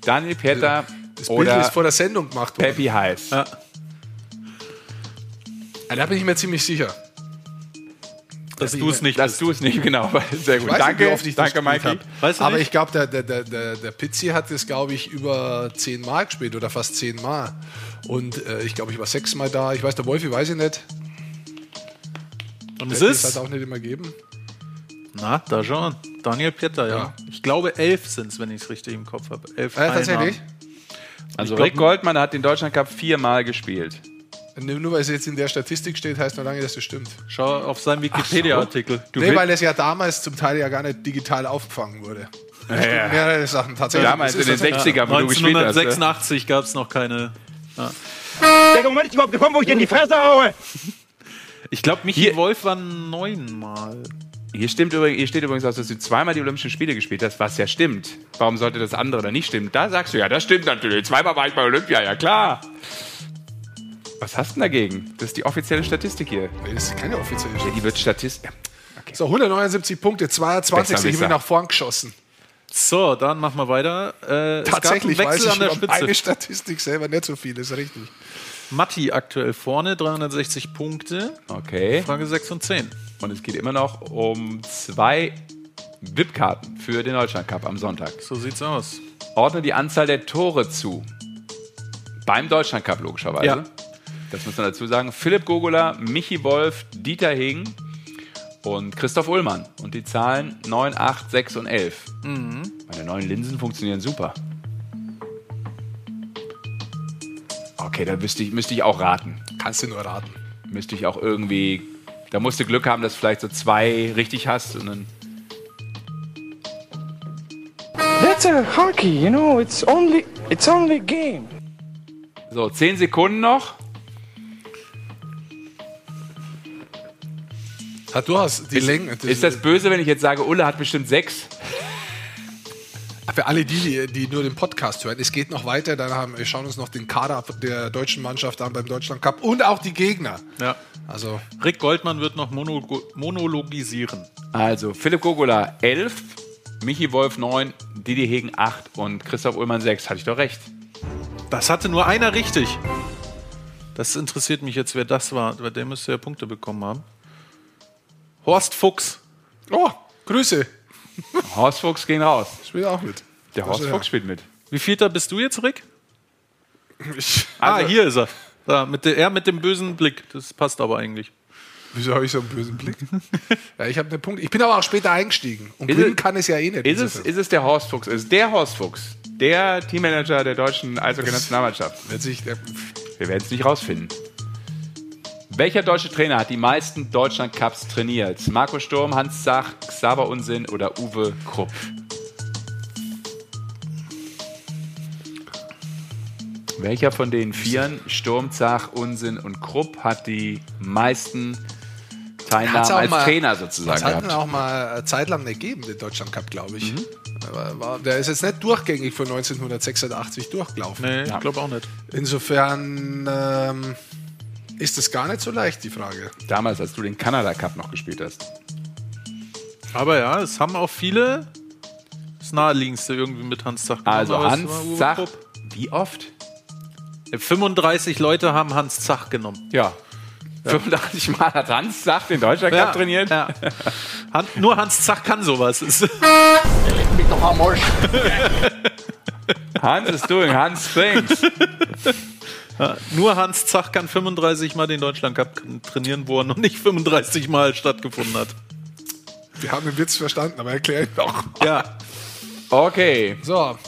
Daniel Peter das Bild oder ist vor der Sendung gemacht worden. Peppi Heiß. Ja. Da bin ich mir ziemlich sicher. Dass du es nicht Dass du es nicht, genau. Sehr gut. Danke, nicht, ich danke Mikey. Aber ich glaube, der, der, der, der Pizzi hat es, glaube ich, über zehn Mal gespielt oder fast zehn Mal. Und äh, ich glaube, ich war sechs Mal da. Ich weiß, der Wolfi weiß ich nicht. Und es ist? Hat auch nicht immer geben. Na, da schon. Daniel Pieter, ja. ja. Ich glaube, elf sind es, wenn ich es richtig im Kopf habe. Elf äh, tatsächlich? Also Rick Goldmann hat den Deutschland Cup viermal gespielt. Nur weil es jetzt in der Statistik steht, heißt noch lange, dass das stimmt. Schau auf seinen Wikipedia-Artikel. So. Nee, weil es ja damals zum Teil ja gar nicht digital aufgefangen wurde. Ja, ja. Mehrere Sachen tatsächlich. Damals in den 60ern, wo du gespielt hast. 1986 gab es noch keine. Ja. Der Moment ist überhaupt gekommen, wo ich dir in die Fresse haue. Ich glaube, Michi Hier. Wolf war neunmal. Hier, stimmt übrigens, hier steht übrigens, dass du zweimal die Olympischen Spiele gespielt hast, was ja stimmt. Warum sollte das andere dann nicht stimmen? Da sagst du ja, das stimmt natürlich. Zweimal war ich bei Olympia, ja klar. Was hast du denn dagegen? Das ist die offizielle Statistik hier. Nee, das ist keine offizielle Statistik. Ja, die wird Statistik. Okay. So, 179 Punkte, 22 sind wir nach vorn geschossen. So, dann machen wir weiter. Äh, Tatsächlich es gab einen Wechsel weiß ich an der Spitze. Eine Statistik selber nicht so viel, ist richtig. Matti aktuell vorne, 360 Punkte. Okay. Frage 6 und 10. Und es geht immer noch um zwei VIP-Karten für den Deutschland Cup am Sonntag. So sieht's aus. Ordne die Anzahl der Tore zu. Beim Deutschland Cup logischerweise. Ja. Das muss man dazu sagen. Philipp Gogola, Michi Wolf, Dieter Hing und Christoph Ullmann. Und die Zahlen 9, 8, 6 und 11. Mhm. Meine neuen Linsen funktionieren super. Okay, da müsste ich, müsste ich auch raten. Kannst du nur raten. Müsste ich auch irgendwie. Da musst du Glück haben, dass du vielleicht so zwei richtig hast und dann. That's a hockey, you know, it's only, it's only game. So, 10 Sekunden noch. Hat du hast die Länge. Ist das böse, wenn ich jetzt sage, Ulle hat bestimmt sechs? Für alle die, die nur den Podcast hören, es geht noch weiter. Dann haben, wir schauen uns noch den Kader der deutschen Mannschaft an beim Deutschland Cup und auch die Gegner. Ja. Also Rick Goldmann wird noch mono monologisieren. Also Philipp Gogola 11, Michi Wolf 9, Didi Hegen 8 und Christoph Ullmann 6. Hatte ich doch recht. Das hatte nur einer richtig. Das interessiert mich jetzt, wer das war. Der müsste ja Punkte bekommen haben. Horst Fuchs. Oh, Grüße. Horst Fuchs gehen raus. Spielt auch mit. Der Horst Fuchs spielt mit. Wie vielter bist du jetzt, Rick? Ich, ah, also, hier ist er. Da, mit der, er mit dem bösen Blick. Das passt aber eigentlich. Wieso habe ich so einen bösen Blick? ja, ich habe einen Punkt. Ich bin aber auch später eingestiegen. Und gewinnen kann es ja eh nicht. Ist es, ist es der Horst Fuchs? Ist der Horst Fuchs? Der Teammanager der deutschen Eishockey-Nationalmannschaft? Wir werden es nicht rausfinden. Welcher deutsche Trainer hat die meisten Deutschland-Cups trainiert? Marco Sturm, Hans Zach, Xaver Unsinn oder Uwe Krupp? Welcher von den Vieren, Sturm, Zach, Unsinn und Krupp, hat die meisten Teilnahmen als mal, Trainer sozusagen das hat gehabt? auch mal zeitlang gegeben, den Deutschland Cup, glaube ich. Mhm. Der ist jetzt nicht durchgängig von 1986 durchgelaufen. Nee, ich glaube auch nicht. Insofern ähm, ist das gar nicht so leicht, die Frage. Damals, als du den Kanada Cup noch gespielt hast. Aber ja, es haben auch viele das naheliegendste irgendwie mit Hans Zach gemacht. Also Hans Zach, wie oft? 35 Leute haben Hans Zach genommen. Ja. 35 Mal hat Hans Zach den Deutschland Cup ja, trainiert. Ja. Han, nur Hans Zach kann sowas. Leg mich doch am Arsch. Hans is doing Hans things. Ja, nur Hans Zach kann 35 Mal den Deutschland Cup trainieren, wo er noch nicht 35 Mal stattgefunden hat. Wir haben den Witz verstanden, aber erklär ihn doch. Ja. Okay. So.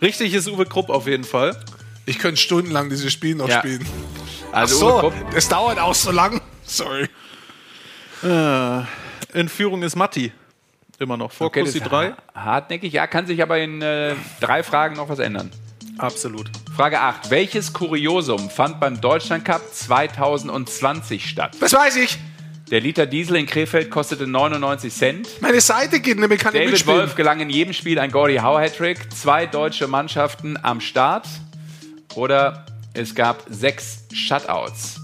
Richtig ist Uwe Krupp auf jeden Fall. Ich könnte stundenlang dieses Spiel noch ja. spielen. Also so, Uwe Krupp. Es dauert auch so lang. Sorry. Äh, in Führung ist Matti. Immer noch. Vor okay, Kussi 3. Hartnäckig, ja, kann sich aber in äh, drei Fragen noch was ändern. Absolut. Frage 8. Welches Kuriosum fand beim Deutschland Cup 2020 statt? Das weiß ich. Der Liter Diesel in Krefeld kostete 99 Cent. Meine Seite geht nämlich kann David mitspielen. Wolf gelang in jedem Spiel ein Gordie Howe Hattrick. Zwei deutsche Mannschaften am Start. Oder es gab sechs Shutouts.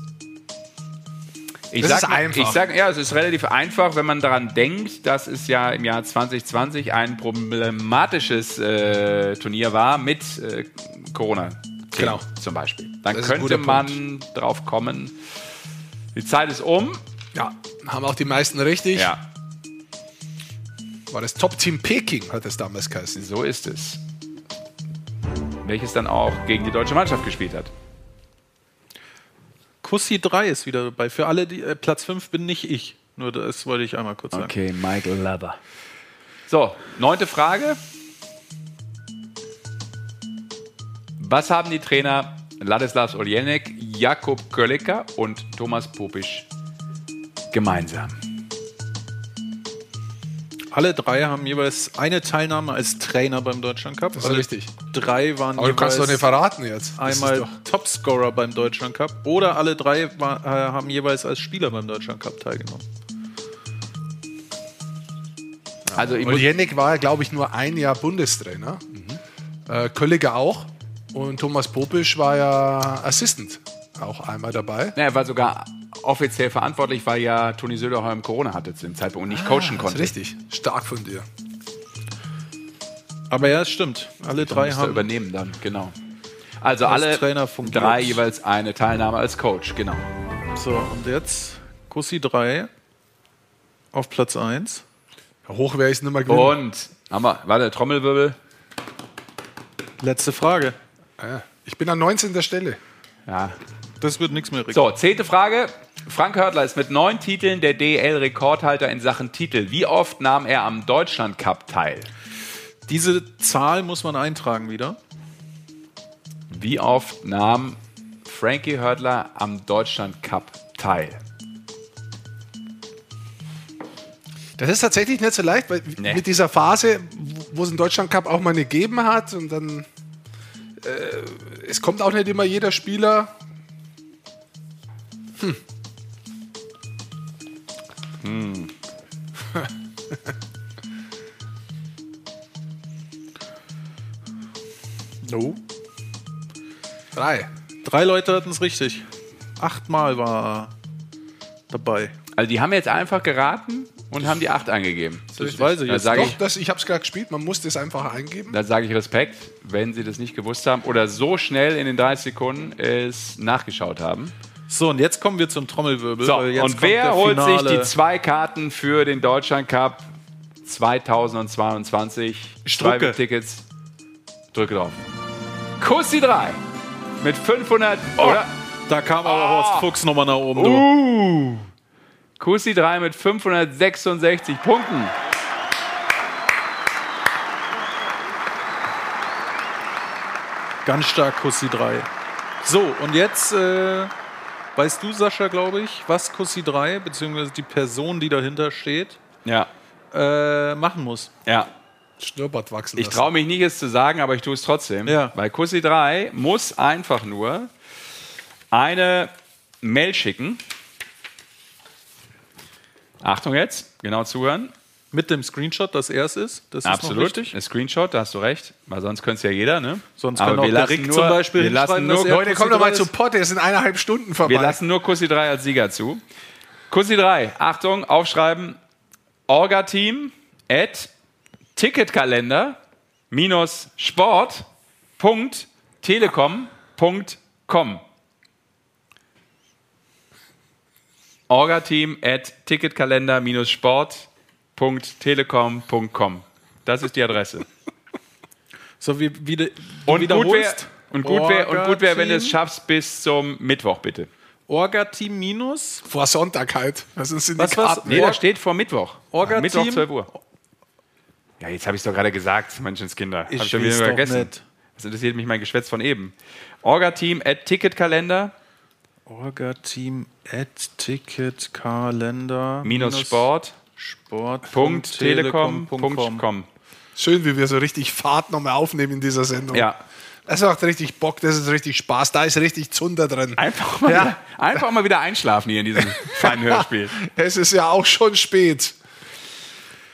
Ich das sag, ist einfach. Ich sage, ja, es ist relativ einfach, wenn man daran denkt, dass es ja im Jahr 2020 ein problematisches äh, Turnier war mit äh, Corona. Genau. Zum Beispiel. Dann könnte man Punkt. drauf kommen. Die Zeit ist um. Ja, haben auch die meisten richtig. Ja. War das Top-Team Peking, hat es damals geheißen. So ist es. Welches dann auch gegen die deutsche Mannschaft gespielt hat. Kussi 3 ist wieder dabei. Für alle, die äh, Platz 5 bin nicht ich. Nur das wollte ich einmal kurz sagen. Okay, Michael Lover. So, neunte Frage. Was haben die Trainer Ladislas Oljenek, Jakub Kölliker und Thomas Popisch gemeinsam? Alle drei haben jeweils eine Teilnahme als Trainer beim Deutschland Cup. Das ist richtig. Drei waren Aber du kannst doch nicht verraten jetzt. Einmal Topscorer beim Deutschland Cup oder alle drei war, äh, haben jeweils als Spieler beim Deutschland Cup teilgenommen. Also und Jennik war, glaube ich, nur ein Jahr Bundestrainer. Mhm. Äh, Kölliger auch. Und Thomas Popisch war ja Assistant auch einmal dabei. Ja, er war sogar offiziell verantwortlich, weil ja Toni Söderholm Corona hatte zu dem Zeitpunkt und nicht ah, coachen konnte. richtig, stark von dir. Aber ja, es stimmt. Alle da drei haben übernehmen dann, genau. Also alle drei jeweils eine Teilnahme als Coach, genau. So, und jetzt Kussi 3 auf Platz 1. Hoch wäre ich nicht mehr gewinnen. Und, haben wir, warte, Trommelwirbel. Letzte Frage. Ah ich bin an 19. Stelle. Ja, das wird nichts mehr. Rick. So, zehnte Frage. Frank Hörtler ist mit neun Titeln der DL-Rekordhalter in Sachen Titel. Wie oft nahm er am Deutschland Cup teil? Diese Zahl muss man eintragen wieder. Wie oft nahm Frankie Hörtler am Deutschland Cup teil? Das ist tatsächlich nicht so leicht, weil nee. mit dieser Phase, wo es einen Deutschland Cup auch mal gegeben hat und dann äh, es kommt auch nicht immer jeder Spieler. Hm. Hm. no. Drei. Drei Leute hatten es richtig. Achtmal war dabei. Also die haben jetzt einfach geraten und haben die 8 eingegeben. Das Richtig. weiß ich jetzt. Doch, ich, das, ich habe es gerade gespielt, man muss das einfach eingeben. Da sage ich Respekt, wenn Sie das nicht gewusst haben oder so schnell in den 30 Sekunden es nachgeschaut haben. So, und jetzt kommen wir zum Trommelwirbel. So, und wer holt sich die zwei Karten für den Deutschland Cup 2022? Strucke. Tickets. Drücke drauf. Kussi 3 mit 500. Oh, oder? Da kam aber oh. Horst Fuchs nochmal nach oben. Du. Uh. Kussi 3 mit 566 Punkten. Ganz stark Kussi 3. So, und jetzt äh, weißt du, Sascha, glaube ich, was Kussi 3, beziehungsweise die Person, die dahinter steht, ja. äh, machen muss. Ja. Schnurrbart wachsen Ich traue mich nicht, es zu sagen, aber ich tue es trotzdem. Ja. Weil Kussi 3 muss einfach nur eine Mail schicken Achtung jetzt, genau zuhören. Mit dem Screenshot, dass er es ist. Das Absolut, ist ein Screenshot, da hast du recht. Weil sonst könnte es ja jeder, ne? Sonst kann Aber auch Rick nur, zum Beispiel wir lassen nur, Leute, kommt doch mal zu Pott, der ist in eineinhalb Stunden vorbei. Wir lassen nur Kussi 3 als Sieger zu. Kussi 3, Achtung, aufschreiben. Orga-Team at Ticketkalender minus Sport.telekom.com. orgateam at ticketkalender-sport.telekom.com. Das ist die Adresse. So wie, wie de, und gut wäre, und gut wäre, und gut wäre, wenn du es schaffst bis zum Mittwoch, bitte. Orga-Team minus? Vor Sonntag halt. Das sind was, die was? Nee, da steht vor Mittwoch. Orga-Team? Mittwoch 12 Uhr. Ja, jetzt habe ich es doch gerade gesagt, Menschenskinder. Ich habe schon wieder vergessen. Nicht. Das interessiert mich mein Geschwätz von eben. Orga-Team at Ticketkalender Orga-Team at Ticketkalender minus Sport Sport.telekom.com. Schön, wie wir so richtig Fahrt nochmal aufnehmen in dieser Sendung. Ja. Das macht richtig Bock, das ist richtig Spaß, da ist richtig Zunder drin. Einfach mal, ja. wieder, einfach mal wieder einschlafen hier in diesem feinen Hörspiel. es ist ja auch schon spät.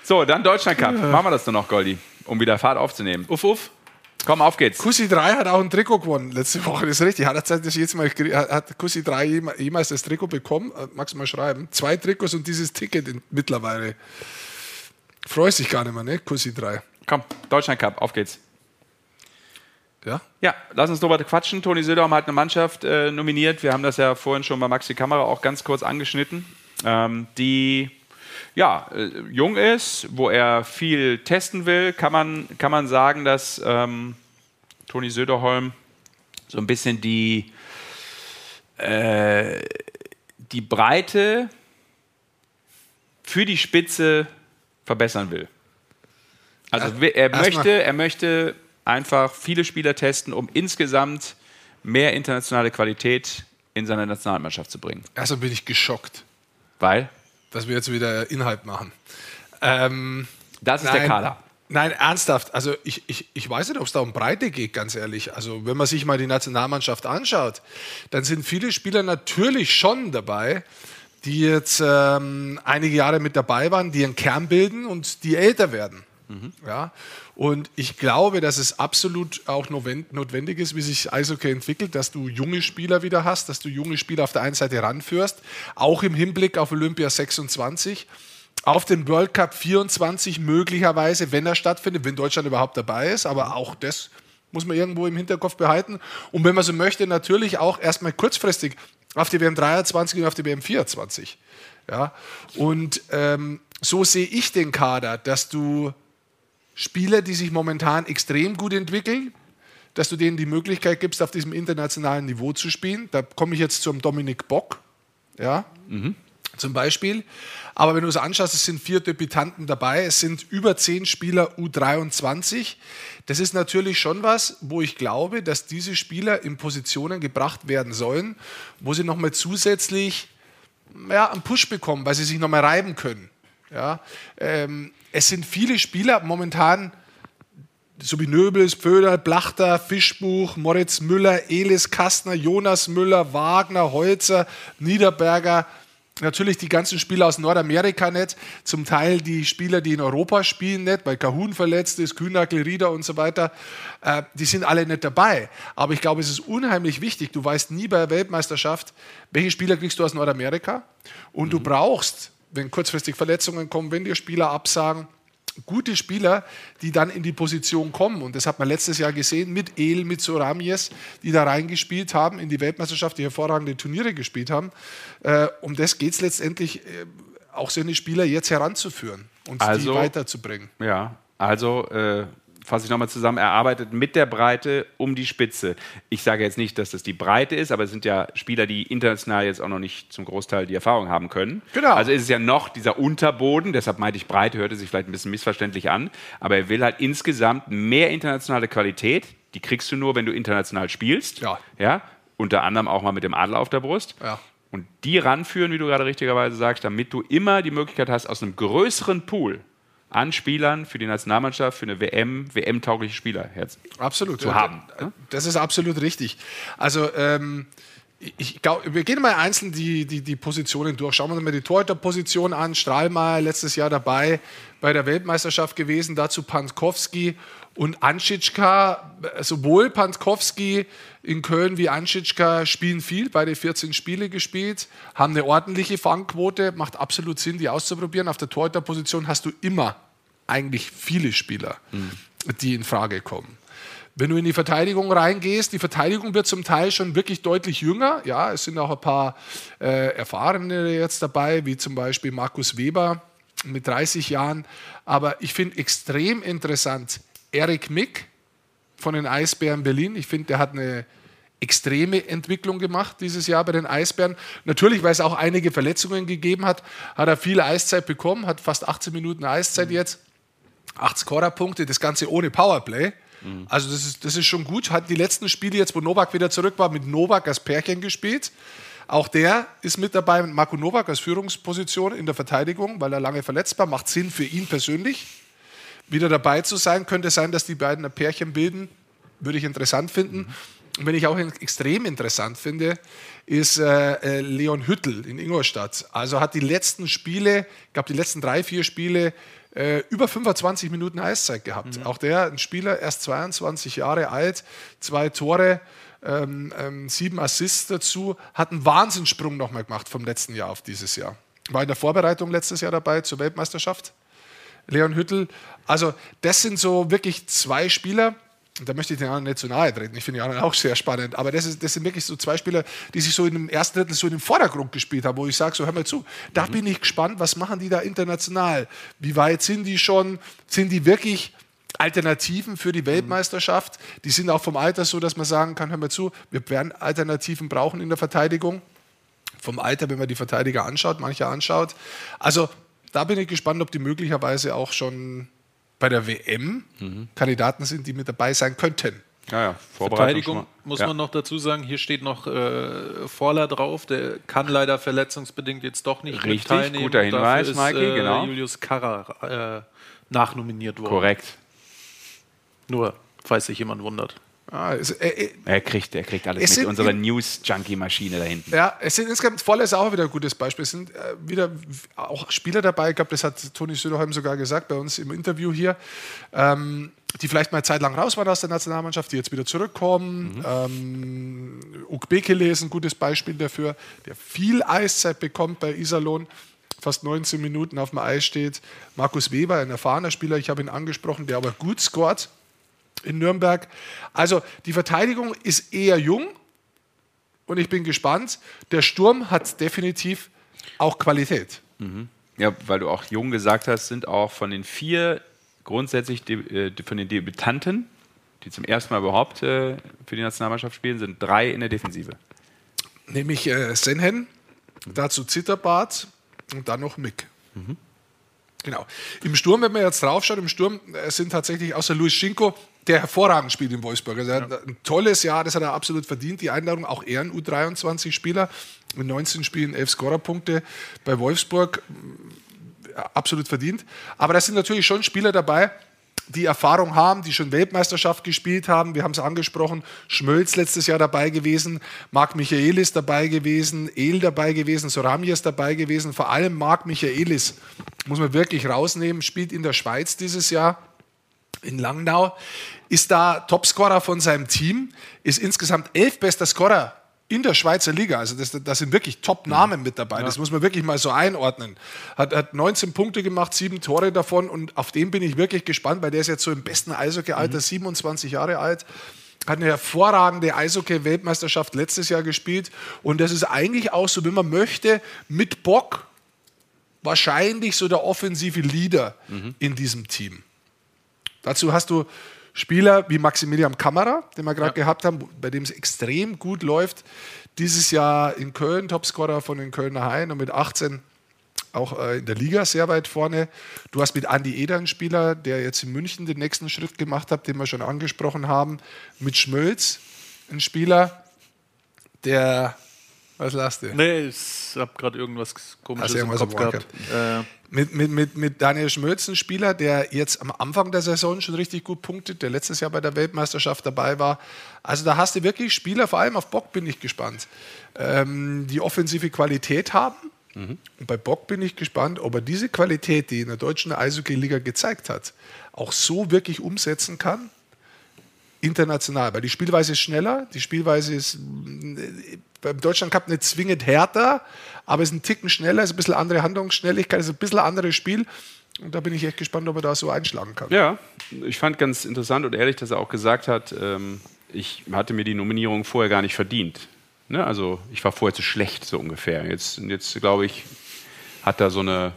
So, dann Deutschland Cup. Machen wir das doch noch, Goldi, um wieder Fahrt aufzunehmen. Uff, uff. Komm, auf geht's. Kussi 3 hat auch ein Trikot gewonnen letzte Woche, das ist richtig. Hat, jetzt mal, hat Kussi 3 jemals das Trikot bekommen? Äh, magst du mal schreiben? Zwei Trikots und dieses Ticket mittlerweile. Freust dich gar nicht mehr, ne? Kussi 3. Komm, Deutschland Cup, auf geht's. Ja? Ja, lass uns drüber quatschen. Toni Söderholm hat eine Mannschaft äh, nominiert. Wir haben das ja vorhin schon bei Maxi Kamera auch ganz kurz angeschnitten. Ähm, die ja, äh, jung ist, wo er viel testen will, kann man, kann man sagen, dass ähm, Toni Söderholm so ein bisschen die, äh, die Breite für die Spitze verbessern will. Also er möchte, er möchte einfach viele Spieler testen, um insgesamt mehr internationale Qualität in seine Nationalmannschaft zu bringen. Also bin ich geschockt. Weil? Dass wir jetzt wieder Inhalt machen. Ähm, das ist nein, der Kader. Nein, ernsthaft. Also ich, ich, ich weiß nicht, ob es da um Breite geht, ganz ehrlich. Also wenn man sich mal die Nationalmannschaft anschaut, dann sind viele Spieler natürlich schon dabei, die jetzt ähm, einige Jahre mit dabei waren, die einen Kern bilden und die älter werden. Mhm. Ja? Und ich glaube, dass es absolut auch notwendig ist, wie sich Eishockey entwickelt, dass du junge Spieler wieder hast, dass du junge Spieler auf der einen Seite ranführst, auch im Hinblick auf Olympia 26, auf den World Cup 24 möglicherweise, wenn er stattfindet, wenn Deutschland überhaupt dabei ist, aber auch das muss man irgendwo im Hinterkopf behalten. Und wenn man so möchte, natürlich auch erstmal kurzfristig auf die WM 23 und auf die WM 24. Ja? Und ähm, so sehe ich den Kader, dass du Spieler, die sich momentan extrem gut entwickeln, dass du denen die Möglichkeit gibst, auf diesem internationalen Niveau zu spielen. Da komme ich jetzt zum Dominik Bock. Ja. Mhm. Zum Beispiel. Aber wenn du es anschaust, es sind vier Debütanten dabei, es sind über zehn Spieler U23. Das ist natürlich schon was, wo ich glaube, dass diese Spieler in Positionen gebracht werden sollen, wo sie nochmal zusätzlich ja, einen Push bekommen, weil sie sich nochmal reiben können. Ja, ähm, es sind viele Spieler momentan, so wie Nöbels, Pföder, Blachter, Fischbuch, Moritz Müller, Elis Kastner, Jonas Müller, Wagner, Holzer, Niederberger, Natürlich die ganzen Spieler aus Nordamerika nicht, zum Teil die Spieler, die in Europa spielen nicht, weil Kahun verletzt ist, Kühnagel, Rieder und so weiter, äh, die sind alle nicht dabei. Aber ich glaube, es ist unheimlich wichtig, du weißt nie bei der Weltmeisterschaft, welche Spieler kriegst du aus Nordamerika und mhm. du brauchst, wenn kurzfristig Verletzungen kommen, wenn dir Spieler absagen, gute Spieler, die dann in die Position kommen. Und das hat man letztes Jahr gesehen mit El, mit Soramies, die da reingespielt haben in die Weltmeisterschaft, die hervorragende Turniere gespielt haben. Äh, um das geht es letztendlich äh, auch so eine Spieler jetzt heranzuführen und also, die weiterzubringen. Ja, also äh, fasse ich nochmal zusammen, er arbeitet mit der Breite um die Spitze. Ich sage jetzt nicht, dass das die Breite ist, aber es sind ja Spieler, die international jetzt auch noch nicht zum Großteil die Erfahrung haben können. Genau. Also ist es ja noch dieser Unterboden, deshalb meinte ich Breite, hörte sich vielleicht ein bisschen missverständlich an, aber er will halt insgesamt mehr internationale Qualität. Die kriegst du nur, wenn du international spielst. Ja. ja? Unter anderem auch mal mit dem Adler auf der Brust. Ja. Und die ranführen, wie du gerade richtigerweise sagst, damit du immer die Möglichkeit hast, aus einem größeren Pool an Spielern für die Nationalmannschaft, für eine WM, WM-taugliche Spieler absolut, zu haben. Das ist absolut richtig. Also ähm, ich glaube, wir gehen mal einzeln die, die, die Positionen durch. Schauen wir uns mal die Torhüterposition an. Strahlmeier letztes Jahr dabei bei der Weltmeisterschaft gewesen, dazu Pankowski und Anschitschka. Sowohl Pankowski in Köln wie Anschitschka spielen viel, beide 14 Spiele gespielt, haben eine ordentliche Fangquote, macht absolut Sinn, die auszuprobieren. Auf der Torhüterposition hast du immer eigentlich viele Spieler, mhm. die in Frage kommen. Wenn du in die Verteidigung reingehst, die Verteidigung wird zum Teil schon wirklich deutlich jünger. Ja, es sind auch ein paar äh, Erfahrene jetzt dabei, wie zum Beispiel Markus Weber mit 30 Jahren. Aber ich finde extrem interessant Erik Mick von den Eisbären Berlin. Ich finde, der hat eine extreme Entwicklung gemacht dieses Jahr bei den Eisbären. Natürlich, weil es auch einige Verletzungen gegeben hat, hat er viel Eiszeit bekommen, hat fast 18 Minuten Eiszeit mhm. jetzt. Acht Scorerpunkte, das Ganze ohne Powerplay. Also das ist, das ist schon gut. Hat die letzten Spiele jetzt, wo Novak wieder zurück war, mit Novak als Pärchen gespielt. Auch der ist mit dabei mit Marco Novak als Führungsposition in der Verteidigung, weil er lange verletzt war. Macht Sinn für ihn persönlich, wieder dabei zu sein. Könnte sein, dass die beiden ein Pärchen bilden. Würde ich interessant finden. Mhm. Und wenn ich auch extrem interessant finde, ist äh, äh, Leon Hüttel in Ingolstadt. Also hat die letzten Spiele, ich glaube die letzten drei, vier Spiele äh, über 25 Minuten Eiszeit gehabt. Mhm. Auch der, ein Spieler, erst 22 Jahre alt, zwei Tore, ähm, ähm, sieben Assists dazu, hat einen Wahnsinnssprung nochmal gemacht vom letzten Jahr auf dieses Jahr. War in der Vorbereitung letztes Jahr dabei zur Weltmeisterschaft. Leon Hüttel. Also, das sind so wirklich zwei Spieler, da möchte ich den anderen nicht zu nahe treten. Ich finde die anderen auch sehr spannend. Aber das, ist, das, sind wirklich so zwei Spieler, die sich so in dem ersten Drittel so in den Vordergrund gespielt haben, wo ich sage: So, hör mal zu, da mhm. bin ich gespannt, was machen die da international? Wie weit sind die schon? Sind die wirklich Alternativen für die Weltmeisterschaft? Die sind auch vom Alter so, dass man sagen kann: Hör mal zu, wir werden Alternativen brauchen in der Verteidigung. Vom Alter, wenn man die Verteidiger anschaut, manche anschaut. Also, da bin ich gespannt, ob die möglicherweise auch schon bei der WM mhm. Kandidaten sind, die mit dabei sein könnten. Ja, ja. Verteidigung muss ja. man noch dazu sagen, hier steht noch äh, Vorler drauf, der kann leider verletzungsbedingt jetzt doch nicht Richtig, teilnehmen. guter Hinweis, ist, Mikey, äh, genau. Julius Karrer äh, nachnominiert worden. Korrekt. Nur, falls sich jemand wundert. Ah, es, äh, äh, er, kriegt, er kriegt alles mit unserer News-Junkie-Maschine da hinten. Ja, es sind insgesamt voll ist auch wieder ein gutes Beispiel. Es sind äh, wieder auch Spieler dabei, ich glaube, das hat Toni Söderholm sogar gesagt bei uns im Interview hier, ähm, die vielleicht mal eine Zeit lang raus waren aus der Nationalmannschaft, die jetzt wieder zurückkommen. Mhm. Ähm, Ukbekele ist ein gutes Beispiel dafür, der viel Eiszeit bekommt bei Iserlohn fast 19 Minuten auf dem Eis steht. Markus Weber, ein erfahrener Spieler, ich habe ihn angesprochen, der aber gut scored in Nürnberg. Also die Verteidigung ist eher jung und ich bin gespannt. Der Sturm hat definitiv auch Qualität. Mhm. Ja, weil du auch jung gesagt hast, sind auch von den vier grundsätzlich äh, von den Debütanten, die zum ersten Mal überhaupt äh, für die Nationalmannschaft spielen, sind drei in der Defensive. Nämlich äh, Senhen, dazu Zitterbart und dann noch Mick. Mhm. Genau. Im Sturm, wenn man jetzt draufschaut, im Sturm äh, sind tatsächlich außer Luis Schinko, der hervorragend spielt in Wolfsburg. Also ja. ein tolles Jahr, das hat er absolut verdient, die Einladung. Auch er ein U23-Spieler mit 19 Spielen, 11 Scorerpunkte bei Wolfsburg. Absolut verdient. Aber da sind natürlich schon Spieler dabei, die Erfahrung haben, die schon Weltmeisterschaft gespielt haben. Wir haben es angesprochen, Schmölz letztes Jahr dabei gewesen, Marc Michaelis dabei gewesen, El dabei gewesen, Soramies dabei gewesen. Vor allem Marc Michaelis muss man wirklich rausnehmen, spielt in der Schweiz dieses Jahr in Langnau, ist da Topscorer von seinem Team, ist insgesamt elf bester Scorer in der Schweizer Liga. Also das, das sind wirklich Top-Namen mit dabei. Ja. Das muss man wirklich mal so einordnen. Hat, hat 19 Punkte gemacht, sieben Tore davon und auf den bin ich wirklich gespannt, weil der ist jetzt so im besten Eishockey-Alter, mhm. 27 Jahre alt hat eine hervorragende Eishockey-Weltmeisterschaft letztes Jahr gespielt. Und das ist eigentlich auch so, wenn man möchte, mit Bock wahrscheinlich so der offensive Leader mhm. in diesem Team. Dazu hast du Spieler wie Maximilian Kamera, den wir gerade ja. gehabt haben, bei dem es extrem gut läuft. Dieses Jahr in Köln, Topscorer von den Kölner Haien und mit 18 auch äh, in der Liga sehr weit vorne. Du hast mit Andy Eder einen Spieler, der jetzt in München den nächsten Schritt gemacht hat, den wir schon angesprochen haben. Mit Schmölz, ein Spieler, der was lasst ihr? Nee, ich habe gerade irgendwas komisches im Kopf gehabt. Äh, mit, mit, mit, mit Daniel Schmölz, ein Spieler, der jetzt am Anfang der Saison schon richtig gut punktet, der letztes Jahr bei der Weltmeisterschaft dabei war. Also da hast du wirklich Spieler, vor allem auf Bock bin ich gespannt, ähm, die offensive Qualität haben. Mhm. Und bei Bock bin ich gespannt, ob er diese Qualität, die in der deutschen Eishockey-Liga gezeigt hat, auch so wirklich umsetzen kann international, weil die Spielweise ist schneller, die Spielweise ist äh, beim Deutschland Cup nicht zwingend härter, aber es ist ein Ticken schneller, es ist ein bisschen andere Handlungsschnelligkeit, es ist ein bisschen anderes Spiel. Und da bin ich echt gespannt, ob er da so einschlagen kann. Ja, ich fand ganz interessant und ehrlich, dass er auch gesagt hat, ähm, ich hatte mir die Nominierung vorher gar nicht verdient. Ne? Also ich war vorher zu schlecht, so ungefähr. Jetzt, jetzt glaube ich, hat er so eine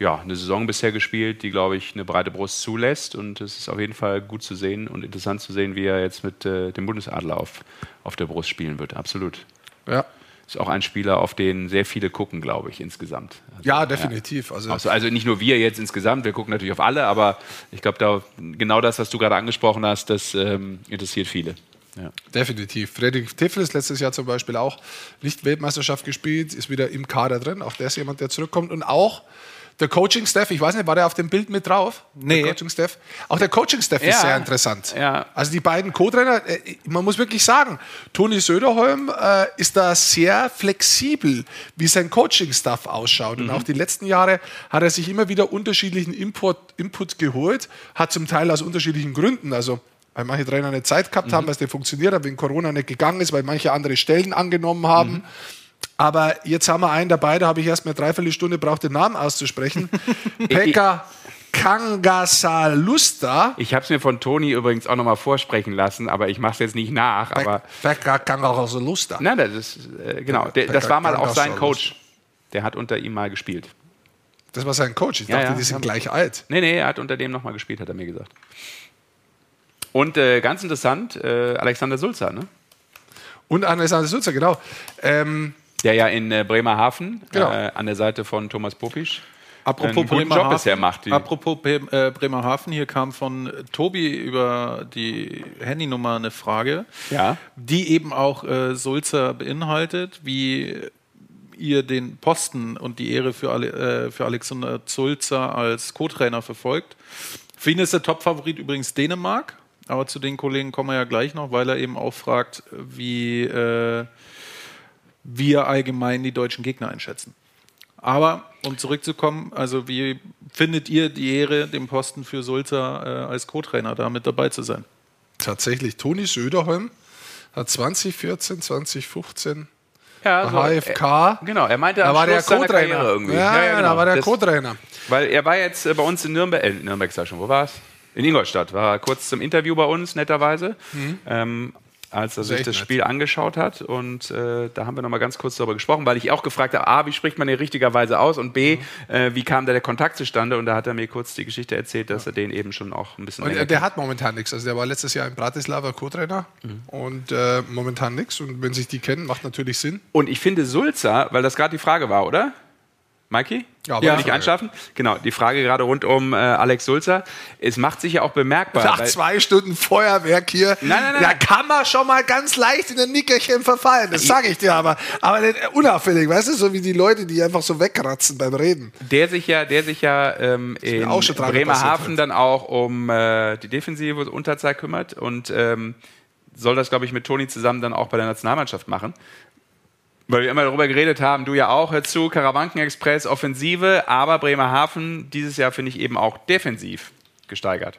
ja, eine Saison bisher gespielt, die, glaube ich, eine breite Brust zulässt. Und es ist auf jeden Fall gut zu sehen und interessant zu sehen, wie er jetzt mit äh, dem Bundesadler auf, auf der Brust spielen wird. Absolut. Ja. Ist auch ein Spieler, auf den sehr viele gucken, glaube ich, insgesamt. Also, ja, definitiv. Ja. Also, also, nicht nur wir jetzt insgesamt, wir gucken natürlich auf alle, aber ich glaube, da genau das, was du gerade angesprochen hast, das ähm, interessiert viele. Ja. Definitiv. Friedrich Tiffels letztes Jahr zum Beispiel auch nicht Weltmeisterschaft gespielt, ist wieder im Kader drin. Auch der ist jemand, der zurückkommt. Und auch der Coaching-Staff, ich weiß nicht, war der auf dem Bild mit drauf? Nee. Coaching-Staff? Auch der Coaching-Staff ja. ist sehr interessant. Ja. Also die beiden Co-Trainer, äh, man muss wirklich sagen, Toni Söderholm äh, ist da sehr flexibel, wie sein Coaching-Staff ausschaut. Mhm. Und auch die letzten Jahre hat er sich immer wieder unterschiedlichen Input, Input geholt, hat zum Teil aus unterschiedlichen Gründen, also weil manche Trainer eine Zeit gehabt mhm. haben, weil es nicht funktioniert hat, wegen Corona nicht gegangen ist, weil manche andere Stellen angenommen haben. Mhm aber jetzt haben wir einen dabei, da habe ich erst mal dreiviertel Stunde braucht, den Namen auszusprechen. Pekka Kangasalusta. Ich habe es mir von Toni übrigens auch nochmal vorsprechen lassen, aber ich mache es jetzt nicht nach. Aber Pekka Kangasalusta. Nein, das ist, äh, genau, der, das war mal auch sein Coach. Der hat unter ihm mal gespielt. Das war sein Coach? Ich ja, dachte, ja, die sind gleich alt. Nee, nee, er hat unter dem nochmal gespielt, hat er mir gesagt. Und äh, ganz interessant, äh, Alexander Sulzer, ne? Und Alexander Sulzer, genau. Ähm, der ja in äh, Bremerhaven genau. äh, an der Seite von Thomas Popisch Apropos Bremerhaven, apropos äh, Bremerhaven, hier kam von Tobi über die Handynummer eine Frage, ja. die eben auch äh, Sulzer beinhaltet, wie ihr den Posten und die Ehre für, Ale äh, für Alexander Sulzer als Co-Trainer verfolgt. Für ihn ist der Top-Favorit übrigens Dänemark, aber zu den Kollegen kommen wir ja gleich noch, weil er eben auch fragt, wie äh, wir allgemein die deutschen Gegner einschätzen. Aber um zurückzukommen, also wie findet ihr die Ehre, dem Posten für Sulzer äh, als Co-Trainer da mit dabei zu sein? Tatsächlich, Toni Söderholm hat 2014, 2015 ja, so, HFK. Er, genau, er meinte, da war der Co-Trainer irgendwie. Ja, ja, ja genau. da war der Co-Trainer. Weil er war jetzt äh, bei uns in Nürnberg, äh, Nürnberg sag schon, wo war es? In Ingolstadt, war kurz zum Interview bei uns, netterweise. Mhm. Ähm, als er sich das Spiel nett. angeschaut hat. Und äh, da haben wir noch mal ganz kurz darüber gesprochen, weil ich auch gefragt habe, A, wie spricht man den richtigerweise aus? Und B, mhm. äh, wie kam da der Kontakt zustande? Und da hat er mir kurz die Geschichte erzählt, dass ja. er den eben schon auch ein bisschen. Und der, der hat momentan nichts. Also der war letztes Jahr in Bratislava Co-Trainer mhm. und äh, momentan nichts. Und wenn sich die kennen, macht natürlich Sinn. Und ich finde Sulzer, weil das gerade die Frage war, oder? Mikey? Ja, ja. nicht anschaffen? Genau, die Frage gerade rund um äh, Alex Sulzer. Es macht sich ja auch bemerkbar. Nach zwei Stunden Feuerwerk hier, nein, nein, nein, da kann man schon mal ganz leicht in ein Nickerchen verfallen. Das sage ich dir aber. Aber unauffällig, weißt du, so wie die Leute, die einfach so wegratzen beim Reden. Der sich ja, der sich ja ähm, in Bremerhaven dann auch um äh, die Defensive Unterzahl kümmert und ähm, soll das, glaube ich, mit Toni zusammen dann auch bei der Nationalmannschaft machen. Weil wir immer darüber geredet haben, du ja auch, hör zu, Karawanken-Express, Offensive, aber Bremerhaven dieses Jahr finde ich eben auch defensiv gesteigert.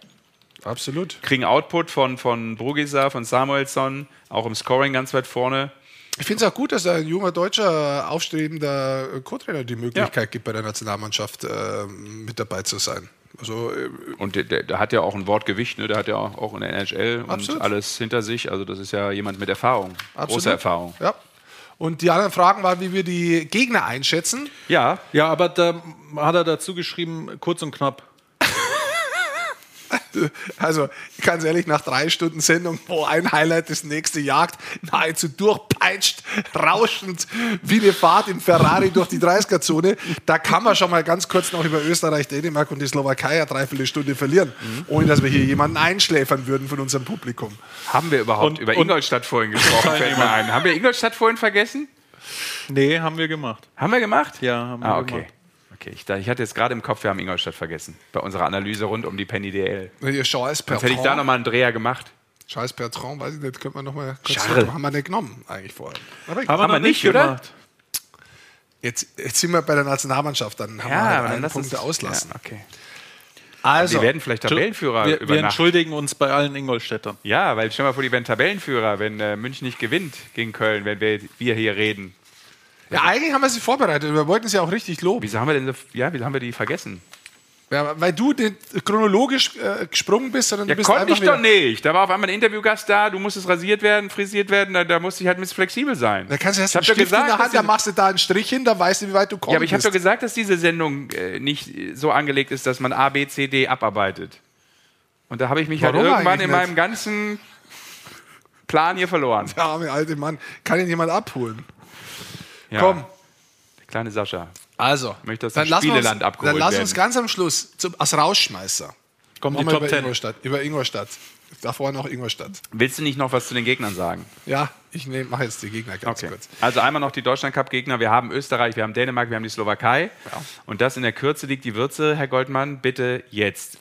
Absolut. Kriegen Output von, von Brugisa, von Samuelsson, auch im Scoring ganz weit vorne. Ich finde es auch gut, dass ein junger deutscher aufstrebender Co-Trainer die Möglichkeit ja. gibt, bei der Nationalmannschaft äh, mit dabei zu sein. Also, äh, und der, der, der, hat ja auch ein Wortgewicht, ne? der hat ja auch in der NHL Absolut. und alles hinter sich. Also das ist ja jemand mit Erfahrung, Absolut. große Erfahrung. Ja. Und die anderen Fragen waren, wie wir die Gegner einschätzen. Ja, ja, aber da hat er dazu geschrieben, kurz und knapp. Also, ganz ehrlich, nach drei Stunden Sendung, wo ein Highlight das nächste jagt, nahezu durchpeitscht, rauschend, wie eine Fahrt in Ferrari durch die 30er-Zone, da kann man schon mal ganz kurz noch über Österreich, Dänemark und die Slowakei eine Dreiviertelstunde verlieren, mhm. ohne dass wir hier jemanden einschläfern würden von unserem Publikum. Haben wir überhaupt und, über Ingolstadt vorhin gesprochen? fällt mir ein. Haben wir Ingolstadt vorhin vergessen? Nee, haben wir gemacht. Haben wir gemacht? Ja, haben wir ah, okay. gemacht. Okay, ich, ich, hatte jetzt gerade im Kopf, wir haben Ingolstadt vergessen. Bei unserer Analyse rund um die Penny DL. Sonst hätte ich da nochmal einen Dreher gemacht. Charles Bertrand, weiß ich nicht, könnte man nochmal haben wir nicht genommen, eigentlich vorher. Aber haben, haben wir nicht, oder? Jetzt, jetzt, sind wir bei der Nationalmannschaft, dann haben ja, wir halt einen Punkte auslassen. Ja, okay. Also, wir werden vielleicht Tabellenführer wir, wir entschuldigen uns bei allen Ingolstädtern. Ja, weil stell mal vor, die werden Tabellenführer, wenn äh, München nicht gewinnt gegen Köln, wenn wir, wir hier reden. Ja, eigentlich haben wir sie vorbereitet. Wir wollten sie auch richtig loben. Wieso haben wir denn ja, wieso haben wir die vergessen? Ja, weil du chronologisch äh, gesprungen bist, sondern ja, du bist konnte ich doch nicht. Da war auf einmal ein Interviewgast da, du musstest rasiert werden, frisiert werden, da, da musste ich halt ein bisschen flexibel sein. Da kannst du hast einen Stift gesagt, in der Hand, da machst du da einen Strich hin, da weißt du, wie weit du kommst. Ja, aber ich habe doch gesagt, dass diese Sendung äh, nicht so angelegt ist, dass man A, B, C, D abarbeitet. Und da habe ich mich halt Warum halt irgendwann in meinem ganzen Plan hier verloren. Der arme alte Mann. Kann ihn jemand abholen? Ja. Komm, Kleine Sascha. Also, möchte das dann lass Spieleland uns, Dann lass uns ganz am Schluss zum, als Rausschmeißer. Kommt die Top über 10. Ingolstadt, über Ingolstadt. Davor noch Ingolstadt. Willst du nicht noch was zu den Gegnern sagen? Ja, ich mache jetzt die Gegner ganz okay. kurz. Also einmal noch die Deutschland-Cup-Gegner. Wir haben Österreich, wir haben Dänemark, wir haben die Slowakei. Ja. Und das in der Kürze liegt die Würze, Herr Goldmann. Bitte jetzt.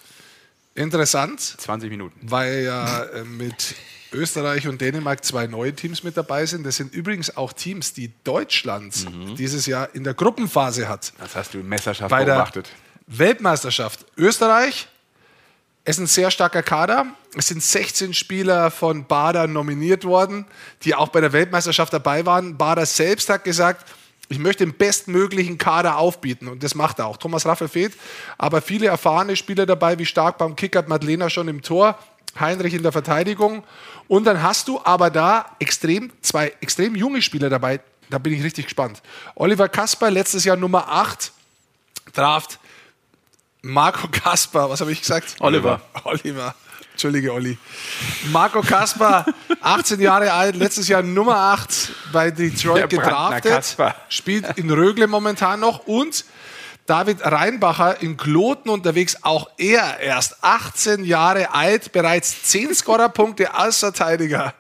Interessant. 20 Minuten. Weil ja äh, mit Österreich und Dänemark zwei neue Teams mit dabei sind. Das sind übrigens auch Teams, die Deutschland mhm. dieses Jahr in der Gruppenphase hat. Das hast du in Meisterschaft Bei beobachtet. Weltmeisterschaft. Österreich ist ein sehr starker Kader. Es sind 16 Spieler von Bader nominiert worden, die auch bei der Weltmeisterschaft dabei waren. Bader selbst hat gesagt, ich möchte den bestmöglichen Kader aufbieten und das macht er auch. Thomas Raffel fehlt, aber viele erfahrene Spieler dabei, wie stark beim Kickert Madlena schon im Tor. Heinrich in der Verteidigung. Und dann hast du aber da extrem, zwei extrem junge Spieler dabei. Da bin ich richtig gespannt. Oliver Kasper, letztes Jahr Nummer 8, Draft. Marco Kasper, was habe ich gesagt? Oliver. Oliver. Entschuldige, Olli. Marco Kasper, 18 Jahre alt, letztes Jahr Nummer 8 bei Detroit gedraftet. Spielt in Rögle momentan noch und David Reinbacher in Kloten unterwegs, auch er erst 18 Jahre alt, bereits 10 Scorerpunkte als Verteidiger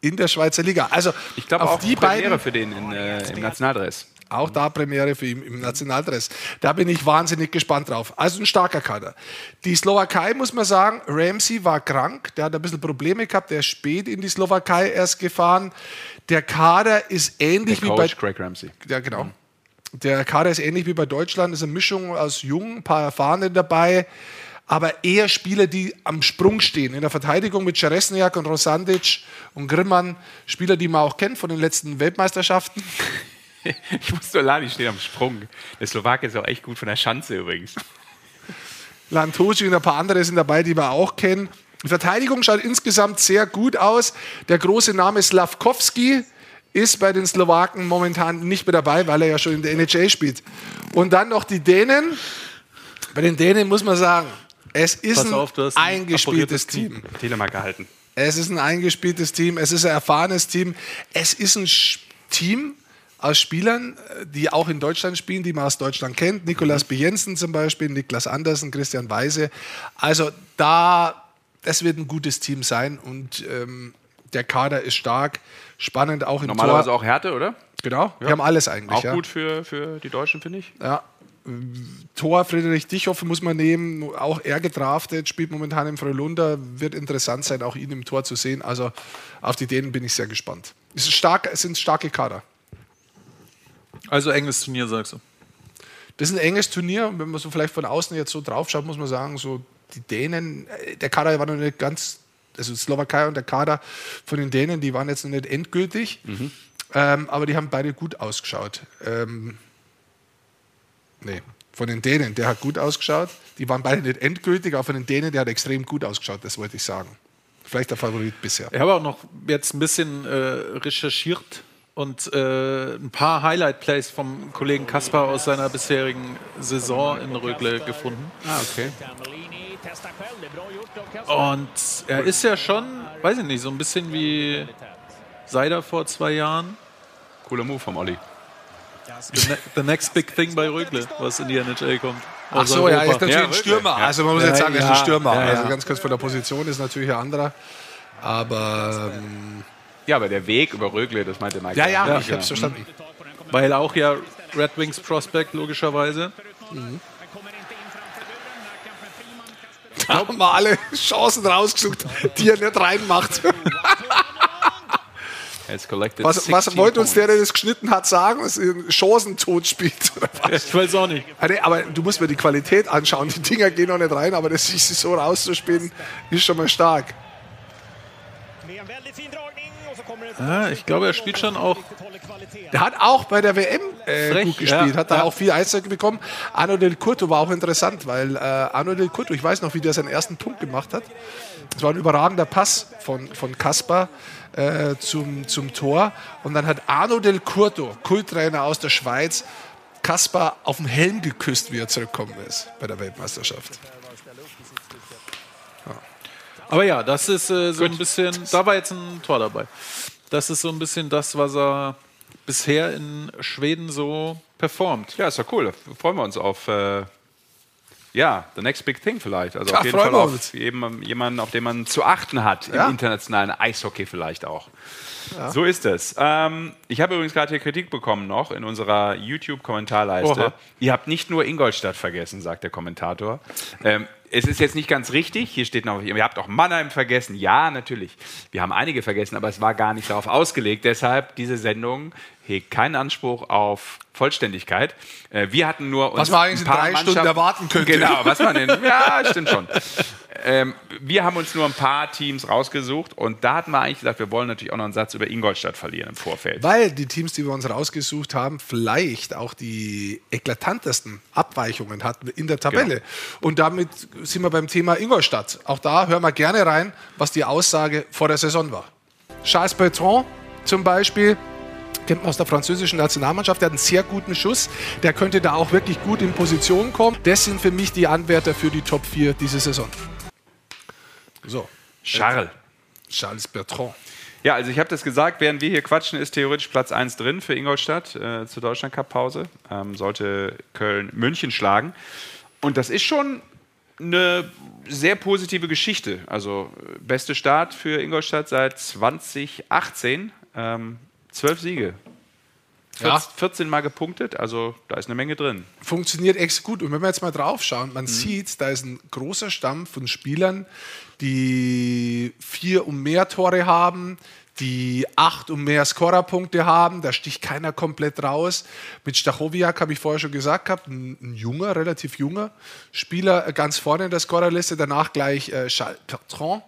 in der Schweizer Liga. Also ich glaube auch die Premiere beiden, für den in, äh, im Nationaldress. Auch da Premiere für ihn im Nationaldress. Da bin ich wahnsinnig gespannt drauf. Also ein starker Kader. Die Slowakei muss man sagen, Ramsey war krank, der hat ein bisschen Probleme gehabt, der ist spät in die Slowakei erst gefahren. Der Kader ist ähnlich der wie Coach bei Craig Ramsey. Ja, genau. Mhm. Der Kader ist ähnlich wie bei Deutschland, ist eine Mischung aus Jungen, ein paar Erfahrene dabei, aber eher Spieler, die am Sprung stehen. In der Verteidigung mit Ceresniak und Rosandic und Grimmann, Spieler, die man auch kennt von den letzten Weltmeisterschaften. Ich muss nur laden, die stehen am Sprung. Der Slowake ist auch echt gut von der Schanze übrigens. Lantosi und ein paar andere sind dabei, die wir auch kennen. Die Verteidigung schaut insgesamt sehr gut aus. Der große Name Slavkovski ist bei den Slowaken momentan nicht mehr dabei, weil er ja schon in der NHL spielt. Und dann noch die Dänen. Bei den Dänen muss man sagen, es ist auf, ein eingespieltes Team. Telemark gehalten. Es ist ein eingespieltes Team, es ist ein erfahrenes Team, es ist ein Team aus Spielern, die auch in Deutschland spielen, die man aus Deutschland kennt. Nikolas mhm. Bejensen zum Beispiel, Niklas Andersen, Christian Weise. Also da, das wird ein gutes Team sein und ähm, der Kader ist stark, spannend auch im Normalerweise Tor. auch Härte, oder? Genau, ja. wir haben alles eigentlich. Auch ja. gut für, für die Deutschen, finde ich. Ja, Tor Friedrich Dichhoff muss man nehmen, auch er gedraftet, spielt momentan im Frölunda, wird interessant sein, auch ihn im Tor zu sehen. Also auf die Dänen bin ich sehr gespannt. Es, ist stark, es sind starke Kader. Also enges Turnier, sagst du? Das ist ein enges Turnier. Wenn man so vielleicht von außen jetzt so drauf schaut, muss man sagen, so die Dänen, äh, der Kader war noch nicht ganz, also Slowakei und der Kader von den Dänen, die waren jetzt noch nicht endgültig, mhm. ähm, aber die haben beide gut ausgeschaut. Ähm, Nee, von den Dänen, der hat gut ausgeschaut. Die waren beide nicht endgültig, aber von den Dänen, der hat extrem gut ausgeschaut, das wollte ich sagen. Vielleicht der Favorit bisher. Ich habe auch noch jetzt ein bisschen äh, recherchiert und äh, ein paar Highlight-Plays vom Kollegen Kaspar aus seiner bisherigen Saison in Rögle gefunden. Ah, okay. Und er ist ja schon, weiß ich nicht, so ein bisschen wie Seider vor zwei Jahren. Cooler Move vom Olli. The, ne the, next big thing bei Rögle, was in die NHL kommt. Ach so, ja, ist natürlich ja, ein Stürmer. Also man muss ja, jetzt sagen, er ist ein Stürmer. Also ganz kurz von der Position ist natürlich ein anderer. Aber ähm, ja, aber der Weg über Rögle, das meinte Mike. Ja, ja, ja ich habe es verstanden. Weil auch ja Red Wings Prospect logischerweise. Mhm. Da haben wir alle Chancen rausgesucht, die er nicht reinmacht. Was, was wollte uns der, der das geschnitten hat, sagen? Dass er Chancentod spielt? Ich weiß auch nicht. Ah, aber du musst mir die Qualität anschauen. Die Dinger gehen noch nicht rein, aber das sich so rauszuspielen, ist schon mal stark. Ja, ich glaube, er spielt schon auch. Der hat auch bei der WM äh, gut gespielt, ja, hat da ja. auch viel Eiszeit bekommen. Arno Del Curto war auch interessant, weil äh, Arno Del Curto, ich weiß noch, wie der seinen ersten Punkt gemacht hat. Das war ein überragender Pass von, von Kaspar äh, zum, zum Tor. Und dann hat Arno Del Curto, Kulttrainer aus der Schweiz, Kaspar auf den Helm geküsst, wie er zurückgekommen ist bei der Weltmeisterschaft. Ja. Aber ja, das ist äh, so Gut. ein bisschen, da war jetzt ein Tor dabei. Das ist so ein bisschen das, was er bisher in Schweden so performt. Ja, ist ja cool. Da freuen wir uns auf äh, ja, the next big thing vielleicht. Also ja, auf jeden Fall auf jemanden, auf den man zu achten hat ja. im internationalen Eishockey vielleicht auch. Ja. So ist es. Ähm, ich habe übrigens gerade hier Kritik bekommen noch in unserer YouTube-Kommentarleiste. Ihr habt nicht nur Ingolstadt vergessen, sagt der Kommentator. Ähm, es ist jetzt nicht ganz richtig. Hier steht noch, ihr habt auch Mannheim vergessen. Ja, natürlich. Wir haben einige vergessen, aber es war gar nicht darauf ausgelegt. Deshalb diese Sendung hegt keinen Anspruch auf Vollständigkeit. Äh, wir hatten nur uns was man eigentlich in drei Stunden erwarten könnte. Genau, was man in, ja, stimmt schon. Ähm, wir haben uns nur ein paar Teams rausgesucht und da hatten wir eigentlich gesagt, wir wollen natürlich auch noch einen Satz über Ingolstadt verlieren im Vorfeld. Weil die Teams, die wir uns rausgesucht haben, vielleicht auch die eklatantesten Abweichungen hatten in der Tabelle. Genau. Und damit sind wir beim Thema Ingolstadt. Auch da hören wir gerne rein, was die Aussage vor der Saison war. Charles Bertrand zum Beispiel kennt man aus der französischen Nationalmannschaft, der hat einen sehr guten Schuss. Der könnte da auch wirklich gut in Position kommen. Das sind für mich die Anwärter für die Top 4 diese Saison. So. Charles. Charles Bertrand. Ja, also ich habe das gesagt, während wir hier quatschen, ist theoretisch Platz 1 drin für Ingolstadt äh, zur Deutschland-Cup-Pause. Ähm, sollte Köln München schlagen. Und das ist schon eine sehr positive Geschichte. Also beste Start für Ingolstadt seit 2018. Ähm, Zwölf Siege. 14, ja. 14 Mal gepunktet, also da ist eine Menge drin. Funktioniert echt gut. Und wenn wir jetzt mal drauf schauen, man mhm. sieht, da ist ein großer Stamm von Spielern, die vier und mehr Tore haben, die acht und mehr Scorerpunkte haben. Da sticht keiner komplett raus. Mit Stachowiak habe ich vorher schon gesagt gehabt, ein, ein, junger, relativ junger Spieler ganz vorne in der Scorerliste, danach gleich äh, Charles Bertrand.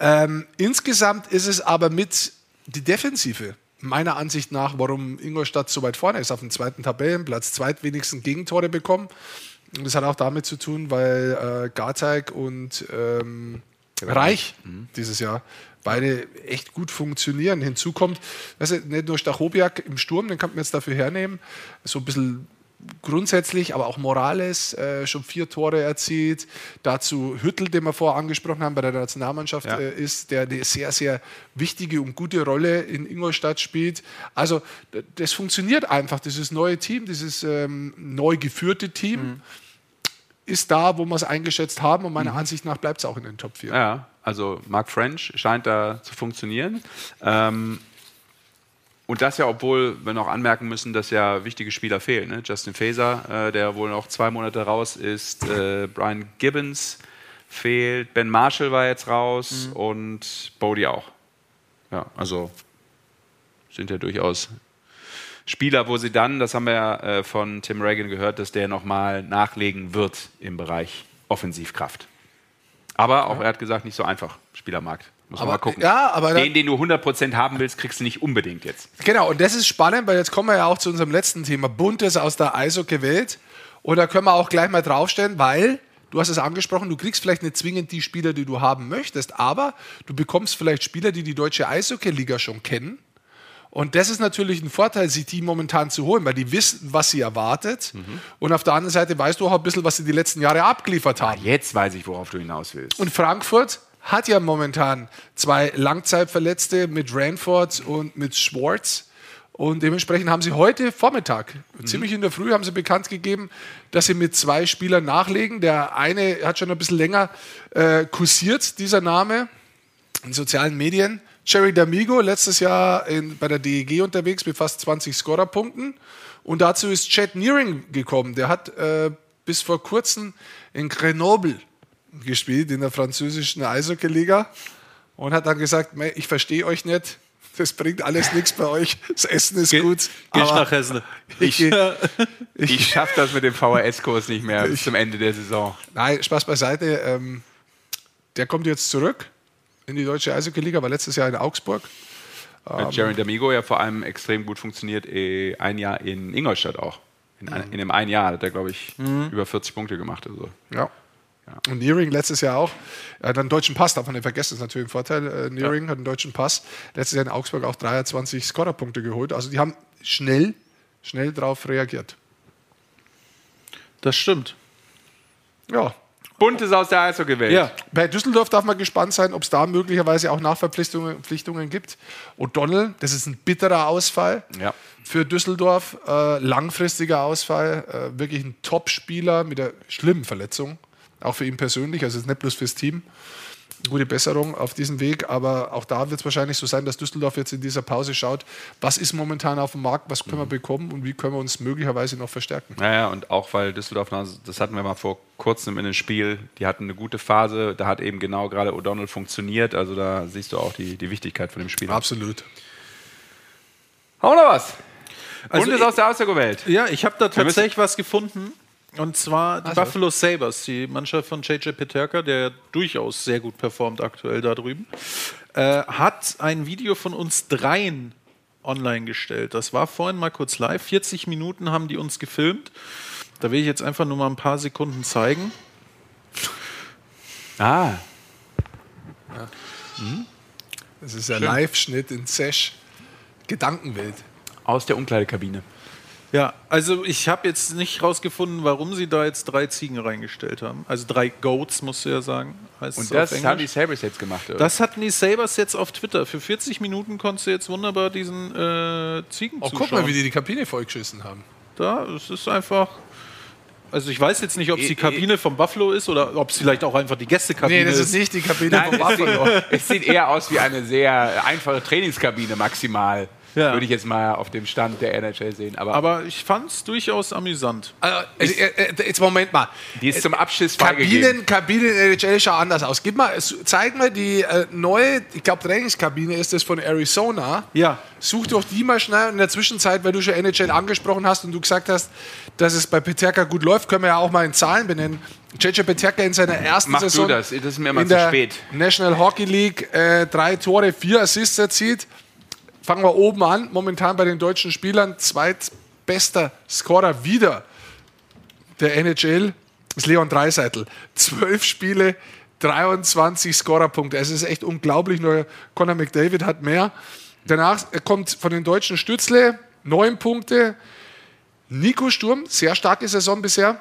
Ähm, insgesamt ist es aber mit die Defensive meiner Ansicht nach, warum Ingolstadt so weit vorne ist, auf dem zweiten Tabellenplatz, zweitwenigsten Gegentore bekommen. Und das hat auch damit zu tun, weil äh, Garteig und ähm, Reich mhm. dieses Jahr beide echt gut funktionieren. Hinzu kommt, weißt du, nicht nur Stachowiak im Sturm, den kann man jetzt dafür hernehmen, so ein bisschen grundsätzlich, aber auch Morales äh, schon vier Tore erzielt. Dazu Hüttel, den wir vorher angesprochen haben, bei der Nationalmannschaft ja. äh, ist, der eine sehr, sehr wichtige und gute Rolle in Ingolstadt spielt. Also das funktioniert einfach, dieses neue Team, dieses ähm, neu geführte Team. Mhm. Ist da, wo wir es eingeschätzt haben und meiner mhm. Ansicht nach bleibt es auch in den Top 4. Ja, also Mark French scheint da zu funktionieren. Ähm, und das ja, obwohl wir noch anmerken müssen, dass ja wichtige Spieler fehlen. Ne? Justin Faser, äh, der wohl noch zwei Monate raus ist, äh, Brian Gibbons fehlt, Ben Marshall war jetzt raus mhm. und Bodie auch. Ja, also sind ja durchaus Spieler, wo sie dann, das haben wir ja äh, von Tim Reagan gehört, dass der nochmal nachlegen wird im Bereich Offensivkraft. Aber auch ja. er hat gesagt, nicht so einfach, Spielermarkt. Muss aber, mal gucken. Ja, aber den, den du 100% haben willst, kriegst du nicht unbedingt jetzt. Genau, und das ist spannend, weil jetzt kommen wir ja auch zu unserem letzten Thema. Buntes aus der Eishockey-Welt. Und da können wir auch gleich mal draufstellen, weil du hast es angesprochen, du kriegst vielleicht nicht zwingend die Spieler, die du haben möchtest, aber du bekommst vielleicht Spieler, die die deutsche Eishockey-Liga schon kennen. Und das ist natürlich ein Vorteil, sich die momentan zu holen, weil die wissen, was sie erwartet. Mhm. Und auf der anderen Seite weißt du auch ein bisschen, was sie die letzten Jahre abgeliefert haben. Ja, jetzt weiß ich, worauf du hinaus willst. Und Frankfurt hat ja momentan zwei Langzeitverletzte mit Ranford und mit Schwartz. Und dementsprechend haben sie heute Vormittag, mhm. ziemlich in der Früh, haben sie bekannt gegeben, dass sie mit zwei Spielern nachlegen. Der eine hat schon ein bisschen länger äh, kursiert, dieser Name, in sozialen Medien. Jerry D'Amigo, letztes Jahr in, bei der DEG unterwegs mit fast 20 Scorerpunkten. Und dazu ist Chad Nearing gekommen. Der hat äh, bis vor kurzem in Grenoble gespielt in der französischen Eishockey-Liga und hat dann gesagt, ich verstehe euch nicht, das bringt alles nichts bei euch, das Essen ist Ge gut. Geh nach Hessen. Ich, ich, ich schaffe das mit dem VHS-Kurs nicht mehr bis zum Ende der Saison. Nein, Spaß beiseite. Ähm, der kommt jetzt zurück in die deutsche Eishockey-Liga, war letztes Jahr in Augsburg. Mit ähm, Jaron D'Amigo ja vor allem extrem gut funktioniert, eh, ein Jahr in Ingolstadt auch. In, mhm. in einem einen Jahr hat er, glaube ich, mhm. über 40 Punkte gemacht. Also. Ja. Ja. Und Nearing letztes Jahr auch. Er hat einen deutschen Pass, darf man nicht vergessen, das ist natürlich ein Vorteil. Äh, Nearing ja. hat einen deutschen Pass. Letztes Jahr in Augsburg auch 23 Scorerpunkte geholt. Also die haben schnell, schnell darauf reagiert. Das stimmt. Ja. Buntes aus der Eishockey-Welt. Ja. Bei Düsseldorf darf man gespannt sein, ob es da möglicherweise auch Nachverpflichtungen gibt. O'Donnell, das ist ein bitterer Ausfall ja. für Düsseldorf. Äh, langfristiger Ausfall. Äh, wirklich ein Top-Spieler mit einer schlimmen Verletzung auch für ihn persönlich, also nicht bloß fürs Team. Gute Besserung auf diesem Weg, aber auch da wird es wahrscheinlich so sein, dass Düsseldorf jetzt in dieser Pause schaut, was ist momentan auf dem Markt, was können wir mhm. bekommen und wie können wir uns möglicherweise noch verstärken. Naja, und auch weil Düsseldorf, das hatten wir mal vor kurzem in dem Spiel, die hatten eine gute Phase, da hat eben genau gerade O'Donnell funktioniert, also da siehst du auch die, die Wichtigkeit von dem Spiel. Absolut. Haben wir noch was? Also und ist aus der Außergewelt. Ja, ich habe da tatsächlich was gefunden. Und zwar die also. Buffalo Sabres, die Mannschaft von JJ Peterka, der durchaus sehr gut performt aktuell da drüben, äh, hat ein Video von uns dreien online gestellt. Das war vorhin mal kurz live. 40 Minuten haben die uns gefilmt. Da will ich jetzt einfach nur mal ein paar Sekunden zeigen. Ah. Ja. Hm? Das ist ein Live-Schnitt in Sesh. Gedankenwelt. Aus der Umkleidekabine. Ja, also ich habe jetzt nicht rausgefunden, warum sie da jetzt drei Ziegen reingestellt haben. Also drei Goats, musst du ja sagen. Und das haben die Sabres jetzt gemacht, oder? Das hatten die Sabres jetzt auf Twitter. Für 40 Minuten konntest du jetzt wunderbar diesen äh, Ziegen oh, zuschauen. guck mal, wie die die Kabine vollgeschissen haben. Da, es ist einfach... Also ich weiß jetzt nicht, ob es die Kabine vom Buffalo ist oder ob es vielleicht auch einfach die Gästekabine ist. Nee, das ist nicht die Kabine Nein, vom Buffalo. es sieht eher aus wie eine sehr einfache Trainingskabine maximal. Ja. Würde ich jetzt mal auf dem Stand der NHL sehen. Aber, aber ich fand es durchaus amüsant. Also, äh, äh, jetzt Moment mal. Die ist zum Abschiss Kabinen, Kabinen in der NHL schauen anders aus. Gib mal, zeig mal die äh, neue, ich glaube Trainingskabine ist das von Arizona. Ja. Such doch die mal schnell. In der Zwischenzeit, weil du schon NHL angesprochen hast und du gesagt hast, dass es bei Peterka gut läuft, können wir ja auch mal in Zahlen benennen. JJ Peterka in seiner ersten Mach Saison du das, das ist mir mal zu spät. National Hockey League äh, drei Tore, vier Assists erzielt. Fangen wir oben an. Momentan bei den deutschen Spielern zweitbester Scorer wieder der NHL ist Leon Dreiseitel. Zwölf Spiele, 23 Scorerpunkte. Es ist echt unglaublich. Nur Conor McDavid hat mehr. Danach kommt von den Deutschen Stützle, neun Punkte. Nico Sturm, sehr starke Saison bisher.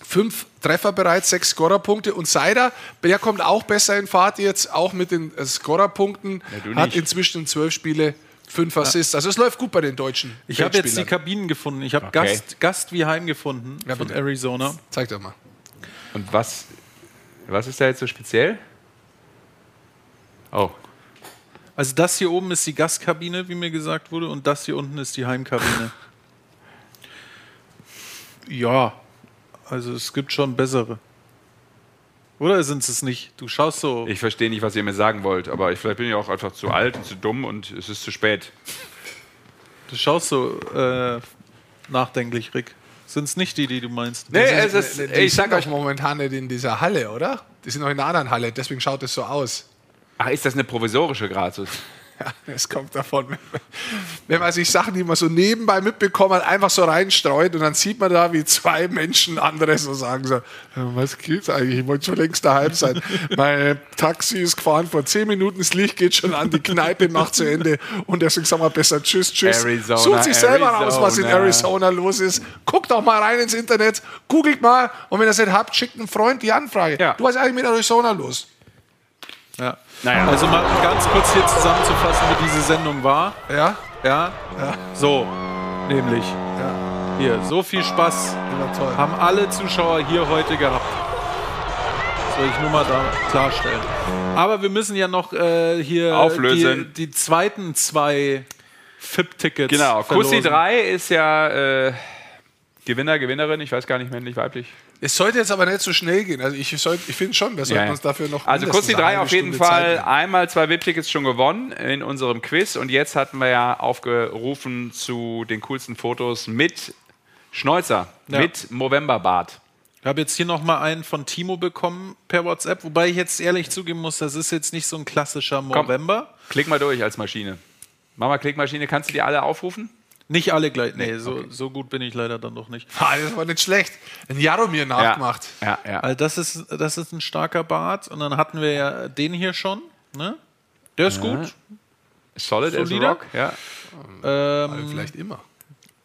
Fünf Treffer bereits, sechs Scorerpunkte. Und Seider, der kommt auch besser in Fahrt jetzt, auch mit den Scorerpunkten. Ja, hat inzwischen zwölf Spiele, fünf Assists. Also es läuft gut bei den Deutschen. Ich habe jetzt die Kabinen gefunden. Ich habe okay. Gast, Gast wie Heim gefunden ja, von Arizona. Zeig doch mal. Und was, was ist da jetzt so speziell? Oh. Also das hier oben ist die Gastkabine, wie mir gesagt wurde, und das hier unten ist die Heimkabine. ja, also es gibt schon bessere. Oder sind es nicht? Du schaust so. Ich verstehe nicht, was ihr mir sagen wollt, aber ich, vielleicht bin ich auch einfach zu alt und zu dumm und es ist zu spät. Du schaust so äh, nachdenklich, Rick. Sind es nicht die, die du meinst? Nee, es ist, die, die ich sag euch momentan nicht in dieser Halle, oder? Die sind noch in einer anderen Halle, deswegen schaut es so aus. Ach, ist das eine provisorische Gratis? Ja, es kommt davon, wenn man sich Sachen, die man so nebenbei mitbekommt, einfach so reinstreut und dann sieht man da, wie zwei Menschen andere so sagen so, was geht's eigentlich? Ich wollte schon längst daheim sein. mein Taxi ist gefahren vor zehn Minuten, das Licht geht schon an, die Kneipe macht zu Ende und deswegen sagen wir besser Tschüss, Tschüss. Arizona, Sucht sich selber Arizona. raus, was in Arizona los ist. Guckt auch mal rein ins Internet, googelt mal und wenn ihr es nicht habt, schickt einen Freund die Anfrage. Ja. Du weißt eigentlich mit Arizona los. Ja. Naja. Also mal ganz kurz hier zusammenzufassen, wie diese Sendung war. Ja? Ja. ja. So, nämlich. Ja. Hier, so viel Spaß haben alle Zuschauer hier heute gehabt. Soll ich nur mal da klarstellen. Aber wir müssen ja noch äh, hier auflösen. Die, die zweiten zwei FIP-Tickets. Genau, Kussi 3 ist ja äh, Gewinner, Gewinnerin, ich weiß gar nicht männlich, weiblich. Es sollte jetzt aber nicht so schnell gehen. Also ich, ich finde schon, wir sollten ja. uns dafür noch. Also kurz die drei auf jeden Stunde Fall Zeit einmal zwei VIP-Tickets schon gewonnen in unserem Quiz und jetzt hatten wir ja aufgerufen zu den coolsten Fotos mit Schnäuzer, ja. mit Movember-Bart. Ich habe jetzt hier nochmal einen von Timo bekommen per WhatsApp, wobei ich jetzt ehrlich zugeben muss, das ist jetzt nicht so ein klassischer Movember. klick mal durch als Maschine. Mama Klickmaschine, kannst du die alle aufrufen? Nicht alle gleich. Nee, so, okay. so gut bin ich leider dann doch nicht. Ah, das war nicht schlecht. Ein Jaromir nachgemacht. Ja, ja, ja. Also das, ist, das ist ein starker Bart. Und dann hatten wir ja den hier schon. Ne? Der ist ja. gut. Solid as Rock, ja. Ähm, vielleicht immer.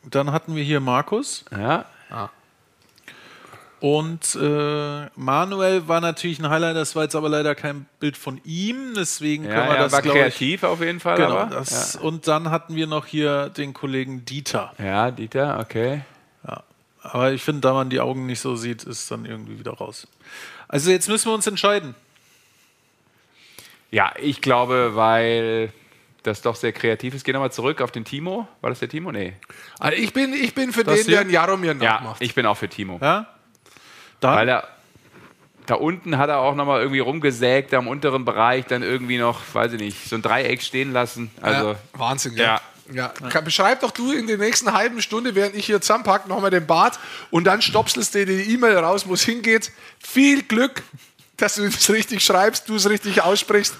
Dann hatten wir hier Markus. Ja. Ah. Und äh, Manuel war natürlich ein Highlight, das war jetzt aber leider kein Bild von ihm, deswegen ja, können wir ja, das war kreativ ich, auf jeden Fall. Genau, aber, das, ja. Und dann hatten wir noch hier den Kollegen Dieter. Ja, Dieter, okay. Ja. Aber ich finde, da man die Augen nicht so sieht, ist dann irgendwie wieder raus. Also jetzt müssen wir uns entscheiden. Ja, ich glaube, weil das doch sehr kreativ ist. Geh nochmal zurück auf den Timo. War das der Timo? Nee. Also ich, bin, ich bin für das den, hier? der einen Jaromir nachmacht. Ja, ich bin auch für Timo. Ja? Dann? Weil er da unten hat er auch nochmal irgendwie rumgesägt, am unteren Bereich dann irgendwie noch, weiß ich nicht, so ein Dreieck stehen lassen. Also, ja, Wahnsinn, ja. Ja. ja. Beschreib doch du in der nächsten halben Stunde, während ich hier zusammenpacke, nochmal den Bart und dann stopselst du die E-Mail raus, wo es hingeht. Viel Glück, dass du es richtig schreibst, du es richtig aussprichst.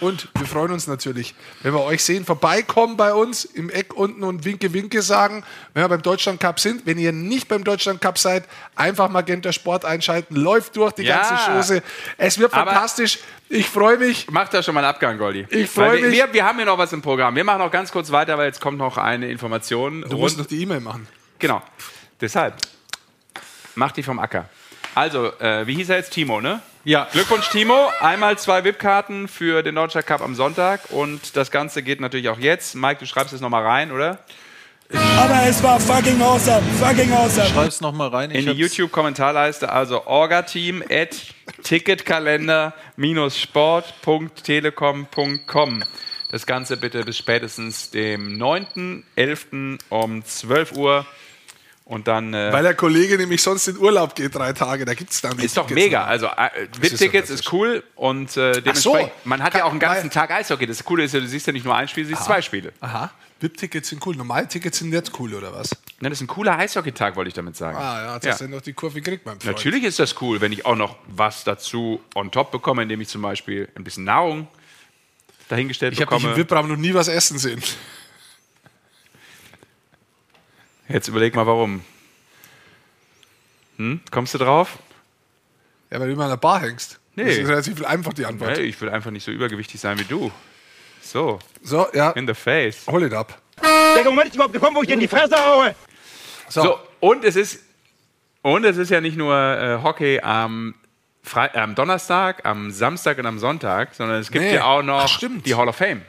Und wir freuen uns natürlich, wenn wir euch sehen, vorbeikommen bei uns im Eck unten und Winke, Winke sagen, wenn wir beim Deutschland Cup sind. Wenn ihr nicht beim Deutschland Cup seid, einfach Magenta Sport einschalten. Läuft durch die ja. ganze Chose. Es wird Aber fantastisch. Ich freue mich. Macht da schon mal einen Abgang, Goldi. Ich freue mich. Wir, wir haben hier noch was im Programm. Wir machen noch ganz kurz weiter, weil jetzt kommt noch eine Information. Du musst noch die E-Mail machen. Genau. Deshalb. Mach die vom Acker. Also, äh, wie hieß er jetzt? Timo, ne? Ja. Glückwunsch, Timo. Einmal zwei VIP-Karten für den Deutscher Cup am Sonntag. Und das Ganze geht natürlich auch jetzt. Mike, du schreibst es nochmal rein, oder? Aber es war fucking awesome. Fucking awesome. Schreib's nochmal rein. Ich In die YouTube-Kommentarleiste, also orgateam at ticketkalender-sport.telekom.com. Das Ganze bitte bis spätestens dem 9.11. um 12 Uhr und dann, äh, Weil der Kollege nämlich sonst in Urlaub geht, drei Tage, da gibt es dann Ist doch mega. Also äh, VIP-Tickets ist, ist, cool und äh, dementsprechend, so. man hat ja auch einen ganzen Tag Eishockey. Das Coole ist ja, du siehst ja nicht nur ein Spiel, du siehst Aha. zwei Spiele. Aha. VIP-Tickets sind cool. Normal-Tickets sind jetzt cool, oder was? Nein, das ist ein cooler Eishockey-Tag, wollte ich damit sagen. Ah, ja, das ja. ist noch die Kurve gekriegt, mein Freund. Natürlich ist das cool, wenn ich auch noch was dazu on top bekomme, indem ich zum Beispiel ein bisschen Nahrung dahingestellt ich bekomme. Ich habe im VIP-Raum noch nie was essen sehen. Jetzt überleg mal, warum. Hm? Kommst du drauf? Ja, weil du immer an der Bar hängst. Nee. Das ist relativ einfach die Antwort. Nee, ich will einfach nicht so übergewichtig sein wie du. So. So, ja. In the face. Hol it up. Der Moment ist überhaupt gekommen, wo ich dir in die Fresse haue. So. so. und es ist und es ist ja nicht nur äh, Hockey am, Fre am Donnerstag, am Samstag und am Sonntag, sondern es gibt nee. ja auch noch Ach, die Hall of Fame.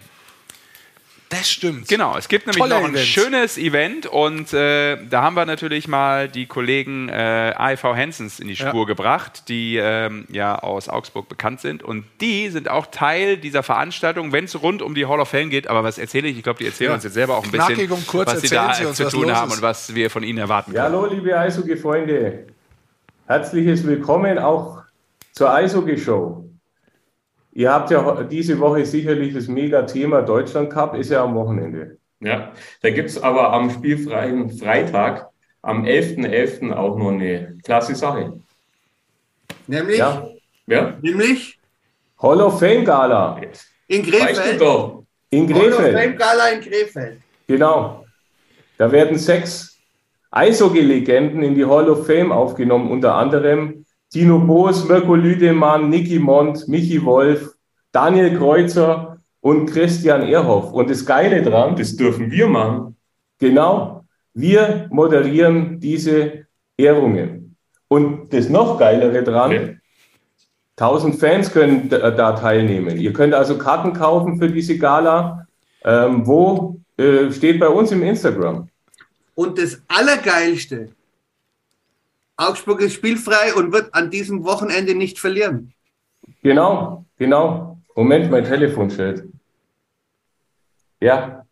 Das stimmt. Genau, es gibt nämlich Tolle noch ein Event. schönes Event und äh, da haben wir natürlich mal die Kollegen äh, AIV Hensens in die Spur ja. gebracht, die ähm, ja aus Augsburg bekannt sind und die sind auch Teil dieser Veranstaltung, wenn es rund um die Hall of Fame geht. Aber was erzähle ich? Ich glaube, die erzählen ja. uns jetzt selber auch ein bisschen, kurz, was sie da sie uns, zu tun haben und was wir von ihnen erwarten können. Ja, hallo, liebe Eishockey-Freunde. Herzliches Willkommen auch zur Eishockey-Show. Ihr habt ja diese Woche sicherlich das Mega-Thema Deutschland Cup, ist ja am Wochenende. Ja, da gibt es aber am spielfreien Freitag, am 11.11. .11. auch noch eine klasse Sache. Nämlich? Ja. ja. Nämlich? Hall of Fame Gala. In Krefeld? Weißt du In Krefeld. Hall of Fame Gala in Krefeld. Genau. Da werden sechs Eishockey-Legenden in die Hall of Fame aufgenommen, unter anderem Tino Boos, Mirko Lüdemann, Niki Mond, Michi Wolf, Daniel Kreuzer und Christian Ehrhoff. Und das Geile dran, das dürfen wir machen. Genau, wir moderieren diese Ehrungen. Und das noch Geilere dran, okay. 1000 Fans können da teilnehmen. Ihr könnt also Karten kaufen für diese Gala. Ähm, wo äh, steht bei uns im Instagram. Und das Allergeilste, Augsburg ist spielfrei und wird an diesem Wochenende nicht verlieren. Genau, genau. Moment, mein Telefon stellt. Ja,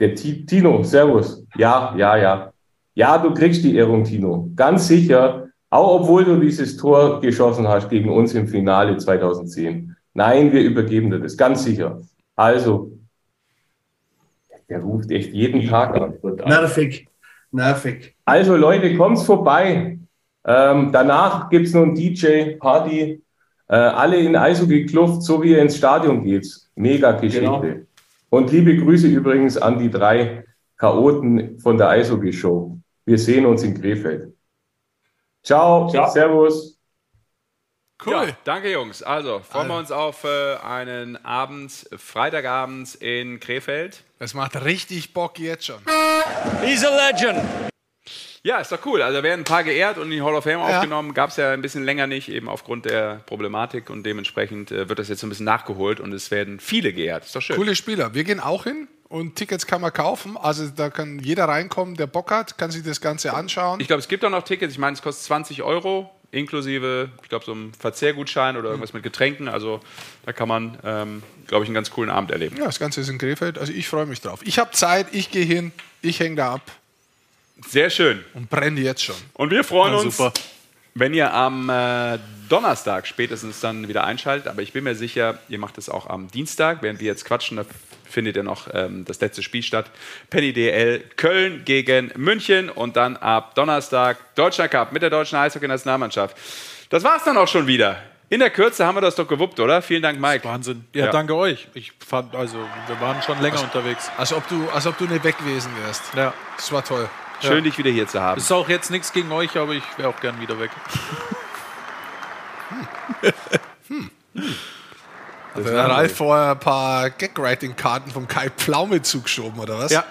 der T Tino, Servus. Ja, ja, ja. Ja, du kriegst die Ehrung, Tino. Ganz sicher. Auch obwohl du dieses Tor geschossen hast gegen uns im Finale 2010. Nein, wir übergeben dir das. Ganz sicher. Also, der ruft echt jeden Tag an. Nervig. Nervig. Also Leute, kommt vorbei. Ähm, danach gibt es noch ein DJ-Party. Äh, alle in Eishockey-Kluft, so wie ihr ins Stadion geht. Mega Geschichte. Genau. Und liebe Grüße übrigens an die drei Chaoten von der Eishockey-Show. Wir sehen uns in Krefeld. Ciao, Ciao. Servus. Cool. Ja, danke, Jungs. Also, freuen wir uns auf äh, einen Abend, Freitagabend in Krefeld. Es macht richtig Bock jetzt schon. He's a legend. Ja, ist doch cool. Also werden ein paar geehrt und in die Hall of Fame ja. aufgenommen. Gab es ja ein bisschen länger nicht, eben aufgrund der Problematik und dementsprechend äh, wird das jetzt ein bisschen nachgeholt und es werden viele geehrt. Ist doch schön. Coole Spieler. Wir gehen auch hin und Tickets kann man kaufen. Also da kann jeder reinkommen, der Bock hat, kann sich das Ganze anschauen. Ich glaube, es gibt auch noch Tickets. Ich meine, es kostet 20 Euro inklusive, ich glaube, so einem Verzehrgutschein oder irgendwas mit Getränken. Also da kann man, ähm, glaube ich, einen ganz coolen Abend erleben. Ja, das Ganze ist in Krefeld. Also ich freue mich drauf. Ich habe Zeit, ich gehe hin, ich hänge da ab. Sehr schön. Und brenne jetzt schon. Und wir freuen uns, super. wenn ihr am äh, Donnerstag spätestens dann wieder einschaltet. Aber ich bin mir sicher, ihr macht es auch am Dienstag, während wir jetzt quatschen. Da findet ja noch ähm, das letzte Spiel statt. Penny DL Köln gegen München und dann ab Donnerstag Deutschland Cup mit der deutschen Eishockey-Nationalmannschaft. Das war's dann auch schon wieder. In der Kürze haben wir das doch gewuppt, oder? Vielen Dank, Mike. Wahnsinn. Ja, ja, danke euch. Ich fand, also, wir waren schon länger als, unterwegs. Als ob, du, als ob du nicht weg gewesen wärst. Ja. Das war toll. Schön, ja. dich wieder hier zu haben. Ist auch jetzt nichts gegen euch, aber ich wäre auch gern wieder weg. hm. Hm. Hm. Hat der Ralf vorher ein paar Gag-Writing-Karten vom Kai Pflaume zugeschoben, oder was? Ja.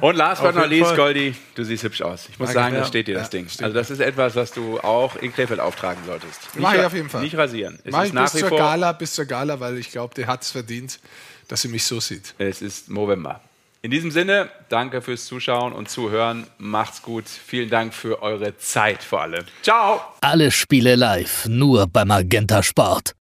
Und last but not least, Goldi, du siehst hübsch aus. Ich muss Danke, sagen, das steht dir, das Ding. Also das ist etwas, was du auch in Krefeld auftragen solltest. Mach ich auf jeden Fall. Nicht rasieren. Es Mach ich bis zur Gala, bis zur Gala, weil ich glaube, der hat es verdient, dass sie mich so sieht. Es ist November. In diesem Sinne, danke fürs Zuschauen und Zuhören. Macht's gut. Vielen Dank für eure Zeit vor allem. Ciao. Alle Spiele live, nur beim Magenta Sport.